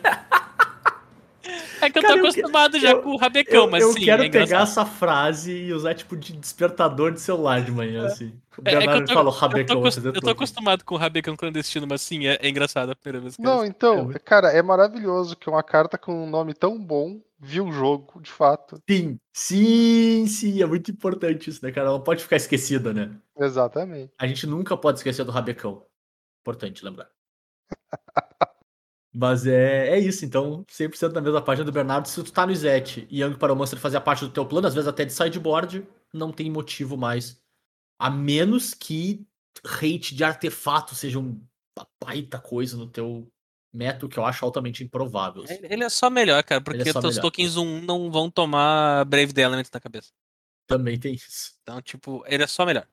É que eu Cara, tô eu acostumado já eu- com o rabecão, Eu, mas eu sim, quero é pegar essa frase e usar tipo de despertador de celular de manhã, assim. O É- é que eu Bernardo tô- falou Eu tô, rabecão, acos- fazer eu tô acostumado com o rabecão clandestino, mas sim, é, é engraçado a primeira vez que Não, eu É então, muito- cara, é maravilhoso que uma carta com um nome tão bom viu o jogo, de fato. Sim, sim, sim, é muito importante isso, né, cara? Ela pode ficar esquecida, né? Exatamente. A gente nunca pode esquecer do Rabecão. Importante lembrar. <laughs> Mas é, é isso, então, 100% na mesma página do Bernardo. Se tu tá no Izete e Young Pyromancer fazia parte do teu plano, às vezes até de sideboard, não tem motivo mais. A menos que hate de artefato seja um- uma baita coisa no teu método, que eu acho altamente improvável. assim. Ele é só melhor, cara, porque só teus tokens 1 não vão tomar Brave the Element na cabeça. Também tem isso. Então, tipo, ele é só melhor.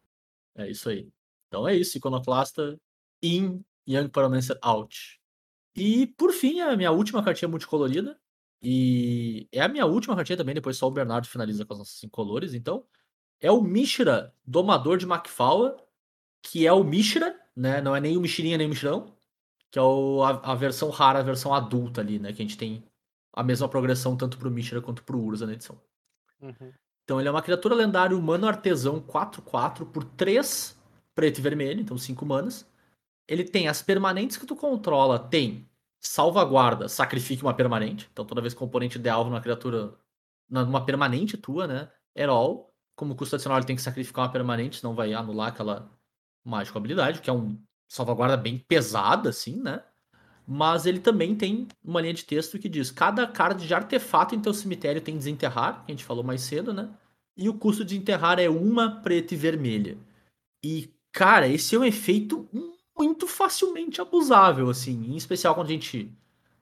É isso aí. Então é isso, Iconoclasta in, Young Pyromancer out. E por fim, a minha última cartinha multicolorida. E é a minha última cartinha também, depois só o Bernardo finaliza com as nossas cinco colores. Então, é o Mishra, Domador de Macfaua, que é o Mishra, né? Não é nem o Michirinha nem o Mishirão, que é o- a, a versão rara, a versão adulta ali, né? Que a gente tem a mesma progressão tanto pro Mishra quanto pro Urza na edição. Uhum. Então ele é uma criatura lendária humano artesão 4-4 por 3 preto e vermelho, então 5 manas. Ele tem as permanentes que tu controla, tem salvaguarda, sacrifique uma permanente. Então toda vez que o componente de alvo numa criatura, numa permanente tua, né? Herol, como custo adicional ele tem que sacrificar uma permanente, senão vai anular aquela mágica habilidade, que é um salvaguarda bem pesada, assim, né? Mas ele também tem uma linha de texto que diz: cada card de artefato em teu cemitério tem desenterrar, que a gente falou mais cedo, né? E o custo de enterrar é uma preta e vermelha. E, cara, esse é um efeito muito facilmente abusável, assim. Em especial quando a gente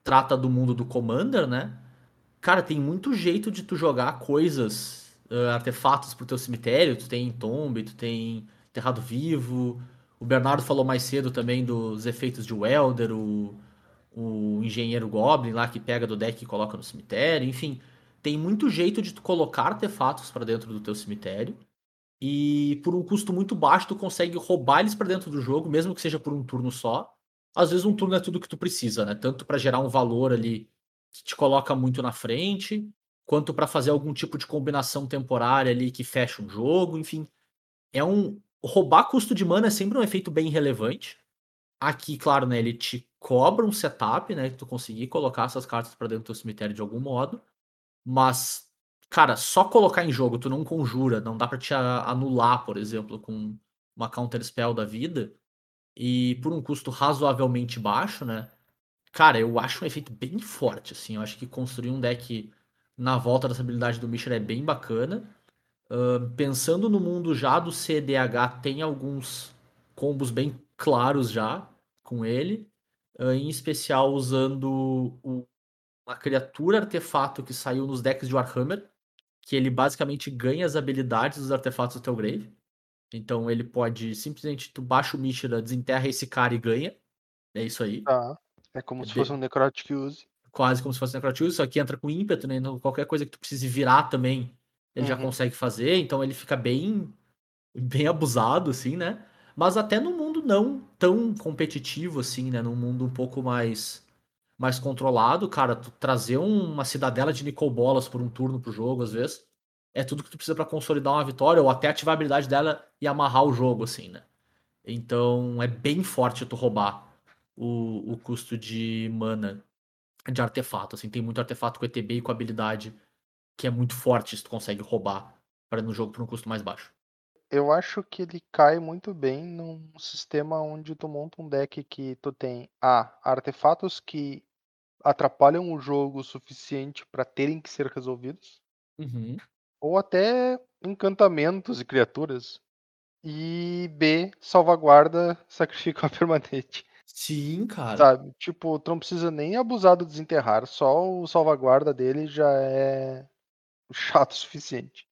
trata do mundo do Commander, né? Cara, tem muito jeito de tu jogar coisas, uh, artefatos pro teu cemitério. Tu tem Tomb, tu tem Enterrado Vivo. O Bernardo falou mais cedo também dos efeitos de Welder, o, o Engenheiro Goblin lá que pega do deck e coloca no cemitério. Enfim, tem muito jeito de tu colocar artefatos para dentro do teu cemitério. E por um custo muito baixo, tu consegue roubar eles para dentro do jogo, mesmo que seja por um turno só. Às vezes um turno é tudo que tu precisa, né? Tanto para gerar um valor ali que te coloca muito na frente, quanto para fazer algum tipo de combinação temporária ali que fecha um jogo, enfim. É um roubar custo de mana é sempre um efeito bem relevante. Aqui, claro, né, ele te cobra um setup, né, que tu conseguir colocar essas cartas para dentro do teu cemitério de algum modo. Mas cara, só colocar em jogo, tu não conjura, não dá para te anular, por exemplo, com uma counter spell da vida. E por um custo razoavelmente baixo, né? Cara, eu acho um efeito bem forte, assim. Eu acho que construir um deck na volta dessa habilidade do Mishra é bem bacana. Uh, pensando no mundo já do CDH, tem alguns combos bem claros já com ele. Uh, em especial usando o, uma criatura artefato que saiu nos decks de Warhammer, que ele basicamente ganha as habilidades dos artefatos do teu grave. Então ele pode simplesmente, tu baixa o Mishra, desenterra esse cara e ganha. É isso aí. Tá. É como é se fosse um Necrotic Use. Quase como se fosse um Necrotic Use, só que entra com ímpeto, né? Então, qualquer coisa que tu precise virar também, ele uhum. já consegue fazer. Então ele fica bem, bem abusado, assim, né? Mas até no mundo não tão competitivo, assim, né? Num mundo um pouco mais mais controlado, cara, tu trazer uma cidadela de Nicobolas por um turno pro jogo, às vezes, é tudo que tu precisa para consolidar uma vitória ou até ativar a habilidade dela e amarrar o jogo, assim, né? Então é bem forte tu roubar o, o custo de mana de artefato, assim, tem muito artefato com ETB e com habilidade que é muito forte se tu consegue roubar para no jogo por um custo mais baixo. Eu acho que ele cai muito bem num sistema onde tu monta um deck que tu tem a artefatos que atrapalham o jogo o suficiente para terem que ser resolvidos. Uhum. Ou até encantamentos e criaturas. E B, salvaguarda, <laughs> sacrifica uma permanente. Sim, cara. Sabe? Tipo, tu não precisa nem abusar do desenterrar, só o salvaguarda dele já é <laughs> chato o suficiente.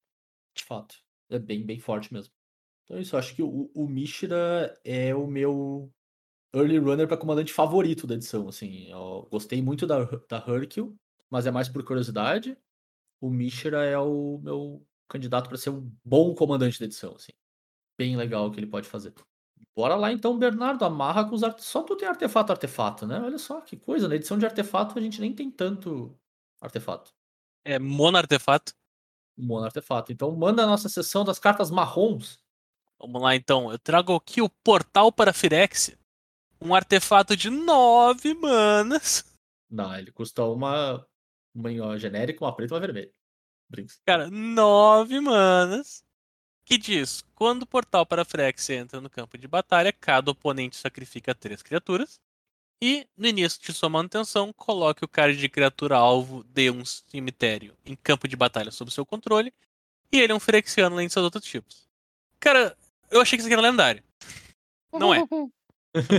De fato. É bem, bem forte mesmo. Então é isso, eu acho que o, o Mishra é o meu early runner para comandante favorito da edição, assim. Eu gostei muito da, da Hercule, mas é mais por curiosidade. O Mishra é o meu candidato para ser um bom comandante da edição, assim. Bem legal o que ele pode fazer. Bora lá então, Bernardo, amarra com os artefatos. Só tu tem artefato, artefato, né? Olha só que coisa, na edição de artefato a gente nem tem tanto artefato. É mono artefato. Mono artefato. Então manda a nossa sessão das cartas marrons. Vamos lá então. Eu trago aqui o Portal para Firexia um artefato de 9 manas. Não, ele custa uma, uma genérica, uma preta e uma vermelha. Brinks. Cara, 9 manas. Que diz: quando o portal para Frex entra no campo de batalha, cada oponente sacrifica três criaturas. E no início de sua manutenção, coloque o card de criatura alvo de um cemitério em campo de batalha sob seu controle. E ele é um Phyrexiano além de seus outros tipos. Cara, eu achei que isso aqui era lendário. Não é. <laughs>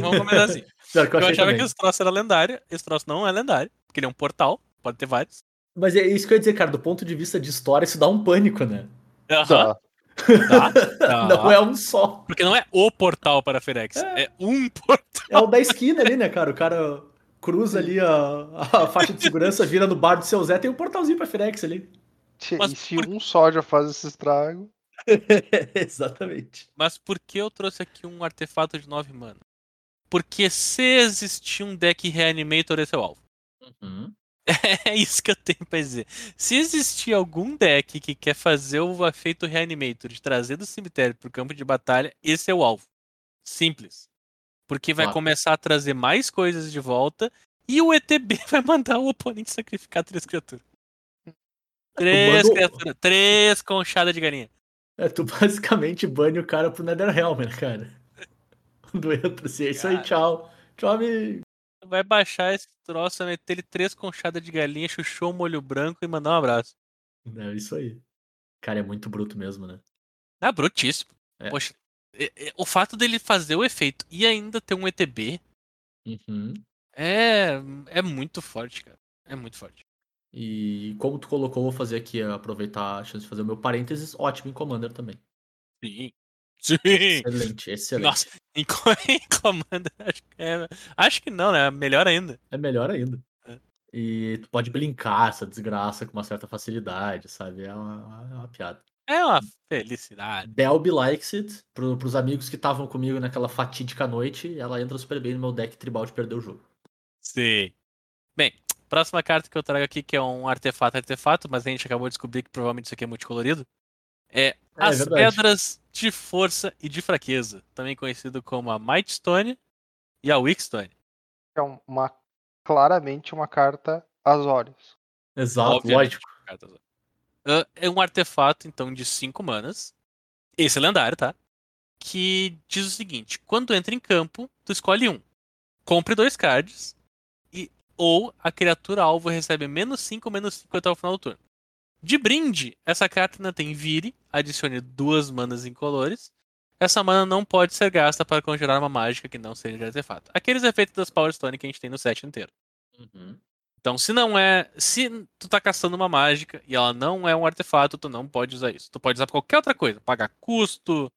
Vamos começar assim. <laughs> eu, eu achava também. que esse troço era lendário. Esse troço não é lendário, porque ele é um portal, pode ter vários. Mas é isso que eu ia dizer, cara, do ponto de vista de história, isso dá um pânico, né? Aham. <laughs> não é um só. Porque não é o portal para Ferex, é, é um portal. É o da esquina ali, né, cara? O cara cruza ali a, a <laughs> faixa de segurança, vira no bar do seu Zé, tem um portalzinho pra Ferex ali. Mas e se por... um só já faz esse estrago? Exatamente. Mas por que eu trouxe aqui um artefato de 9 mana? Porque se existir um deck Reanimator, esse é o alvo. Uhum. <laughs> É isso que eu tenho pra dizer. Se existir algum deck que quer fazer o efeito Reanimator de trazer do cemitério pro campo de batalha, esse é o alvo. Simples. Porque vai Claro. começar a trazer mais coisas de volta e o ETB <laughs> vai mandar o oponente sacrificar três criaturas. Três manda o- criaturas. Três conchadas de galinha. É, tu basicamente bane o cara pro Netherrealm, né, cara? <laughs> Quando entra assim, é isso aí, tchau. Tchau, amigo. Vai baixar esse troço, meter ele três conchadas de galinha, chuchou um molho branco e mandar um abraço. É isso aí. Cara, é muito bruto mesmo, né? Ah, brutíssimo. É. Poxa, é- é- o fato dele fazer o efeito e ainda ter um ETB Uhum. é, é muito forte, cara. É muito forte. E como tu colocou, vou fazer aqui, aproveitar a chance de fazer o meu parênteses, ótimo em Commander também. Sim. Sim. Excelente, excelente. Nossa, <laughs> em, co- <laughs> em Commander, acho que, é, acho que não, né? Melhor ainda. É melhor ainda. É. E tu pode blinkar essa desgraça com uma certa facilidade, sabe? É uma, é uma piada. É uma felicidade. Delby likes it. Pro, pros amigos que estavam comigo naquela fatídica noite, ela entra super bem no meu deck tribal de perder o jogo. Sim. Bem, próxima carta que eu trago aqui, que é um artefato artefato, mas a gente acabou de descobrir que provavelmente isso aqui é multicolorido. É É, as verdade. pedras de força e de fraqueza, também conhecido como a Might Stone e a Weak Stone. É um- uma, claramente uma carta Azorius. Exato, Obviamente. lógico. é um artefato, então, de 5 manas. Esse é lendário, tá? Que diz o seguinte: quando entra em campo, tu escolhe um. Compre dois cards. E, ou a criatura alvo recebe menos 5 menos 5 até o final do turno. De brinde, essa carta ainda tem vire, adicione duas manas incolores. Essa mana não pode ser gasta para conjurar uma mágica que não seja de artefato. Aqueles efeitos das Power Stone que a gente tem no set inteiro. Uhum. Então, se não é. Se tu tá caçando uma mágica e ela não é um artefato, tu não pode usar isso. Tu pode usar pra qualquer outra coisa, pagar custo,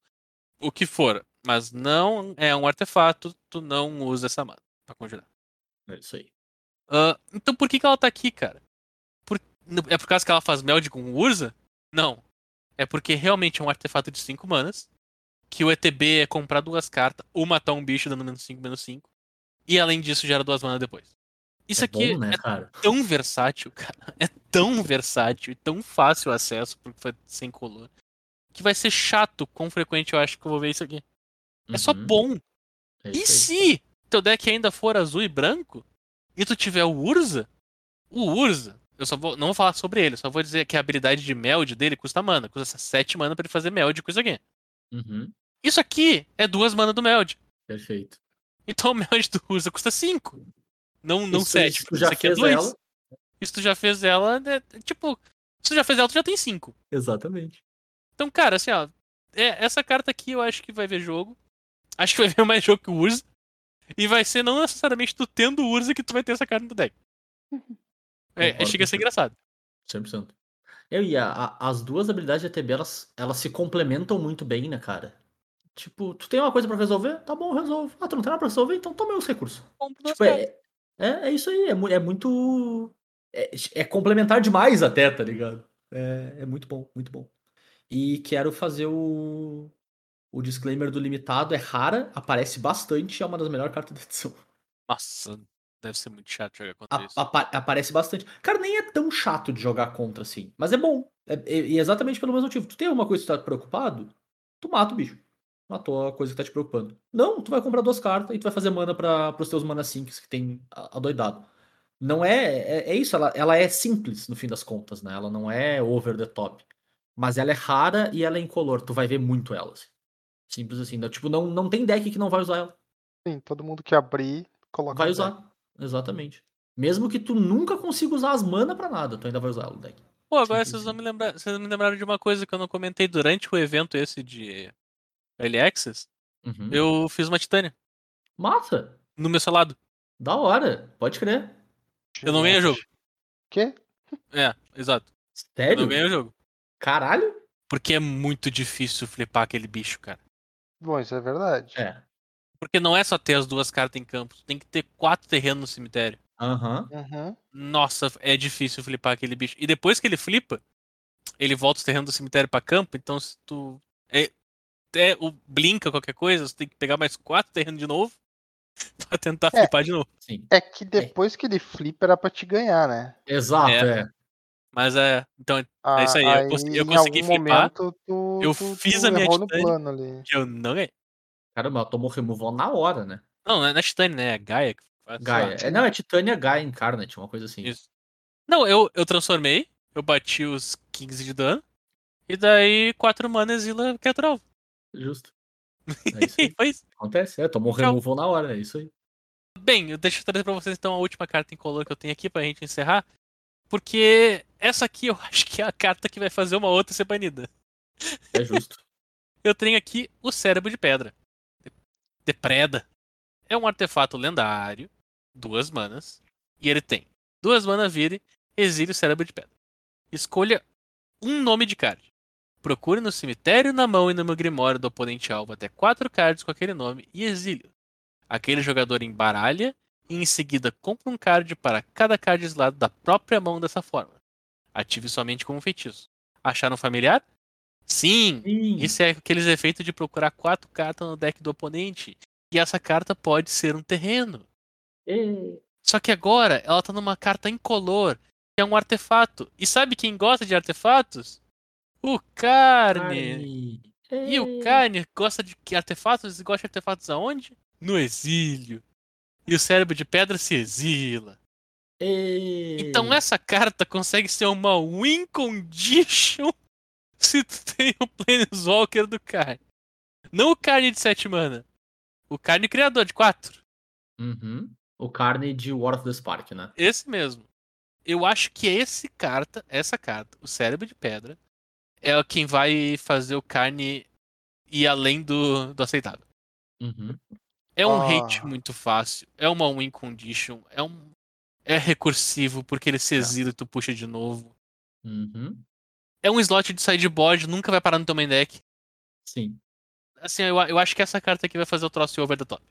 o que for. Mas não é um artefato, tu não usa essa mana pra conjurar. É isso aí. Ah, então por que, que ela tá aqui, cara? É por causa que ela faz meld com Urza? Não. É porque realmente é um artefato de 5 manas. Que o ETB é comprar duas cartas ou matar um bicho dando menos 5, menos 5. E além disso, gera duas manas depois. Isso é aqui bom, né, é cara? tão versátil, <laughs> cara. É tão versátil e tão fácil o acesso porque foi sem color. Que vai ser chato quão frequente eu acho que eu vou ver isso aqui. É só Uhum. bom. É E se teu deck ainda for azul e branco, e tu tiver o Urza, o Urza, eu só vou. Não vou falar sobre ele, só vou dizer que a habilidade de meld dele custa mana. Custa 7 mana pra ele fazer meld com isso aqui. Uhum. Isso aqui é duas mana do meld. Perfeito. Então o meld do Urza custa 5. Não, não Isso- 7. isso tu já isso aqui é fez 2. ela? Se tu já fez ela, é, tipo, se tu já fez ela, tu já tem 5. Exatamente. Então, cara, assim, ó. é- essa carta aqui eu acho que vai ver jogo. Acho que vai ver mais jogo que o Urza. E vai ser não necessariamente tu tendo o Urza que tu vai ter essa carta no deck. <laughs> É, é, chega a ser engraçado. 100%. Eu e a, a- as duas habilidades de ATB, elas, elas se complementam muito bem, né, cara? Tipo, tu tem uma coisa pra resolver? Tá bom, resolve. Ah, tu não tem nada pra resolver? Então toma os recursos. Tipo, é, é, é isso aí, é, é muito. É, é complementar demais até, tá ligado? É, é muito bom, muito bom. E quero fazer o, o disclaimer do limitado. É rara, aparece bastante, é uma das melhores cartas da edição. Nossa, deve ser muito chato jogar contra A- isso. apa- aparece bastante. Cara, nem é tão chato de jogar contra assim, mas é bom. É, é- e exatamente pelo mesmo motivo. Tu tem alguma coisa que tu tá preocupado? Tu mata o bicho. Matou a coisa que tá te preocupando. Não, tu vai comprar duas cartas e tu vai fazer mana para pros teus mana sinks que tem a- adoidado. Não é, é. é isso, ela, ela é simples no fim das contas, né? Ela não é over the top. Mas ela é rara e ela é incolor. Tu vai ver muito ela. assim. Simples assim. né? Tipo, não, não tem deck que não vai usar ela. Sim, todo mundo que abrir, coloca Vai usar. Exatamente. Mesmo que tu nunca consiga usar as mana pra nada, tu ainda vai usar ela no deck. Pô, agora Simples vocês vão me lembrar. Vocês me lembraram de uma coisa que eu não comentei durante o evento esse de Early Access. Uhum. Eu fiz uma Titânia Massa! no meu selado. Da hora, pode crer. Eu não ganhei o jogo. Quê? É, exato. Eu Sério? não ganhei o jogo. Caralho? Porque é muito difícil flipar aquele bicho, cara. Bom, isso é verdade. É. Porque não é só ter as duas cartas em campo, tu tem que ter quatro terrenos no cemitério. Aham. Uhum. Nossa, é difícil flipar aquele bicho. E depois que ele flipa, ele volta os terrenos do cemitério pra campo, então se tu. É, é, o blinka qualquer coisa, você tem que pegar mais quatro terrenos de novo. <laughs> pra tentar É. flipar de novo. Sim. É que depois que ele flipa era pra te ganhar, né? Exato, É. é. Mas é. Então, É Ah, isso aí, eu consegui- eu em consegui algum flipar, momento tu, eu tu- fiz tu a minha ali. eu não ganhei. Caramba, ela tomou removal na hora, né? Não, não é na Titânia, né? É Gaia que faz. Gaia. É, não, é Titânia Gaia Incarnate, uma coisa assim. Isso. Não, eu, eu transformei, eu bati os 15 de dano, e daí 4 mana exila Ketrol. Justo. <laughs> É isso aí. Foi isso. Acontece, é, tomou Tchau. removal na hora, é isso aí. Bem, eu deixo trazer pra vocês então a última carta em color que eu tenho aqui pra gente encerrar. Porque essa aqui eu <laughs> acho que é a carta que vai fazer uma outra ser banida. É justo. <laughs> Eu tenho aqui o Cérebro de Pedra. Depreda. É um artefato lendário, duas manas, e ele tem duas manas vire, exile o Cérebro de Pedra. Escolha um nome de card. Procure no cemitério, na mão e no grimório do oponente alvo até quatro cards com aquele nome e exile. Aquele jogador embaralha e em seguida compra um card para cada card exilado da própria mão dessa forma. Ative somente como feitiço. Acharam familiar? Sim! Sim. Isso é aqueles efeitos de procurar quatro cartas no deck do oponente. E essa carta pode ser um terreno. É. Só que agora ela tá numa carta incolor, que é um artefato. E sabe quem gosta de artefatos? O Carne. Carne. E o Carne gosta de que artefatos? E gosta de artefatos aonde? No exílio. E o cérebro de pedra se exila. É. Então essa carta consegue ser uma win condition se tu <laughs> tem o Planeswalker do Carne. Não o Carne de 7 mana. O Carne criador de 4. Uhum. O Carne de War of the Spark, né? Esse mesmo. Eu acho que esse carta, essa carta, o cérebro de pedra, é quem vai fazer o Carne ir além do, do aceitável. Uhum. É um Ah. hate muito fácil. É uma win condition. É um. É recursivo, porque ele se exila e tu puxa de novo. Uhum. É um slot de sideboard, nunca vai parar no teu main deck. Sim. Assim, eu, eu acho que essa carta aqui vai fazer o troço over the top.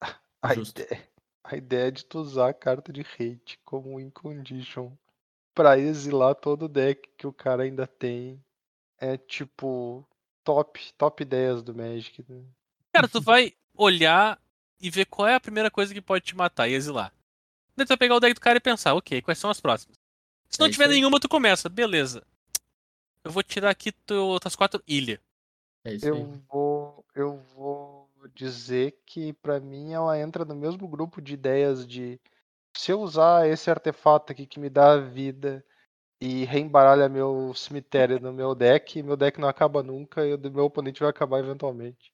<laughs> A Justo. ideia, a ideia de tu usar a carta de hate como win condition pra exilar todo o deck que o cara ainda tem é tipo top, top 10 do Magic. né? Cara, tu vai olhar e ver qual é a primeira coisa que pode te matar e exilar. Daí tu vai pegar o deck do cara e pensar, ok, quais são as próximas? Se não É tiver nenhuma, tu começa, beleza. Eu vou tirar aqui outras quatro ilha. É isso Eu aí. vou, eu vou dizer que pra mim ela entra no mesmo grupo de ideias de se eu usar esse artefato aqui que me dá a vida e reembaralha meu cemitério no meu deck, meu deck não acaba nunca e o meu oponente vai acabar eventualmente.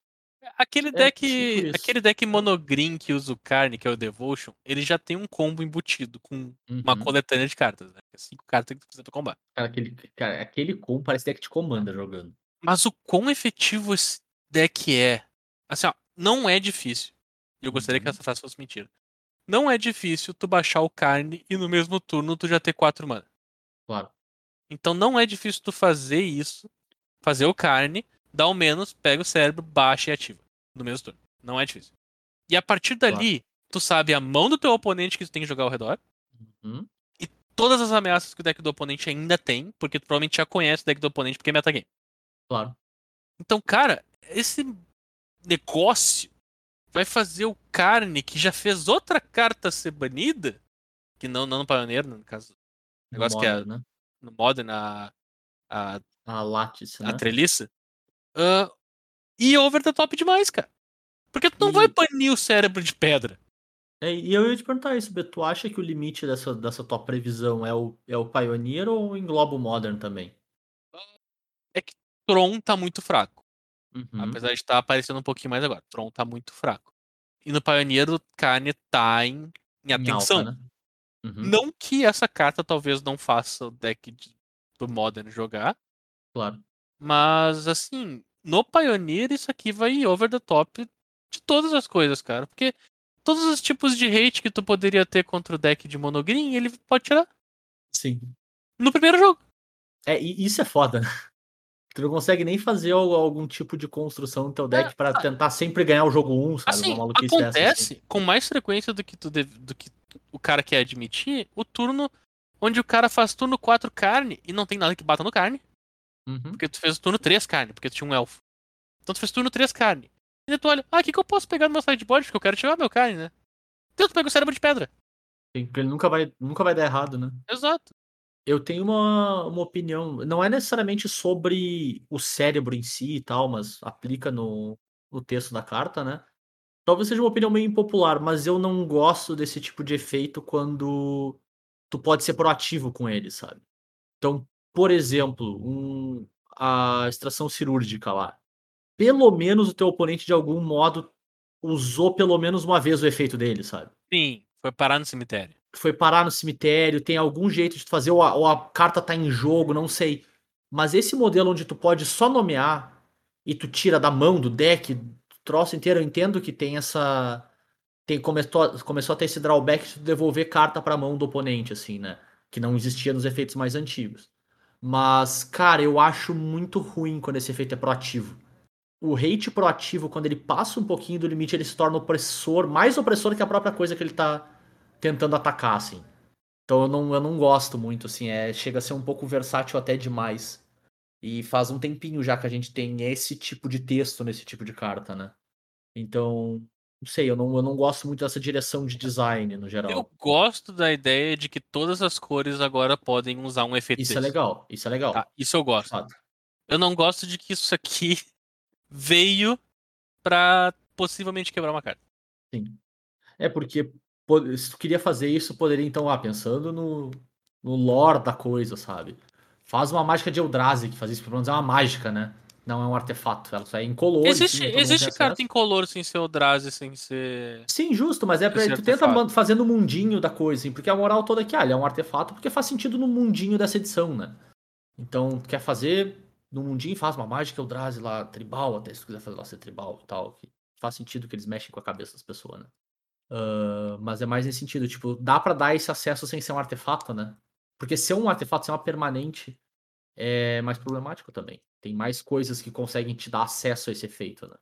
Aquele É deck. tipo isso. aquele deck monogreen que usa o Carne, que é o Devotion, ele já tem um combo embutido com uma Uhum. coletânea de cartas, né? Que é Cinco cartas que tu precisa pra combar. Cara, aquele, cara, aquele com parece deck de comanda jogando. Mas o quão efetivo esse deck é. Assim, ó, não é difícil. E eu gostaria que Uhum. essa frase fosse mentira. Não é difícil tu baixar o carne e no mesmo turno tu já ter quatro mana. Claro. Então não é difícil tu fazer isso, fazer o carne, dá o menos, pega o cérebro, baixa e ativa. No mesmo turno. Não é difícil. E a partir dali, tu sabe a mão do teu oponente que tu tem que jogar ao redor, Uhum. todas as ameaças que o deck do oponente ainda tem, porque tu provavelmente já conhece o deck do oponente porque é metagame. Claro. Então, cara, esse negócio vai fazer o Carne, que já fez outra carta ser banida, que não, não no Pioneer, no caso, No Negócio que é- Modern, né? no Modern, a, a, A Lattice, né? a treliça, ah, e over the top demais, cara. Porque tu não E- vai banir o cérebro de pedra. É, e eu ia te perguntar isso, Beto. Tu acha que o limite dessa, dessa tua previsão é o, é o Pioneer ou engloba o Modern também? Tron tá muito fraco. Uhum. Apesar de estar aparecendo um pouquinho mais agora. Tron tá muito fraco. E no Pioneer o Carne tá em, em Em atenção. alta, né? Uhum. Não que essa carta talvez não faça o deck de- do Modern jogar, Claro. Mas assim, no Pioneer isso aqui vai over the top de todas as coisas, cara. Porque todos os tipos de hate que tu poderia ter contra o deck de monogreen, ele pode tirar Sim. no primeiro jogo. É, e isso é foda. né? Tu não consegue nem fazer al- algum tipo de construção no teu deck pra tentar sempre ganhar o jogo 1, sabe? Assim, Uma maluquice dessa, acontece assim. com mais frequência do que, tu deve- do que o cara quer admitir, o turno onde o cara faz turno 4 carne e não tem nada que bata no carne. Uhum. Porque tu fez o turno 3 carne, porque tu tinha um elfo. Então tu fez turno 3 carne. E daí tu olha, ah, o que, que eu posso pegar no meu sideboard? Porque eu quero tirar meu carne, né? Então tu pega o cérebro de pedra. Sim, Porque ele nunca vai, nunca vai dar errado, né? Exato. Eu tenho uma, uma opinião, não é necessariamente sobre o cérebro em si e tal, mas aplica no, no texto da carta, né? Talvez seja uma opinião meio impopular, mas eu não gosto desse tipo de efeito quando tu pode ser proativo com ele, sabe? Então, por exemplo, um, a extração cirúrgica lá. Pelo menos o teu oponente, de algum modo, usou pelo menos uma vez o efeito dele, sabe? Sim, foi parar no cemitério. foi parar no cemitério, tem algum jeito de fazer, ou a, ou a carta tá em jogo, não sei. Mas esse modelo onde tu pode só nomear e tu tira da mão do deck, do troço inteiro, eu entendo que tem essa. Tem, começou, começou a ter esse drawback de tu devolver carta pra mão do oponente, assim, né? Que não existia nos efeitos mais antigos. Mas, cara, eu acho muito ruim quando esse efeito é proativo. O hate proativo, quando ele passa um pouquinho do limite, ele se torna opressor, mais opressor que a própria coisa que ele tá tentando atacar, assim. Então eu não, eu não gosto muito, assim, é, chega a ser um pouco versátil até demais. E faz um tempinho já que a gente tem esse tipo de texto nesse tipo de carta, né? Então, não sei, eu não, eu não gosto muito dessa direção de design no geral. Eu gosto da ideia de que todas as cores agora podem usar um efeito Isso é legal, isso é legal. Tá, isso eu gosto. Eu não gosto de que isso aqui <laughs> veio pra possivelmente quebrar uma carta. É porque po- se tu queria fazer isso, poderia então, ah, pensando no, no lore da coisa, sabe? Faz uma mágica de Eldrazi que faz isso, pelo menos é uma mágica, né? Não é um artefato, ela só é incolor. existe enfim, existe tem carta incolor sem ser Eldrazi, sem ser. Sim, justo, mas é pra, tu tenta artefato. fazer no mundinho da coisa, assim, porque a moral toda é que, ah, ele é um artefato porque faz sentido no mundinho dessa edição, né? Então, tu quer fazer no mundinho, faz uma mágica Eldrazi lá, tribal, até se tu quiser fazer lá ser tribal e tal, que faz sentido que eles mexem com a cabeça das pessoas, né? Ah, mas é mais nesse sentido, tipo, dá pra dar esse acesso sem ser um artefato, né? Porque ser um artefato, ser uma permanente, é mais problemático também. Tem mais coisas que conseguem te dar acesso a esse efeito, né?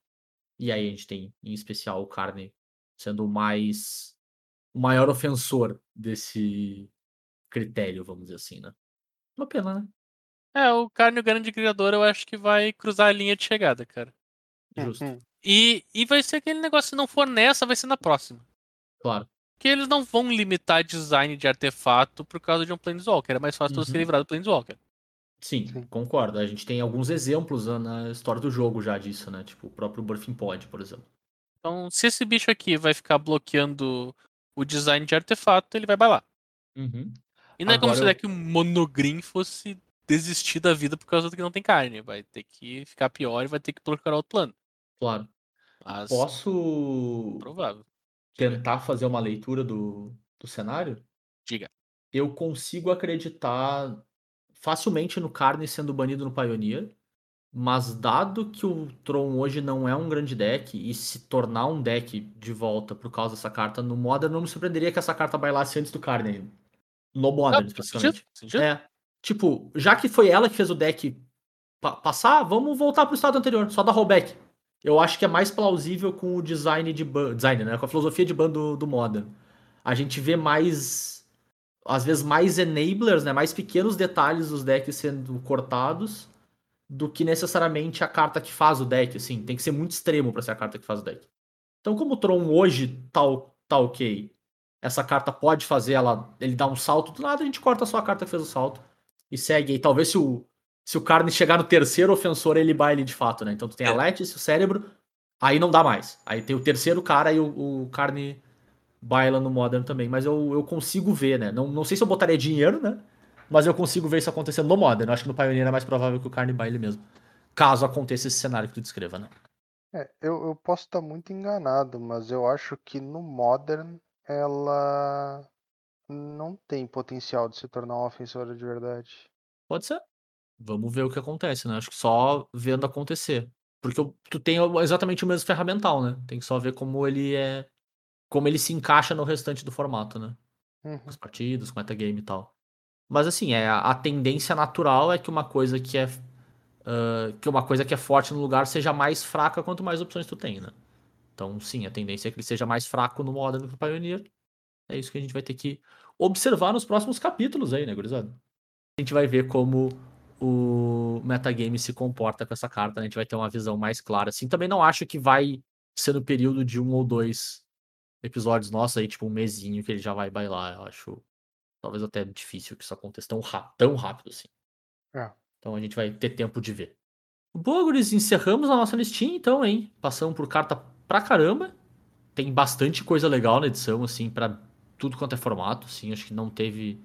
E aí a gente tem, em especial, o Carne sendo o mais. o maior ofensor desse critério, vamos dizer assim, né? Uma pena, né? É, o carne o grande criador eu acho que vai cruzar a linha de chegada, cara. Justo. Uhum. E, e vai ser aquele negócio, se não for nessa, vai ser na próxima. Claro. Porque eles não vão limitar design de artefato por causa de um Planeswalker. É mais fácil você Uhum. livrar do Planeswalker. Sim, Sim. concordo. A gente tem alguns exemplos né, na história do jogo já disso, né? Tipo o próprio Burfing Pod, por exemplo. Então, se esse bicho aqui vai ficar bloqueando o design de artefato, ele vai bailar. Uhum. E não é como Agora se eu- o Monogreen fosse desistir da vida por causa do que não tem carne. Vai ter que ficar pior e vai ter que procurar outro plano. Claro. Mas Posso provável. Tentar fazer uma leitura do, do cenário? Diga. Eu consigo acreditar facilmente no Carne sendo banido no Pioneer, mas dado que o Tron hoje não é um grande deck e se tornar um deck de volta por causa dessa carta no Modern, não me surpreenderia que essa carta bailasse antes do Carne. No Modern, Ah, especificamente. sentido. É. Tipo, já que foi ela que fez o deck pa- passar, vamos voltar pro estado anterior, só dar rollback. Eu acho que é mais plausível com o design de ban, design, né? Com a filosofia de ban do, do Modern. A gente vê mais. Às vezes mais enablers, né? Mais pequenos detalhes dos decks sendo cortados do que necessariamente a carta que faz o deck, assim. Tem que ser muito extremo pra ser a carta que faz o deck. Então, como o Tron hoje tá, tá ok, essa carta pode fazer ela, ele dá um salto do nada, a gente corta só a carta que fez o salto e segue aí. Talvez se o, se o Carne chegar no terceiro ofensor, ele baile de fato, né? Então tu tem a É. Letice, o cérebro, aí não dá mais. Aí tem o terceiro cara e o, o Carne baila no Modern também. Mas eu, eu consigo ver, né? Não, não sei se eu botaria dinheiro, né? Mas eu consigo ver isso acontecendo no Modern. Eu acho que no Pioneer é mais provável que o Carne baile mesmo. Caso aconteça esse cenário que tu descreva, né? É, eu, eu posso estar muito enganado, mas eu acho que no Modern ela não tem potencial de se tornar uma ofensora de verdade. Pode ser. Vamos ver o que acontece, né? Acho que só vendo acontecer. Porque tu tem exatamente o mesmo ferramental, né? Tem que só ver como ele é. Como ele se encaixa no restante do formato, né? Uhum. Com as partidas, com metagame e tal. Mas assim, é, a tendência natural é que uma coisa que é. ah, que uma coisa que é forte no lugar seja mais fraca quanto mais opções tu tem, né? Então, sim, a tendência é que ele seja mais fraco no Modern do Pioneer. É isso que a gente vai ter que observar nos próximos capítulos aí, né, gurizada? A gente vai ver como o metagame se comporta com essa carta, né? A gente vai ter uma visão mais clara. Assim, também não acho que vai ser no período de um ou dois episódios nossos aí, tipo um mesinho que ele já vai bailar. Eu acho talvez até difícil que isso aconteça tão, tão rápido assim. É. Então a gente vai ter tempo de ver. Boa, guris, encerramos a nossa listinha então, hein? Passamos por carta pra caramba. Tem bastante coisa legal na edição, assim, pra tudo quanto é formato, assim. Acho que não teve.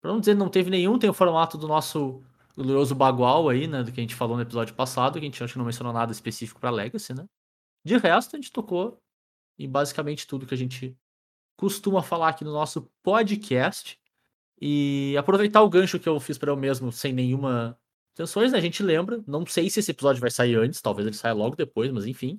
Pra não dizer não teve nenhum, tem o formato do nosso glorioso Bagual aí, né? Do que a gente falou no episódio passado, que a gente acho que não mencionou nada específico pra Legacy, né? De resto, a gente tocou em basicamente tudo que a gente costuma falar aqui no nosso podcast. E aproveitar o gancho que eu fiz para eu mesmo, sem nenhuma intenções, né? A gente lembra. Não sei se esse episódio vai sair antes, talvez ele saia logo depois, mas enfim.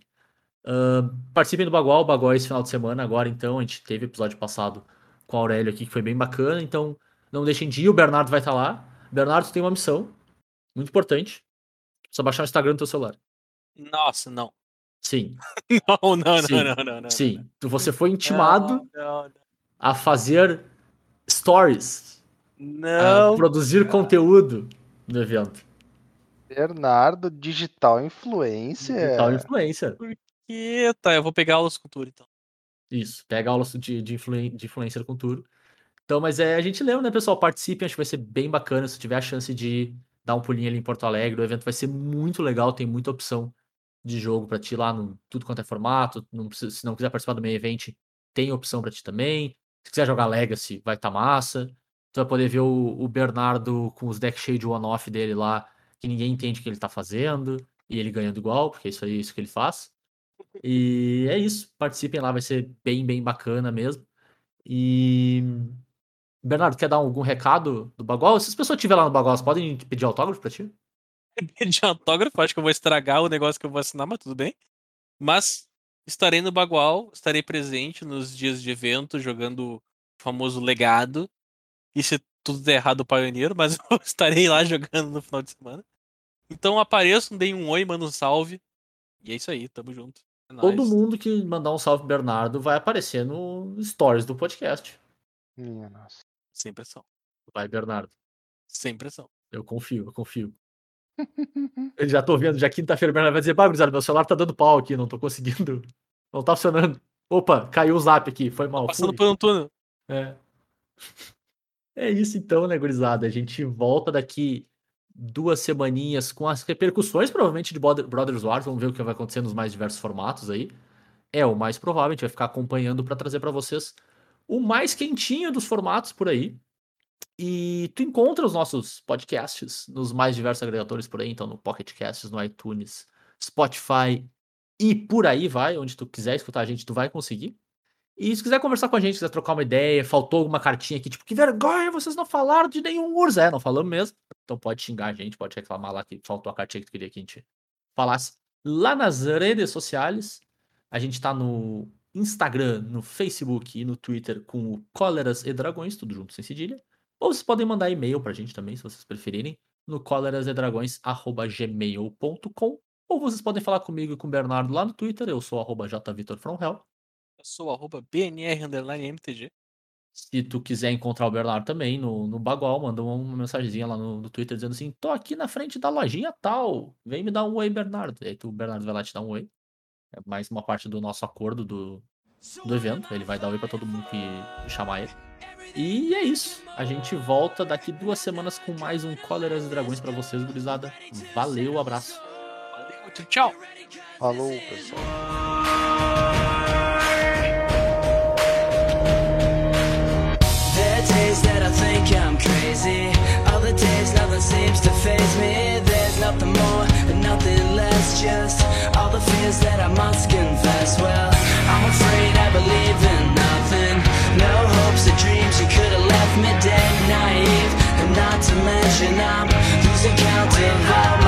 Ahn, participem do Bagual, o Bagual é esse final de semana agora, então. A gente teve episódio passado com o Aurélio aqui, que foi bem bacana. Então, não deixem de ir, o Bernardo vai estar lá. Bernardo, tu tem uma missão muito importante. Precisa baixar o Instagram do teu celular. Nossa, não. Sim, <laughs> Não, não, Sim, não, não, não, não. sim. Você foi intimado Não, não, a fazer stories, a não. produzir conteúdo no evento. Bernardo, digital influencer. Digital influencer. Que tá, eu vou pegar aulas cultura então. Isso, pega aulas de, de, influen- de influencer com. Então, mas é, a gente lembra, né, pessoal? Participem, acho que vai ser bem bacana. Se tiver a chance de dar um pulinho ali em Porto Alegre, o evento vai ser muito legal, tem muita opção de jogo pra ti lá, no, tudo quanto é formato. Não precisa- se não quiser participar do meio evento, tem opção pra ti também. Se quiser jogar Legacy, vai estar massa. Tu vai poder ver o, o Bernardo com os decks cheios de one-off dele lá, que ninguém entende o que ele tá fazendo, e ele ganhando igual, porque isso aí é isso que ele faz. E é isso. Participem lá, vai ser bem, bem bacana mesmo. E. Bernardo, quer dar algum recado do Bagual? Se as pessoas estiverem lá no Bagual, elas podem pedir autógrafo pra ti? <laughs> De autógrafo, acho que eu vou estragar o negócio que eu vou assinar, mas tudo bem. Mas estarei no Bagual, estarei presente nos dias de evento, jogando o famoso legado. E se tudo der errado, o Pioneiro, mas <laughs> eu estarei lá jogando no final de semana. Então apareçam, deem um oi, mandem um salve. E é isso aí, tamo junto. É Todo nóis. mundo que mandar um salve Bernardo vai aparecer no stories do podcast. Minha nossa. Sem pressão. Vai, Bernardo. Sem pressão. Eu confio, eu confio. Eu já tô vendo, já quinta-feira o Bernardo vai dizer, bah, gurizada, meu celular tá dando pau aqui, não tô conseguindo. Não tá funcionando. Opa, caiu o zap aqui, foi mal. Passando fui. por um túnel. É. É isso então, né, gurizada? A gente volta daqui duas semaninhas com as repercussões, provavelmente, de Brother- Brothers Wars. Vamos ver o que vai acontecer nos mais diversos formatos aí. É o mais provável, a gente vai ficar acompanhando para trazer para vocês o mais quentinho dos formatos por aí. E tu encontra os nossos podcasts nos mais diversos agregadores por aí, então no Pocket Casts, no iTunes, Spotify e por aí vai, onde tu quiser escutar a gente, tu vai conseguir. E se quiser conversar com a gente, quiser trocar uma ideia, faltou alguma cartinha aqui, tipo, que vergonha, vocês não falaram de nenhum Urs. É, não falamos mesmo. Então pode xingar a gente, pode reclamar lá que faltou a cartinha que tu queria que a gente falasse. Lá nas redes sociais, a gente tá no Instagram, no Facebook e no Twitter com o Cóleras e Dragões, tudo junto sem cedilha. Ou vocês podem mandar e-mail pra gente também, se vocês preferirem, no colerasedragões.gmail.com ou vocês podem falar comigo e com o Bernardo lá no Twitter, eu sou arroba jvitorfromhell. Eu sou arroba BNR underline MTG. Se tu quiser encontrar o Bernardo também no, no Bagual, manda uma mensagenzinha lá no, no Twitter dizendo assim: tô aqui na frente da lojinha tal, vem me dar um oi, Bernardo. E aí tu, o Bernardo vai lá te dar um oi. É mais uma parte do nosso acordo do, do evento. Ele vai dar oi pra todo mundo que chamar ele. E é isso. A gente volta daqui duas semanas com mais um Cóleras e Dragões pra vocês, gurizada. Valeu, abraço. Valeu, tchau, tchau. Falou, pessoal. Are days that I think I'm crazy. Other days nothing seems to phase me. There's nothing more and nothing less. Just all the fears that I must confess. Well, me dead naive, and not to mention I'm losing count of how.